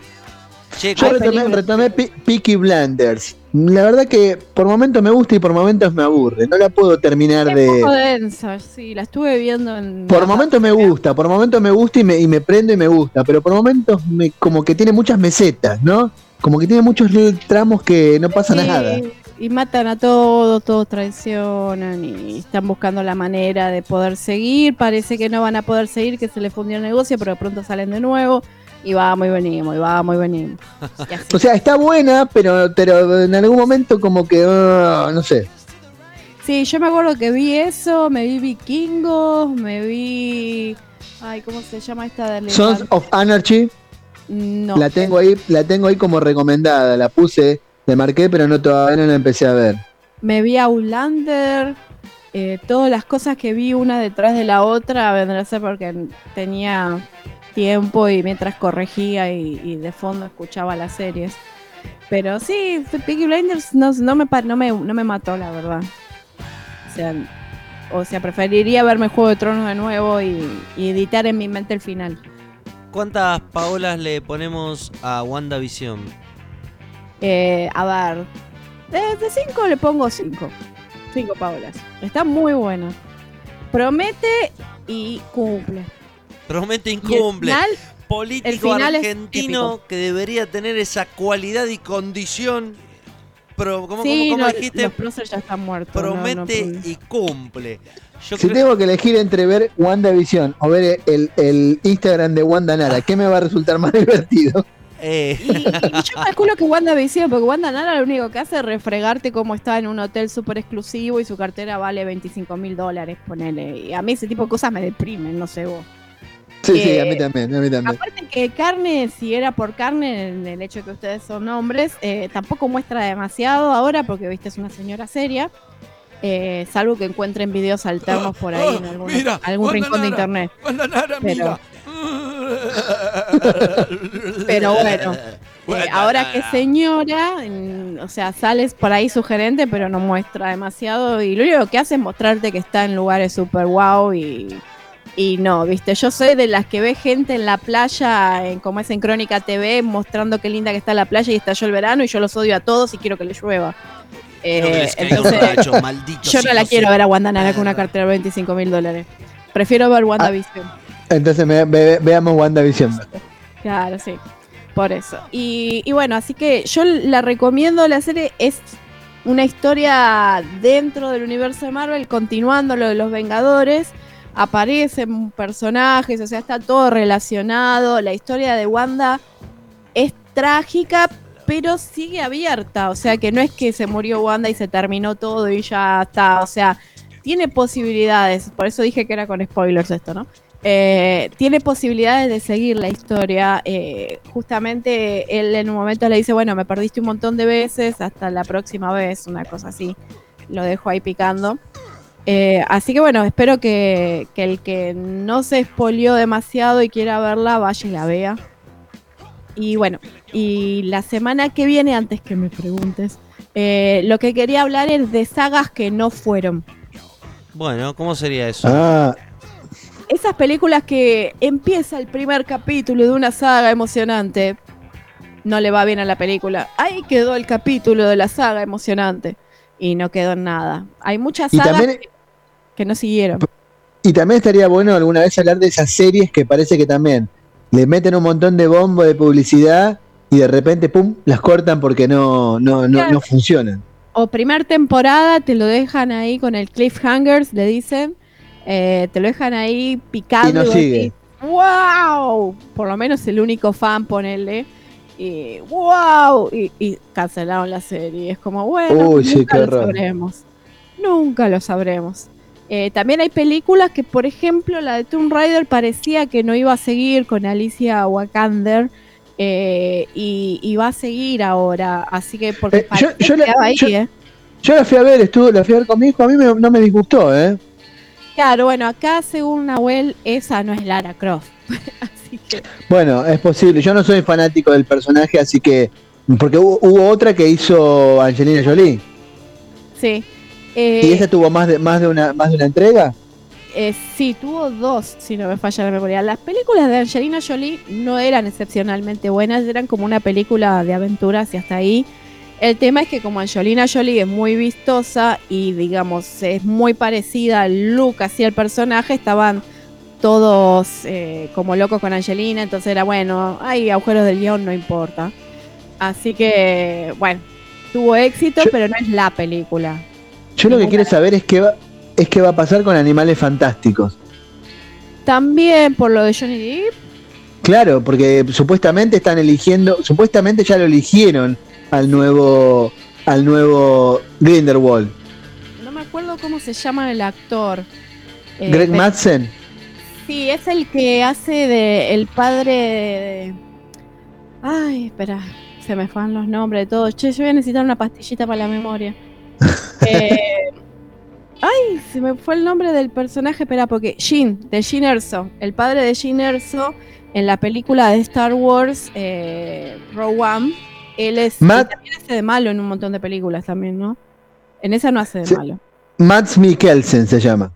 A: Che,
B: Yo retomé, retomé Pe- Peaky Blinders. La verdad que por momentos me gusta y por momentos me aburre. No la puedo terminar
E: es un poco
B: de.
E: densa, sí, la estuve viendo en...
B: Por momentos me gusta, por momentos me gusta y me, y me prendo y me gusta, pero por momentos me, como que tiene muchas mesetas, ¿no? Como que tiene muchos tramos que no pasa
E: Sí,
B: nada.
E: Y matan a todos, todos traicionan y están buscando la manera de poder seguir. Parece que no van a poder seguir, que se les fundió el negocio, pero de pronto salen de nuevo y vamos y venimos, y vamos y venimos. Y.
B: O sea, está buena, pero, pero en algún momento como que, ah, no sé.
E: Sí, yo me acuerdo que vi eso, me vi vikingos, me vi... Ay, ¿cómo se llama esta de
B: Sons of Anarchy,
E: No.
B: la tengo ahí, la tengo ahí como recomendada, la puse, la marqué, pero no todavía no la empecé a ver.
E: Me vi Outlander, eh, todas las cosas que vi una detrás de la otra vendrá a ser porque tenía tiempo y mientras corregía y, y de fondo escuchaba las series. Pero sí, Peaky Blinders no, no, me, no, me, no me mató, la verdad. O sea, o sea, preferiría verme Juego de Tronos de nuevo y, y editar en mi mente el final.
A: ¿cuántas Paolas le ponemos a WandaVision?
E: Eh, a ver, de 5 le pongo 5. 5 paulas. Está muy buena. Promete y cumple.
A: Promete incumple.
E: final,
A: Político
E: el final es
A: argentino que debería tener esa cualidad y condición. Pero, ¿cómo,
E: sí,
A: cómo- cómo
E: no,
A: dijiste?
E: los ya están muertos. no, no
A: Promete y cumple. Yo
B: Si
A: creo-
B: tengo que elegir entre ver WandaVision o ver el, el Instagram de Wanda Nara, ¿qué me va a resultar más divertido?
A: eh,
E: Y, y yo calculo que Wanda Visión, porque Wanda Nara lo único que hace es refregarte cómo está en un hotel súper exclusivo y su cartera vale 25 mil dólares, ponele. Y a mí ese tipo de cosas me deprimen, no sé vos.
B: Sí, sí,
E: Eh,
B: a mí también, a mí también.
E: Aparte que carne, si era por carne, en el hecho de que ustedes son hombres, eh, tampoco muestra demasiado ahora, porque viste es una señora seria. eh, salvo que encuentren videos alternos por ahí en algún,
C: mira,
E: algún
C: Wanda
E: rincón de internet.
C: Nara,
E: Pero-
C: mira.
E: Pero bueno, Eh, ahora que señora, o sea, sales por ahí sugerente, pero no muestra demasiado. Y lo único que hace es mostrarte que está en lugares super wow y, Y no, viste, yo soy de las que ve gente en la playa, en, como es en Crónica TV, mostrando qué linda que está la playa y estalló el verano y yo los odio a todos y quiero que les llueva. Eh,
A: No
E: entonces,
A: maldito
E: yo no la quiero ver a Wanda Nara con una cartera de 25 mil dólares. Prefiero ver WandaVision.
B: Entonces me- ve- veamos WandaVision.
E: Claro, sí. Por eso. Y, y bueno, así que yo la recomiendo. La serie es una historia dentro del universo de Marvel, continuando lo de los Vengadores. Aparecen personajes, o sea, está todo relacionado. La historia de Wanda es trágica, pero sigue abierta. O sea, que no es que se murió Wanda y se terminó todo y ya está. O sea, tiene posibilidades. Por eso dije que era con spoilers esto, ¿no? Eh, tiene posibilidades de seguir la historia. eh, justamente él en un momento le dice, bueno, me perdiste un montón de veces, hasta la próxima vez, una cosa así. Lo dejo ahí picando. Eh, así que bueno, espero que, que el que no se espolió demasiado y quiera verla, vaya y la vea. Y bueno, y la semana que viene, antes que me preguntes, eh, lo que quería hablar es de sagas que no fueron.
A: Bueno, ¿cómo sería eso?
B: Ah,
E: esas películas que empieza el primer capítulo de una saga emocionante, no le va bien a la película. Ahí quedó el capítulo de la saga emocionante y no quedó en nada. Hay muchas sagas
B: también,
E: que, que no siguieron.
B: y también estaría bueno alguna vez hablar de esas series que parece que también le meten un montón de bombo de publicidad y de repente, pum, las cortan porque no, no, no, no funcionan.
E: O primer temporada te lo dejan ahí con el cliffhangers, le dicen. eh, te lo dejan ahí picado.
B: Y no
E: vos
B: sigue.
E: decís, ¡Wow! Por lo menos el único fan, ponele. Y ¡Wow! Y, y cancelaron la serie. Es como, bueno,
B: Uy,
E: nunca lo
B: horror.
E: sabremos. Nunca lo sabremos. Eh, también hay películas que, por ejemplo, la de Tomb Raider parecía que no iba a seguir con Alicia Wakander. eh, y, y va a seguir ahora. Así que, porque
B: Eh, yo- la-
E: ahí,
B: yo-
E: ¿eh?
B: Yo la fui a ver, estuve, la fui a ver con mi hijo, a mí me- no me disgustó, ¿eh?
E: Claro, bueno, acá según Nahuel, esa no es Lara Croft. Así que,
B: Bueno, es posible. Yo no soy fanático del personaje, así que. Porque hubo, hubo otra que hizo Angelina Jolie.
E: sí. Eh,
B: ¿Y esa tuvo más de, más de, una, más de una entrega?
E: eh, sí, tuvo dos, si no me falla la memoria. Las películas de Angelina Jolie no eran excepcionalmente buenas, eran como una película de aventuras y hasta ahí. El tema es que como Angelina Jolie es muy vistosa y digamos es muy parecida al look hacia el personaje, estaban todos eh, como locos con Angelina, entonces era bueno, hay agujeros del guion, no importa. Así que, bueno, tuvo éxito, pero no es la película.
B: Yo lo que quiero saber es qué va, es qué va a pasar con Animales Fantásticos.
E: También por lo de Johnny Depp,
B: Claro, porque supuestamente están eligiendo, supuestamente ya lo eligieron al nuevo, al nuevo Grindelwald.
E: no me acuerdo cómo se llama el actor. Eh,
B: Greg
E: pero-
B: Madsen.
E: Sí, es el que hace de el padre de... Ay, espera, se me fueron los nombres de todos. Che, yo voy a necesitar una pastillita para la memoria. Eh, ay, se me fue el nombre del personaje, espera, porque Jean, de Jean Erso, el padre de Jean Erso en la película de Star Wars, eh, Rogue One, él es...
B: Matt-
E: también hace de malo en un montón de películas también, ¿no? En esa no hace de malo.
B: Mads Mikkelsen se llama,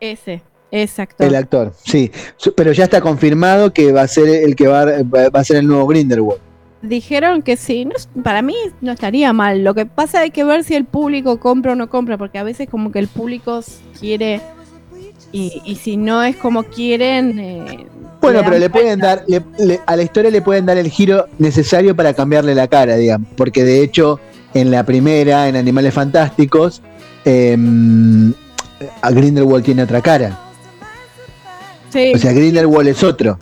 E: Ese, exacto.
B: el actor. Sí, pero ya está confirmado que va a ser el que va, va va a ser el nuevo Grindelwald.
E: Dijeron que sí, no para mí no estaría mal. Lo que pasa hay que ver si el público compra o no compra, porque a veces como que el público quiere y, y si no es como quieren... eh,
B: Bueno, pero le pueden dar, le- le- a la historia le pueden dar el giro necesario para cambiarle la cara, digamos. Porque de hecho, en la primera, en Animales Fantásticos, em, a Grindelwald tiene otra cara.
E: Sí,
B: O sea, Grindelwald es otro.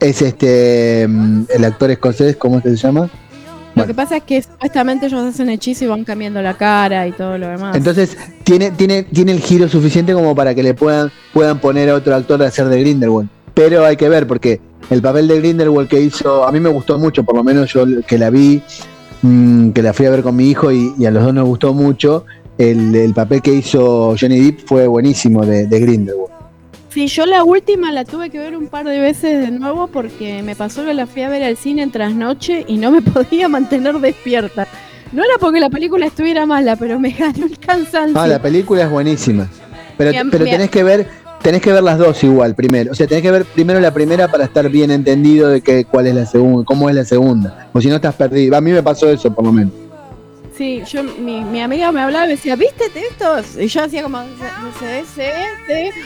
B: Es este, em, el actor escocés, ¿cómo se llama?
E: lo
B: bueno.
E: que pasa es que supuestamente ellos hacen hechizo y van cambiando la cara y todo lo demás.
B: Entonces, tiene, tiene, tiene el giro suficiente como para que le puedan, puedan poner a otro actor a hacer de Grindelwald. Pero hay que ver, porque el papel de Grindelwald que hizo, a mí me gustó mucho, por lo menos yo que la vi, mm, que la fui a ver con mi hijo y, y a los dos nos gustó mucho. El, el papel que hizo Johnny Depp fue buenísimo de, de Grindelwald.
E: Sí, yo la última la tuve que ver un par de veces de nuevo porque me pasó que la fui a ver al cine en trasnoche y no me podía mantener despierta. No era porque la película estuviera mala, pero me ganó el cansancio.
B: Ah, la película es buenísima. Pero,
E: Bien,
B: pero tenés que ver, tenés que ver las dos igual primero. O sea, tenés que ver primero la primera para estar bien entendido de que, cuál es la segunda, cómo es la segunda. O si no estás perdido. A mí me pasó eso, por lo menos.
E: Sí, yo, mi, mi amiga me hablaba y me decía, ¿viste estos? Y yo hacía como, "Sí, sí, sí".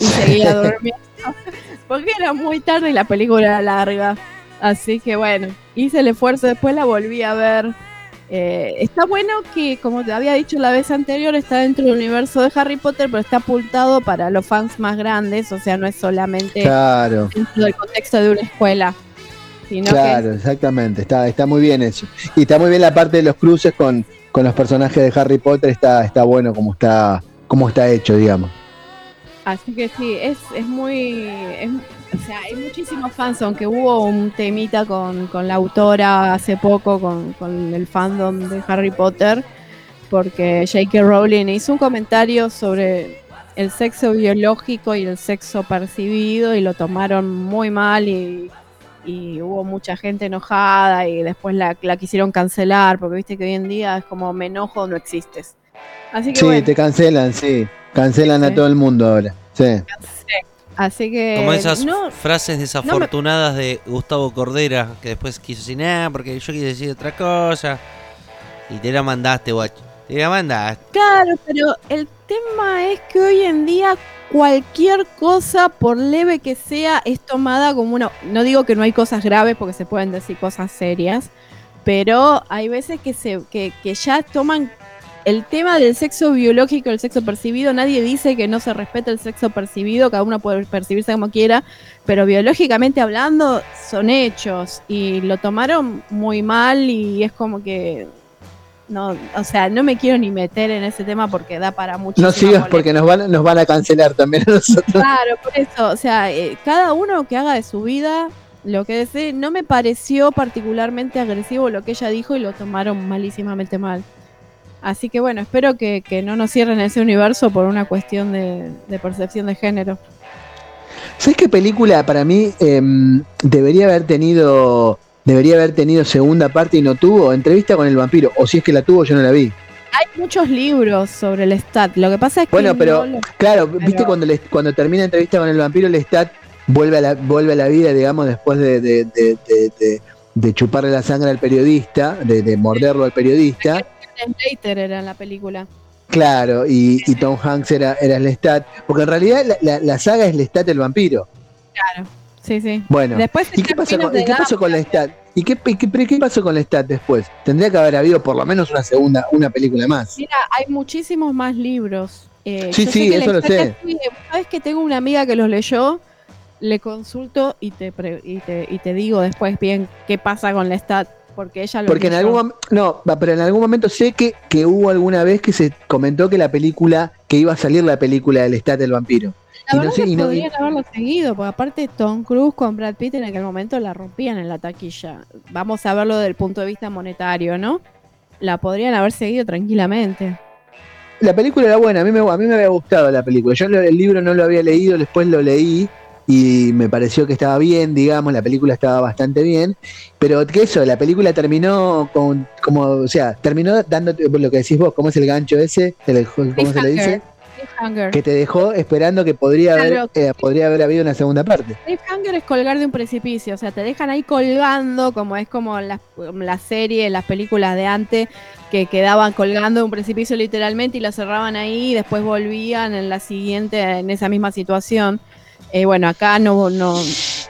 E: Y seguía durmiendo. Porque era muy tarde y la película era larga. Así que bueno, hice el esfuerzo, después la volví a ver. Eh, está bueno que, como te había dicho la vez anterior, está dentro del universo de Harry Potter, pero está apuntado para los fans más grandes, o sea, no es solamente
B: Claro,
E: dentro del contexto de una escuela, sino que
B: claro, exactamente. Está, está muy bien eso. Y está muy bien la parte de los cruces con, con los personajes de Harry Potter. Está, está bueno como está, como está hecho, digamos.
E: Así que sí, es, es muy. es- o sea, hay muchísimos fans, aunque hubo un temita con, con la autora hace poco, con, con el fandom de Harry Potter, porque J.K. Rowling hizo un comentario sobre el sexo biológico y el sexo percibido y lo tomaron muy mal y, y hubo mucha gente enojada y después la, la quisieron cancelar, porque viste que hoy en día es como me enojo no existes. Así que
B: Sí,
E: bueno,
B: te cancelan, sí. Cancelan a todo el mundo ahora. Sí.
E: así que
A: Como esas
E: no,
A: frases desafortunadas de Gustavo Cordera, que después quiso decir, nada, porque yo quise decir otra cosa. Y te la mandaste, guacho. Te la mandaste.
E: Claro, pero el tema es que hoy en día cualquier cosa, por leve que sea, es tomada como una... No digo que no hay cosas graves porque se pueden decir cosas serias, pero hay veces que, se, que, que ya toman el tema del sexo biológico, el sexo percibido, nadie dice que no se respete el sexo percibido, cada uno puede percibirse como quiera, pero biológicamente hablando son hechos y lo tomaron muy mal y es como que no, o sea, no me quiero ni meter en ese tema porque da para mucho.
B: No sigas porque nos van, nos van a cancelar también a nosotros.
E: Claro, por eso, o sea, eh, cada uno que haga de su vida lo que desee, no me pareció particularmente agresivo lo que ella dijo y lo tomaron malísimamente mal. Así que bueno, espero que, que no nos cierren ese universo por una cuestión de, de percepción de género.
B: ¿Sabes qué película para mí em, debería haber tenido debería haber tenido segunda parte y no tuvo? Entrevista con el vampiro. O si es que la tuvo, yo no la vi.
E: Hay muchos libros sobre el stat, lo que pasa es que...
B: Bueno, pero
E: no lo-
B: claro, viste cuando le- cuando termina entrevista con el vampiro, Lestat vuelve a la, vuelve a la vida, digamos, después de, de, de- de- de- de chuparle la sangre al periodista, de, de morderlo al periodista.
E: Slater era la película.
B: Claro, y, y Tom Hanks era, era Lestat. Porque en realidad la, la- la saga es Lestat el vampiro.
E: Claro, sí, sí.
B: Bueno,
E: Después
B: ¿y qué pasó con, y qué pasó con Lestat? ¿Y qué, y qué- pasó con Lestat después? Tendría que haber habido por lo menos una segunda, una película más.
E: Mira, hay muchísimos más libros. Eh,
B: Sí, sí, eso lo sé.
E: Sabes que tengo una amiga que los leyó, le consulto y te, pre- y te, y te digo después bien qué pasa con Lestat, porque ella lo
B: Porque en algún no, pero en algún momento sé que, que hubo alguna vez que se comentó que la película, que iba a salir la película del Lestat del vampiro.
E: La
B: y no
E: verdad que
B: y no-
E: podrían haberlo seguido, porque aparte Tom Cruise con Brad Pitt en aquel momento la rompían en la taquilla. Vamos a verlo desde el punto de vista monetario, ¿no? La podrían haber seguido tranquilamente.
B: La película era buena, a mí me, a mí me había gustado la película. Yo el libro no lo había leído, después lo leí y me pareció que estaba bien, digamos, la película estaba bastante bien. Pero que eso, la película terminó con, como, o sea, terminó dándote lo que decís vos, ¿cómo es el gancho ese? ¿Cómo se le dice?
E: Cliffhanger.
B: Que te dejó esperando que podría haber, eh, podría haber habido una segunda parte.
E: Cliffhanger es colgar de un precipicio, o sea, te dejan ahí colgando, como es como las la serie, las películas de antes, que quedaban colgando de un precipicio literalmente y la cerraban ahí y después volvían en la siguiente, en esa misma situación. Eh, bueno, acá no, no,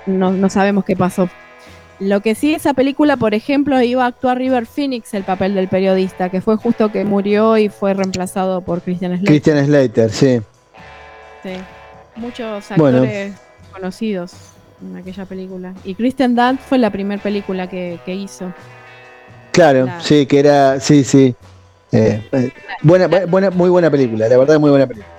E: no, no sabemos qué pasó. Lo que sí, esa película, por ejemplo, iba a actuar River Phoenix, el papel del periodista, que fue justo que murió y fue reemplazado por Christian Slater.
B: Christian Slater, sí.
E: Sí. Muchos
B: Bueno.
E: actores conocidos en aquella película. Y Kristen Dunst fue la primera película que, que hizo.
B: Claro, sí, que era, sí, sí. Eh, eh, buena, bu- buena, muy buena película, la verdad, muy buena película.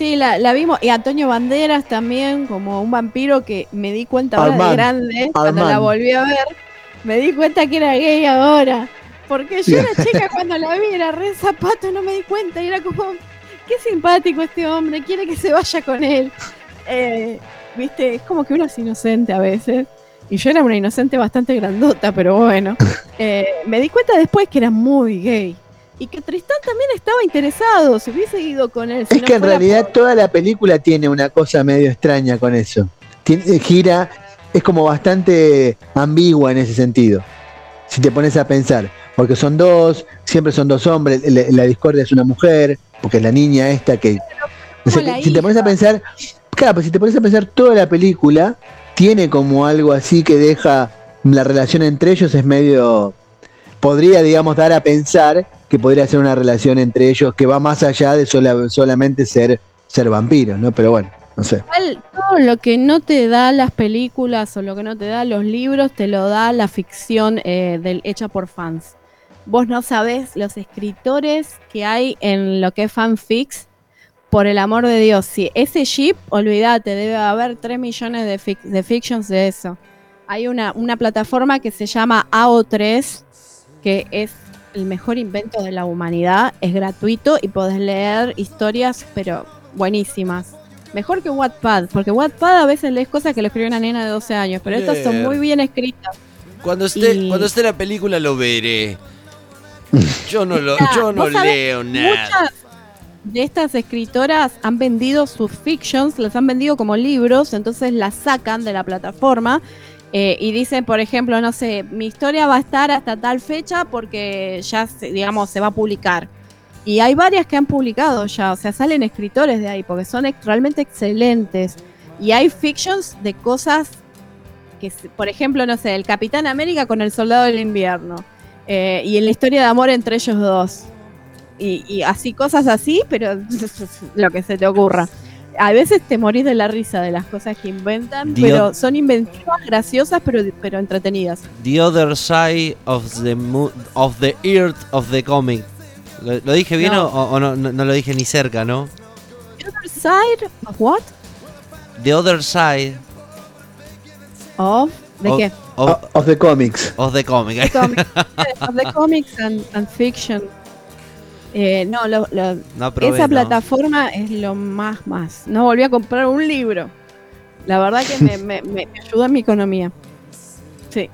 E: Sí, la, la vimos. Y Antonio Banderas también, como un vampiro que me di cuenta ahora de grande, cuando la volví a ver, me di cuenta que era gay ahora. Porque yo era chica cuando la vi, era re zapato, no me di cuenta. Y era como, qué simpático este hombre, quiere que se vaya con él. Eh, Viste, es como que uno es inocente a veces. Y yo era una inocente bastante grandota, pero bueno. Eh, me di cuenta después que era muy gay. Y que Tristán también estaba interesado, se hubiese ido con él. si
B: Es
E: no
B: que en realidad
E: por-
B: toda la película tiene una cosa medio extraña con eso. Tiene- gira, es como bastante ambigua en ese sentido. Si te pones a pensar, porque son dos, siempre son dos hombres, la, la discordia es una mujer, porque es la niña esta que. o sea, si te pones a pensar, claro, pues si te pones a pensar, toda la película tiene como algo así que deja la relación entre ellos es medio. Podría, digamos, dar a pensar que podría ser una relación entre ellos que va más allá de sola- solamente ser, ser vampiros, ¿no? Pero bueno, no sé.
E: Todo lo que no te da las películas o lo que no te da los libros, te lo da la ficción eh, hecha por fans. Vos no sabés los escritores que hay en lo que es fanfics, por el amor de Dios. Si ese ship, olvídate, debe haber 3 millones de fictions de eso. Hay una, una plataforma que se llama AO3, que es el mejor invento de la humanidad, es gratuito y podés leer historias, pero buenísimas. Mejor que Wattpad, porque Wattpad a veces lees cosas que lo escribió una nena de 12 años, pero estas son muy bien escritas.
C: Cuando esté,
E: Y-
C: cuando esté la película lo veré. Yo no lo, yo no leo nada.
E: Muchas de estas escritoras han vendido sus fictions, las han vendido como libros, entonces las sacan de la plataforma eh, y dicen, por ejemplo, no sé, mi historia va a estar hasta tal fecha porque ya, se- digamos, se va a publicar. Y hay varias que han publicado ya, o sea, salen escritores de ahí porque son realmente excelentes. Y hay fictions de cosas que, por ejemplo, no sé, el Capitán América con el Soldado del Invierno. eh, y en la historia de amor entre ellos dos. Y, y así, cosas así, pero lo que se te ocurra. A veces te morís de la risa de las cosas que inventan,
A: Dios.
E: pero son inventivas, graciosas, pero, pero entretenidas.
A: The Other Side of the, mo- of the Earth of the Comic. ¿Lo, lo dije bien
E: No.
A: o, o no, no, no lo dije ni cerca, no?
E: The other side of what?
A: The Other Side
E: Of ¿De
A: of,
E: qué?
A: of,
B: Of, the comics.
A: of the Comic.
E: Comics. of the comics and, and fiction. Eh, no, lo- lo-
A: No probé,
E: esa
A: no.
E: plataforma es lo más más. No volví a comprar un libro. La verdad que me, me- me- me ayudó en mi economía. Sí.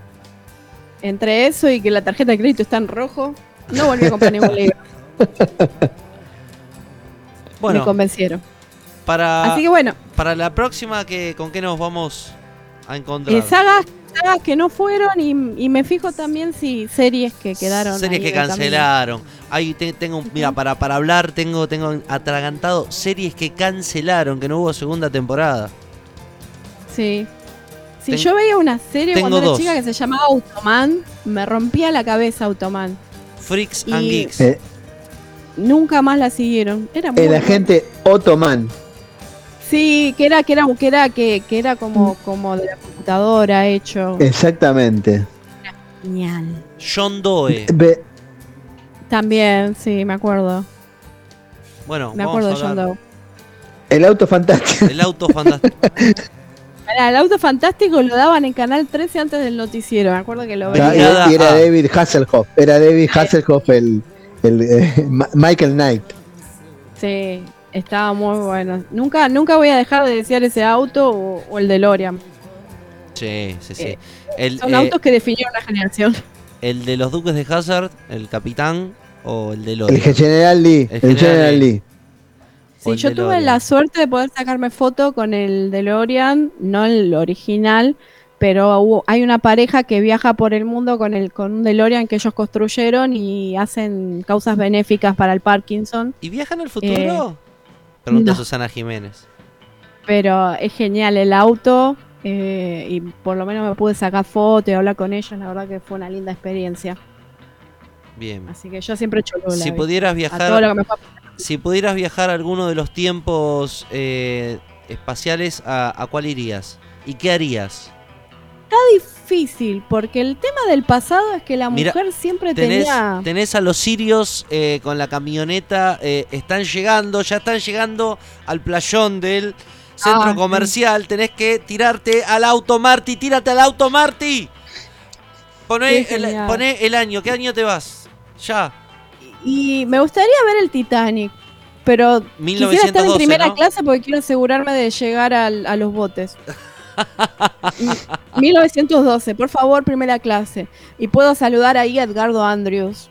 E: Entre eso y que la tarjeta de crédito está en rojo, no volví a comprar ningún libro. me
A: Bueno,
E: convencieron.
A: para,
E: Así que bueno,
A: para la próxima, que, ¿con qué nos vamos a encontrar?
E: eh, sagas, sagas que no fueron y, y me fijo también si series que quedaron.
A: Series
E: ahí
A: que
E: camino.
A: cancelaron. Ahí te- tengo, mira, para, para hablar tengo, tengo atragantado series que cancelaron, que no hubo segunda temporada.
E: Sí. Si
A: Ten-
E: yo veía una serie cuando era
A: dos.
E: chica que se llamaba Automan, me rompía la cabeza Automan.
A: Freaks
E: Y-
A: and Geeks.
B: Eh,
E: Nunca más la siguieron. Era muy
B: el agente Ottoman.
E: Sí, que era, que era, que era, que, que era como, como de la computadora hecho.
B: Exactamente.
E: Genial.
A: John Doe.
E: También, sí, me acuerdo.
A: Bueno,
E: Me
A: vamos
E: acuerdo
A: a
E: de John. Doe.
B: el auto fantástico.
A: El auto fantástico.
E: El auto fantástico lo daban en Canal 13 antes del noticiero. Me acuerdo que lo veía.
B: Y era
A: A.
B: David Hasselhoff. Era David Hasselhoff el, el, eh, Michael Knight.
E: Sí, estaba muy bueno. Nunca, nunca voy a dejar de desear ese auto o, o el DeLorean.
A: Sí, sí, sí.
E: Eh,
A: El,
E: Son
A: eh,
E: autos que definieron una generación.
A: el de los Duques de Hazard, el capitán o el de
B: El. General Lee.
A: El
B: El,
A: General Lee.
E: Sí, yo tuve
A: DeLorean.
E: la suerte de poder sacarme foto con el DeLorean, no el original, pero hubo- hay una pareja que viaja por el mundo con el con un DeLorean que ellos construyeron y hacen causas benéficas para el Parkinson.
A: ¿Y viajan al futuro? Pregunta
E: Eh, no.
A: Susana Jiménez.
E: Pero es genial el auto eh, y por lo menos me pude sacar foto y hablar con ellos. La verdad que fue una linda experiencia.
A: Bien.
E: Así que yo siempre cholulo.
A: Si pudieras viajar,
E: que me
A: si pudieras viajar a alguno de los tiempos eh, espaciales, ¿a, a cuál irías? ¿Y qué harías?
E: difícil porque el tema del pasado es que la
A: Mira,
E: mujer siempre
A: Tenés,
E: tenía
A: tenés a los sirios eh, con la camioneta, eh, están llegando, ya están llegando al playón del centro
E: Ah, sí.
A: comercial. Tenés que tirarte al auto Marty, tírate al auto Marty. Poné el,
E: genial.
A: poné el año, ¿qué año te vas? Ya.
E: Y me gustaría ver el Titanic, pero quisiera estar en
A: 1912,
E: primera
A: ¿no?
E: clase porque quiero asegurarme de llegar al- a los botes. M- 1912, por favor, primera clase. Y puedo saludar ahí a Edgardo Andrews.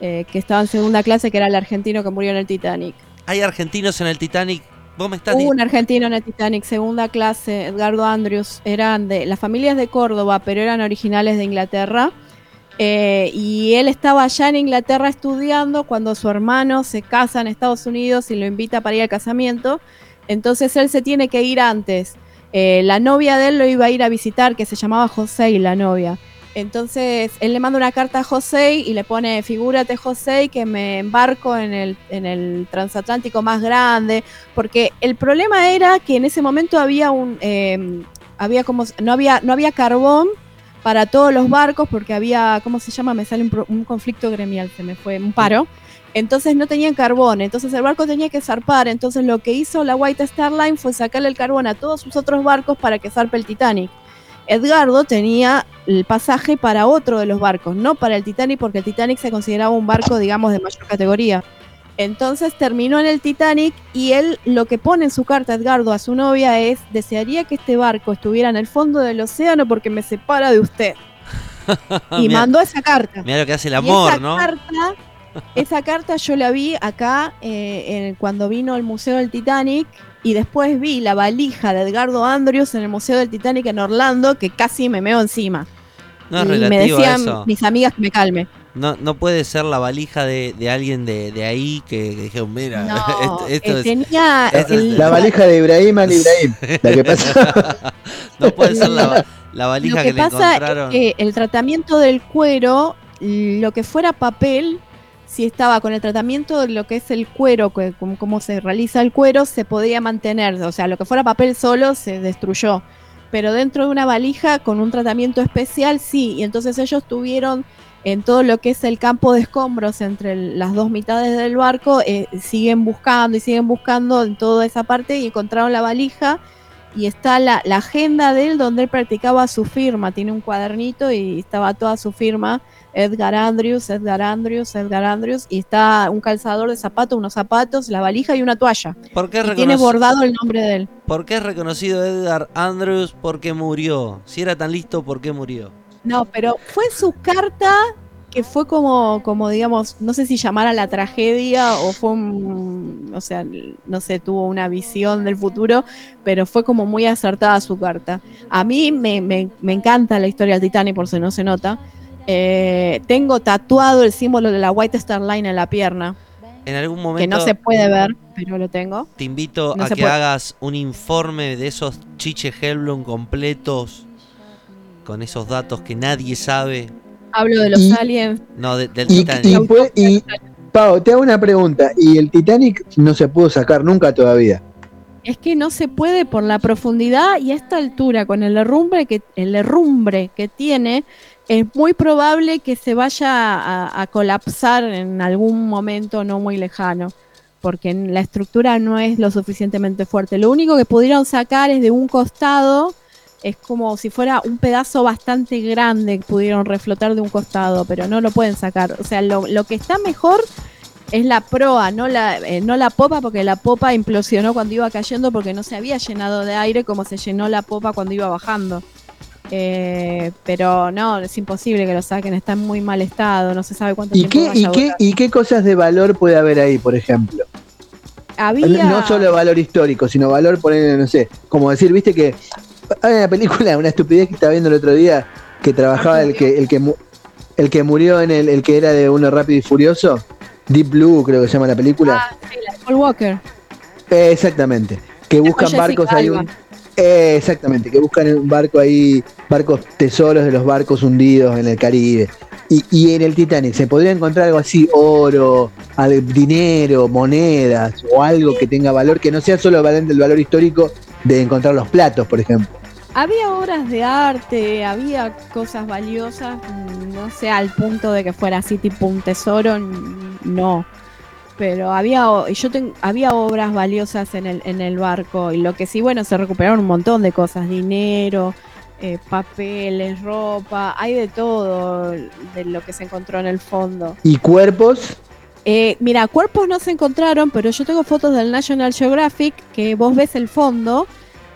E: eh, que estaba en segunda clase, que era el argentino que murió en el Titanic.
A: Hay argentinos en el Titanic. Vos me estás
E: Hubo un argentino en el Titanic, segunda clase, Edgardo Andrews. Eran de las familias de Córdoba, pero eran originales de Inglaterra. Eh, y él estaba allá en Inglaterra estudiando cuando su hermano se casa en Estados Unidos y lo invita para ir al casamiento. Entonces él se tiene que ir antes. Eh, la novia de él lo iba a ir a visitar, que se llamaba José y la novia. Entonces él le manda una carta a José y le pone, figúrate José, que me embarco en el, en el transatlántico más grande, porque el problema era que en ese momento había un, eh, había como, no había, no había carbón para todos los barcos, porque había, ¿cómo se llama? Me sale un, un conflicto gremial, se me fue, un paro. Entonces no tenían carbón, entonces el barco tenía que zarpar. Entonces lo que hizo la White Star Line fue sacarle el carbón a todos sus otros barcos para que zarpe el Titanic. Edgardo tenía el pasaje para otro de los barcos, no para el Titanic, porque el Titanic se consideraba un barco, digamos, de mayor categoría. Entonces terminó en el Titanic y él lo que pone en su carta Edgardo a su novia es, desearía que este barco estuviera en el fondo del océano porque me separa de usted. Y
A: Mirá-
E: mandó esa carta.
A: Mirá lo que hace el
E: Y
A: amor,
E: esa
A: ¿no?
E: Carta, esa carta yo la vi acá eh, en- cuando vino al Museo del Titanic y después vi la valija de Edgardo Andrews en el Museo del Titanic en Orlando que casi me meo encima.
A: No es
E: y me
A: a
E: decían
A: eso.
E: mis amigas que me calme.
A: No, no puede ser la valija de, de alguien de, de ahí que, que dijeron, mira,
E: No,
A: esto, esto
E: eh,
A: es-
E: tenía
A: esto es-
B: La valija de Ibrahim al Ibrahim. La que pasa.
A: no puede ser la, la valija
E: Lo
A: que,
E: que,
A: le
E: pasa
A: encontraron.
E: es que el tratamiento del cuero, lo que fuera papel, si estaba con el tratamiento de lo que es el cuero, que- cómo se realiza el cuero, se podía mantener. O sea, lo que fuera papel solo se destruyó. Pero dentro de una valija con un tratamiento especial, sí. Y entonces ellos tuvieron en todo lo que es el campo de escombros entre las dos mitades del barco, eh, siguen buscando y siguen buscando en toda esa parte y encontraron la valija y está la, la agenda de él donde él practicaba su firma. Tiene un cuadernito y estaba toda su firma. Edgar Andrews, Edgar Andrews, Edgar Andrews. Y está un calzador de zapatos, unos zapatos, la valija y una toalla.
A: ¿Por qué,
E: Y tiene bordado el nombre de él.
A: ¿Por qué es reconocido Edgar Andrews? Porque murió. Si era tan listo, ¿por qué murió?
E: No, pero fue su carta que fue como, como digamos, no sé si llamar a la tragedia o fue un, o sea, no sé, tuvo una visión del futuro, pero fue como muy acertada su carta. A mí me, me- me encanta la historia del Titanic, por si no se nota. Eh, tengo tatuado el símbolo de la White Star Line en la pierna,
A: En algún
E: que
A: momento
E: no se puede ver, pero lo tengo.
A: te invito
E: no
A: a que
E: puede.
A: hagas un informe de esos chiches Hellblum completos con esos datos que nadie sabe.
E: Hablo de los
B: Y-
E: aliens.
A: No, de- del
B: Y,
A: Titanic.
B: y, fue- y- Pau, te hago una pregunta. Y el Titanic no se pudo sacar nunca todavía.
E: Es que no se puede por la profundidad y a esta altura, con el herrumbre que, el herrumbre que tiene, es muy probable que se vaya a, a colapsar en algún momento no muy lejano, porque la estructura no es lo suficientemente fuerte. Lo único que pudieron sacar es de un costado, es como si fuera un pedazo bastante grande que pudieron reflotar de un costado, pero no lo pueden sacar. O sea, lo, lo que está mejor es la proa, no la, eh, no la popa, porque la popa implosionó cuando iba cayendo porque no se había llenado de aire como se llenó la popa cuando iba bajando. Eh, pero no, es imposible que lo saquen, está en muy mal estado, no se sabe cuánto
B: ¿Y
E: tiempo
B: qué,
E: vaya
B: y,
E: a
B: qué. ¿Y qué cosas de valor puede haber ahí, por ejemplo?
E: Había,
B: No solo valor histórico, sino valor, poner, no sé, como decir, viste que hay una película, una estupidez que estaba viendo el otro día, que trabajaba el que, el que, el que murió en el, el que era de uno rápido y furioso, Deep Blue, creo que se llama la película.
E: Ah, sí, la de Paul Walker.
B: Eh, exactamente. Que buscan barcos ahí.
E: Alba.
B: un- eh, exactamente, que buscan un barco ahí, barcos tesoros de los barcos hundidos en el Caribe. Y, y en el Titanic, ¿se podría encontrar algo así? Oro, dinero, monedas o algo que tenga valor, que no sea solo el valor histórico de encontrar los platos, por ejemplo.
E: Había obras de arte, había cosas valiosas, mm, no sé, al punto de que fuera así tipo un tesoro, no. Pero había, yo ten- había obras valiosas en el, en el barco y lo que sí, bueno, se recuperaron un montón de cosas, dinero, eh, papeles, ropa, hay de todo de lo que se encontró en el fondo.
B: Y cuerpos,
E: Eh, mira, cuerpos no se encontraron, pero yo tengo fotos del National Geographic que vos ves el fondo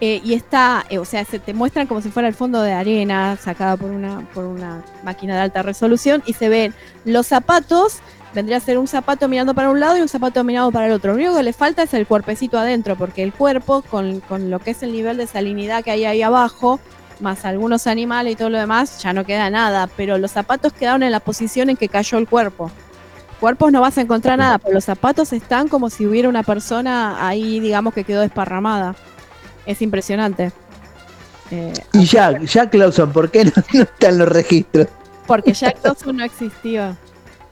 E: eh, y está, eh, o sea, se te muestran como si fuera el fondo de arena sacada por una, por una máquina de alta resolución y se ven los zapatos vendría a ser un zapato mirando para un lado y un zapato mirando para el otro. Lo único que le falta es el cuerpecito adentro, porque el cuerpo, con, con lo que es el nivel de salinidad que hay ahí abajo, más algunos animales y todo lo demás, ya no queda nada. Pero los zapatos quedaron en la posición en que cayó el cuerpo. Cuerpos no vas a encontrar nada, pero los zapatos están como si hubiera una persona ahí, digamos, que quedó desparramada. Es impresionante. Eh,
B: Y Jack, Jack Lawson, ¿por qué no, no están los registros?
E: Porque Jack Dawson no existió.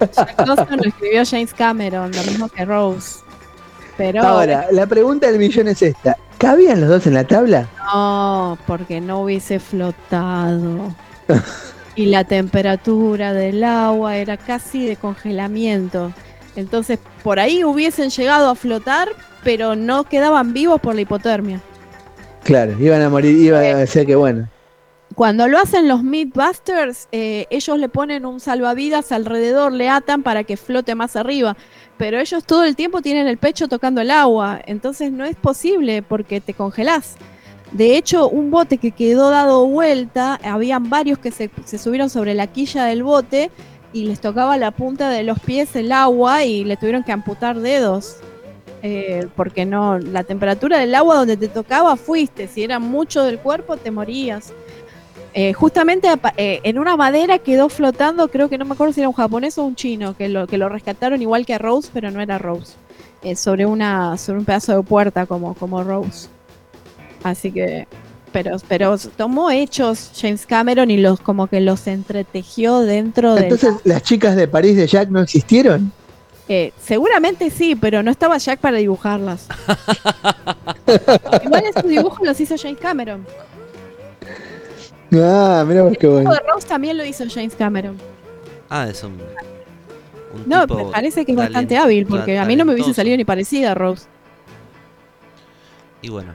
E: Jack Dawson lo escribió James Cameron, lo mismo que Rose. Pero
B: Ahora, la pregunta del millón es esta. ¿Cabían los dos en la tabla?
E: no, porque no hubiese flotado. Y la temperatura del agua era casi de congelamiento. Entonces, por ahí hubiesen llegado a flotar, pero no quedaban vivos por la hipotermia.
B: Claro, iban a morir, iba a ser que bueno.
E: Cuando lo hacen los Mythbusters, eh, ellos le ponen un salvavidas alrededor, le atan para que flote más arriba. Pero ellos todo el tiempo tienen el pecho tocando el agua. Entonces no es posible porque te congelás. De hecho, un bote que quedó dado vuelta, habían varios que se, se subieron sobre la quilla del bote y les tocaba la punta de los pies el agua y le tuvieron que amputar dedos. Eh, porque no, la temperatura del agua donde te tocaba fuiste. Si era mucho del cuerpo, te morías. Eh, justamente eh, en una madera quedó flotando, creo que no me acuerdo si era un japonés o un chino, que lo, que lo rescataron igual que a Rose, pero no era Rose. Eh, sobre una sobre un pedazo de puerta como, como Rose. Así que. Pero, pero tomó hechos James Cameron y los como que los entretejió dentro de.
B: Entonces, ¿las chicas de París de Jack no existieron?
E: Eh, seguramente sí, pero no estaba Jack para dibujarlas. Igual esos dibujos los hizo James Cameron.
B: Ah, mira qué
E: El
B: bueno.
E: dibujo de Rose también lo hizo James Cameron.
A: Ah, es un. un
E: No,
A: tipo
E: me parece que es bastante hábil, porque a mí no me hubiese salido ni parecida a Rose.
A: Y bueno,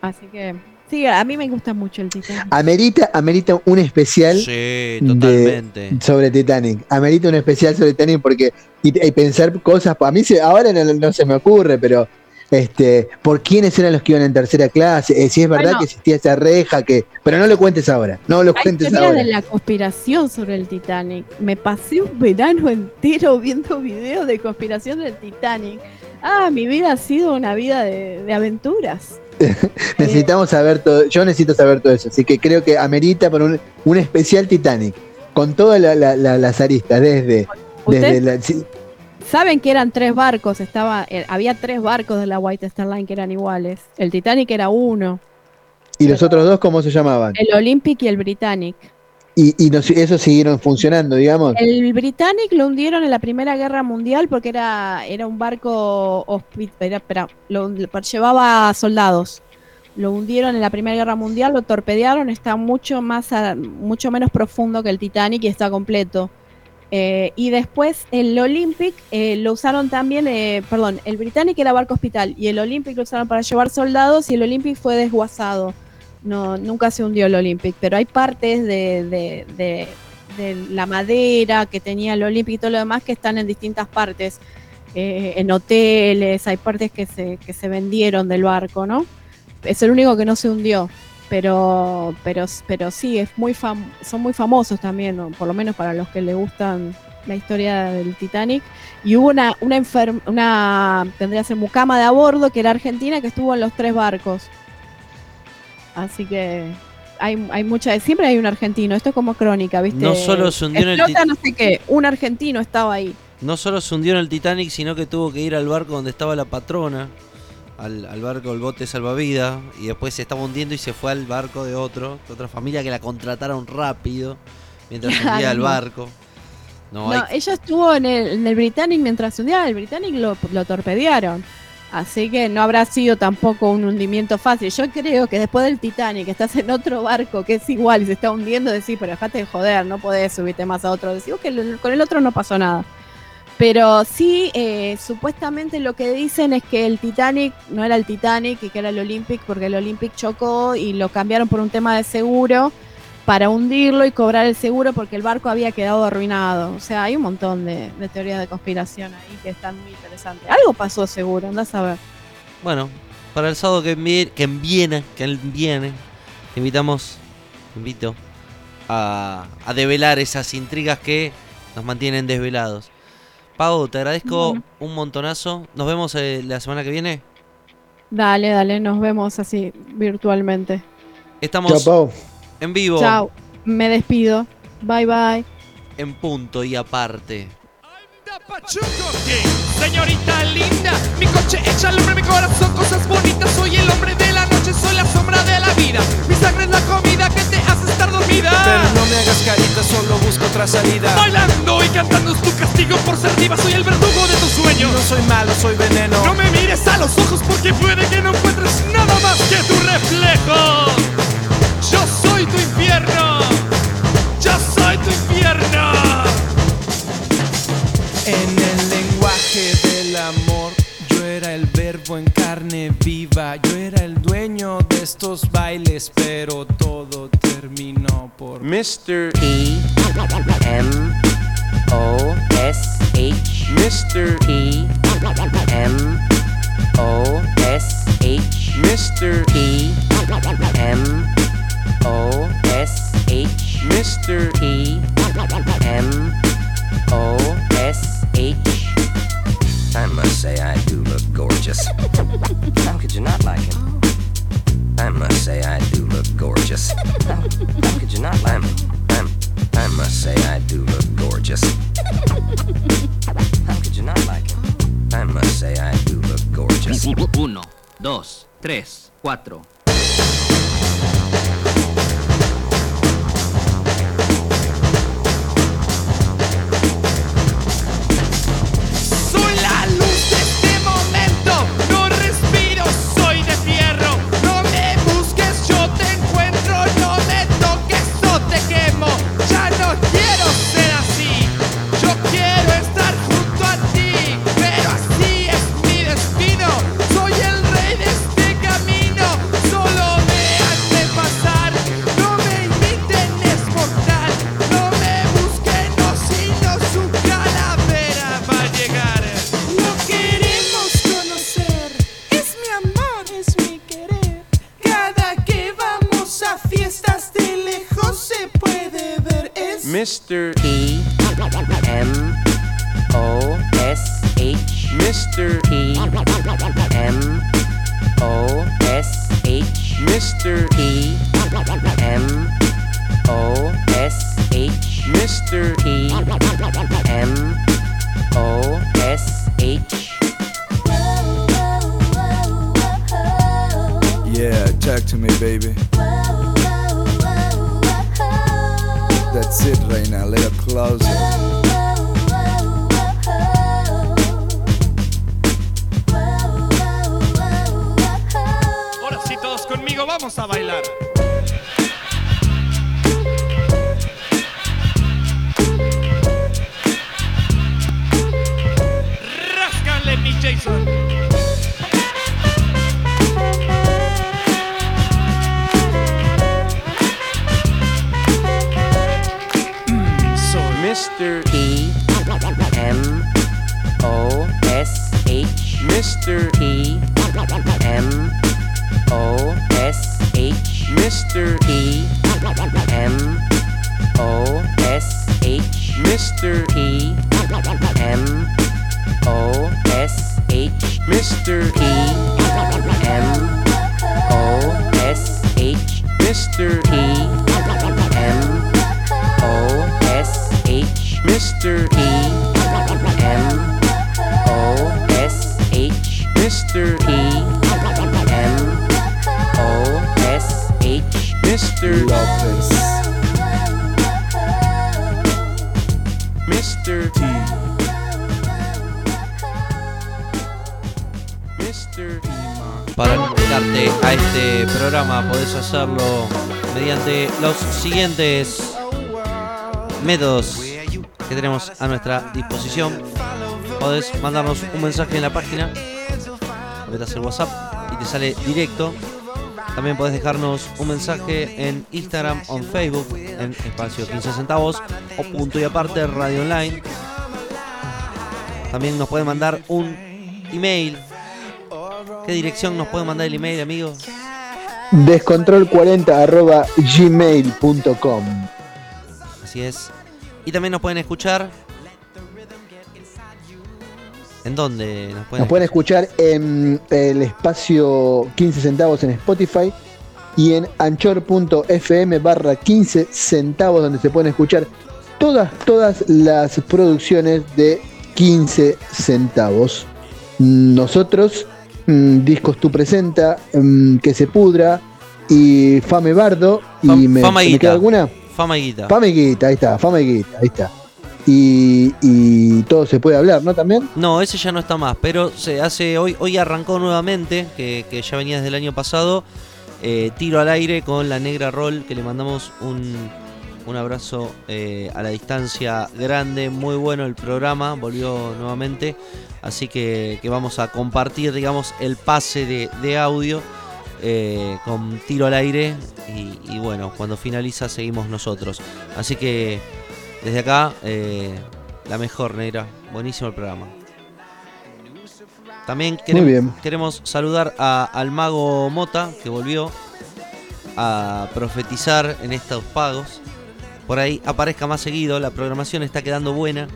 E: Así que, sí, a mí me gusta mucho el Titanic.
B: Amerita, amerita un especial
A: sí, totalmente.
B: sobre Titanic. Amerita un especial sobre Titanic porque y, y pensar cosas, a mí se, ahora no, no se me ocurre, pero este, por quiénes eran los que iban en tercera clase, Eh, si es verdad
E: Bueno.
B: que existía esa reja que, pero no lo cuentes ahora, no lo
E: Hay
B: cuentes ahora.
E: de la conspiración sobre el Titanic. Me pasé un verano entero viendo videos de conspiración del Titanic. Ah, mi vida ha sido una vida de, de aventuras.
B: Necesitamos saber todo, yo necesito saber todo eso, así que creo que amerita por un, un especial Titanic con todas la- la- la- las aristas, desde, desde
E: ¿Ustedes
B: la, sí,
E: saben que eran tres barcos? Estaba, eh, había tres barcos de la White Star Line que eran iguales. El Titanic era uno.
B: y los otros dos cómo se llamaban,
E: El Olympic y el Britannic.
B: Y, y nos- esos siguieron funcionando, digamos.
E: El Britannic lo hundieron en la Primera Guerra Mundial porque era, era un barco hospi- era- espera, lo, lo- llevaba soldados. Lo hundieron en la Primera Guerra Mundial, lo torpedearon, está mucho más a- mucho menos profundo que el Titanic y está completo. Eh, y después el Olympic eh, lo usaron también, eh, perdón, el Britannic era barco hospital y el Olympic lo usaron para llevar soldados y el Olympic fue desguazado. No, nunca se hundió el Olympic, pero hay partes de, de- de- la madera que tenía el Olympic y todo lo demás que están en distintas partes, eh, en hoteles, hay partes que se, que se vendieron del barco, ¿no? Es el único que no se hundió, pero, pero, pero sí, es muy son muy famosos también, por lo menos para los que le gustan la historia del Titanic. Y hubo una, una, enfer- una tendría que ser mucama de a bordo, que era argentina, que estuvo en los tres barcos. Así que hay, hay mucha, siempre hay un argentino, esto es como crónica, ¿viste?
A: No solo se hundió en el
E: no sé qué, un argentino estaba ahí.
A: No solo se hundió en el Titanic, sino que tuvo que ir al barco donde estaba la patrona, al, al barco, el bote salvavidas, y después se estaba hundiendo y se fue al barco de otro, de otra familia que la contrataron rápido mientras se hundía el barco. No,
E: No,
A: hay-
E: ella estuvo en el, en el Britannic mientras se hundía, el Britannic lo, lo torpedearon. Así que no habrá sido tampoco un hundimiento fácil. Yo creo que después del Titanic, estás en otro barco que es igual y se está hundiendo, decís, pero dejate de joder, no podés subirte más a otro. Decís, "Oh, que con el otro no pasó nada. Pero sí, eh, supuestamente lo que dicen es que el Titanic no era el Titanic y que era el Olympic, porque el Olympic chocó y lo cambiaron por un tema de seguro para hundirlo y cobrar el seguro porque el barco había quedado arruinado. O sea, hay un montón de, de teorías de conspiración ahí que están muy interesantes. Algo pasó seguro, andás a ver.
A: Bueno, para el sábado que viene, que viene, que viene, te invitamos, te invito a, a develar esas intrigas que nos mantienen desvelados. Pau, te agradezco
E: Bueno.
A: un montonazo. Nos vemos eh, la semana que viene.
E: Dale, dale, nos vemos así virtualmente.
A: Estamos
B: Chao, Pau.
A: En vivo,
E: Chao, me despido. Bye bye.
A: en punto y aparte.
F: Señorita linda, mi coche echa al hombre mi corazón, cosas bonitas. Soy el hombre de la noche, soy la sombra de la vida. Mi sangre es la comida que te hace estar dormida.
D: Pero no me hagas carita, solo busco otra salida.
F: Bailando y cantando es tu castigo por ser diva. Soy el verdugo de tus sueños.
D: No soy malo, soy veneno.
F: No me mires a los ojos porque puede que no encuentres nada más que tu reflejo. Yo soy tu infierno. Yo soy tu infierno.
D: En el lenguaje del amor, yo era el verbo en carne viva. Yo era el dueño de estos bailes, pero todo terminó por
G: Mr.
H: E M O S H
G: Mr.
H: E M O S H
G: Mr.
H: E M O S H
G: Mr.
H: E M O S H
I: I must say I do look gorgeous.
H: How could you not like him? Oh.
I: I must say I do look gorgeous.
H: How, how could you not like
I: I'm, I'm, I must say I do look gorgeous.
H: How could you not like him?
I: I must say I do look gorgeous.
J: Uno, dos, tres, cuatro.
G: Mr.
D: a
A: nuestra disposición. Podés mandarnos un mensaje en la página, metas el WhatsApp y te sale directo. También podés dejarnos un mensaje en Instagram o en Facebook en espacio 15 centavos o punto y aparte radio online. También nos pueden mandar un email. ¿Qué dirección nos pueden mandar el email, amigo?
B: Descontrol40 arroba gmail.com.
A: Así es. Y también nos pueden escuchar ¿En dónde nos pueden
B: Nos pueden escuchar en el espacio 15 centavos en Spotify y en anchor.fm barra 15 centavos donde se pueden escuchar todas, todas las producciones de 15 centavos. Nosotros, mm, Discos Tu Presenta, mm, Que Se Pudra y Fame Bardo. Y
A: Fam-
B: me,
A: Fama y
B: ¿me queda alguna?
A: Fama y guita.
B: Fame y Guita, ahí está, Fama y Guita, ahí está. Y, todo se puede hablar, ¿no? También.
A: No, ese ya no está más, pero se hace hoy, hoy arrancó nuevamente, que, ya venía desde el año pasado, eh, tiro al aire con la negra roll, que le mandamos un, un abrazo eh, a la distancia grande, muy bueno el programa, volvió nuevamente, así que, vamos a compartir, digamos, el pase de, audio eh, con tiro al aire y bueno, cuando finaliza seguimos nosotros, así que desde acá, eh, la mejor negra, buenísimo el programa. También queremos,
B: bien.
A: queremos saludar a- al mago Mota, que volvió a profetizar en estos pagos. Por ahí aparezca más seguido, la programación está quedando buena.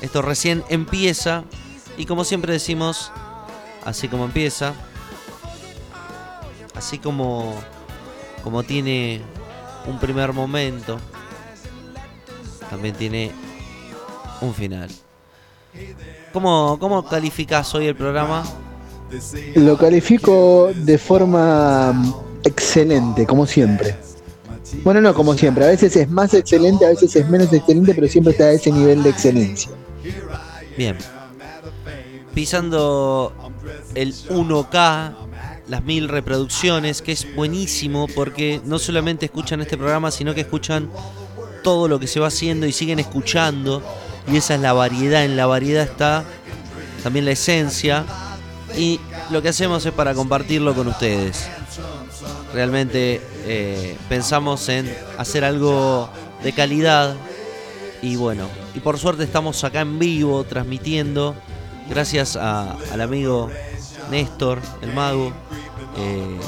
A: Esto recién empieza. Y como siempre decimos, así como empieza, así como, como tiene un primer momento, también tiene un final. ¿Cómo, cómo calificás hoy el programa?
B: Lo califico de forma mm, excelente, como siempre. Bueno, no como siempre. A veces es más excelente, a veces es menos excelente, pero siempre está a ese nivel de excelencia.
A: Bien. Pisando el 1K, las mil reproducciones, que es buenísimo porque no solamente escuchan este programa, sino que escuchan todo lo que se va haciendo y siguen escuchando. Y esa es la variedad. En la variedad está también la esencia. Y lo que hacemos es para compartirlo con ustedes. Realmente eh, pensamos en hacer algo de calidad. Y bueno, y por suerte estamos acá en vivo transmitiendo. Gracias al amigo Néstor, el mago. eh,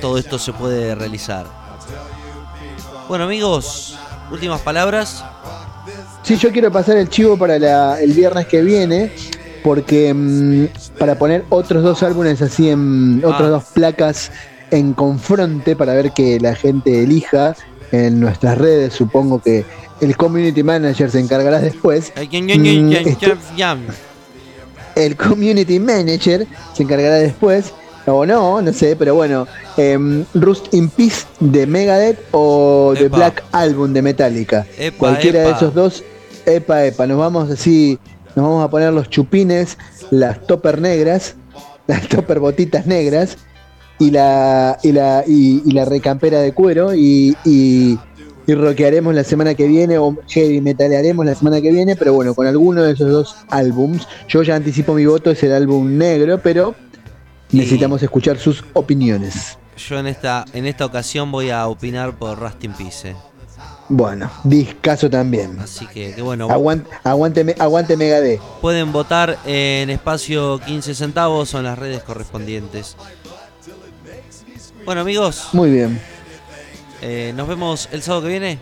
A: todo esto se puede realizar. Bueno amigos, últimas palabras.
B: Sí, yo quiero pasar el chivo para la- el viernes que viene, porque mm, para poner otros dos álbumes así en otras
A: Ah.
B: dos placas en confronte para ver que la gente elija en nuestras redes, supongo que el community manager se encargará después.
A: Eh,
B: Mm, el community manager se encargará después. O no, no sé, pero bueno. em, Rust in Peace de Megadeth o The
A: Epa.
B: Black Album de Metallica.
A: Epa,
B: Cualquiera de esos dos, epa, epa. Nos vamos así, nos vamos a poner los chupines, las topper negras, las topper botitas negras y la, y la, y, y la recampera de cuero y, y, y rockearemos la semana que viene o heavy metalearemos la semana que viene, pero bueno, con alguno de esos dos álbums. Yo ya anticipo mi voto, es el álbum negro, pero necesitamos escuchar sus opiniones.
A: Yo en esta, en esta ocasión voy a opinar por Rust in Peace. eh.
B: Bueno, discaso también.
A: Así que, que bueno,
B: Aguante, aguante, me- aguante Megadeth.
A: pueden votar en espacio 15 centavos o en las redes correspondientes. Bueno amigos,
B: Muy bien.
A: eh, nos vemos el sábado que viene.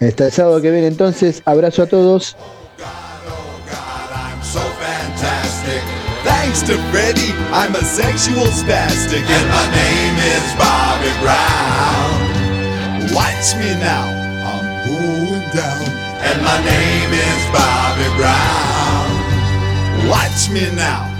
B: Hasta el sábado que viene entonces, abrazo a todos.
K: Thanks to Freddie, I'm a sexual spastic, and my name is Bobby Brown. Watch me now, I'm going down, and my name is Bobby Brown. Watch me now,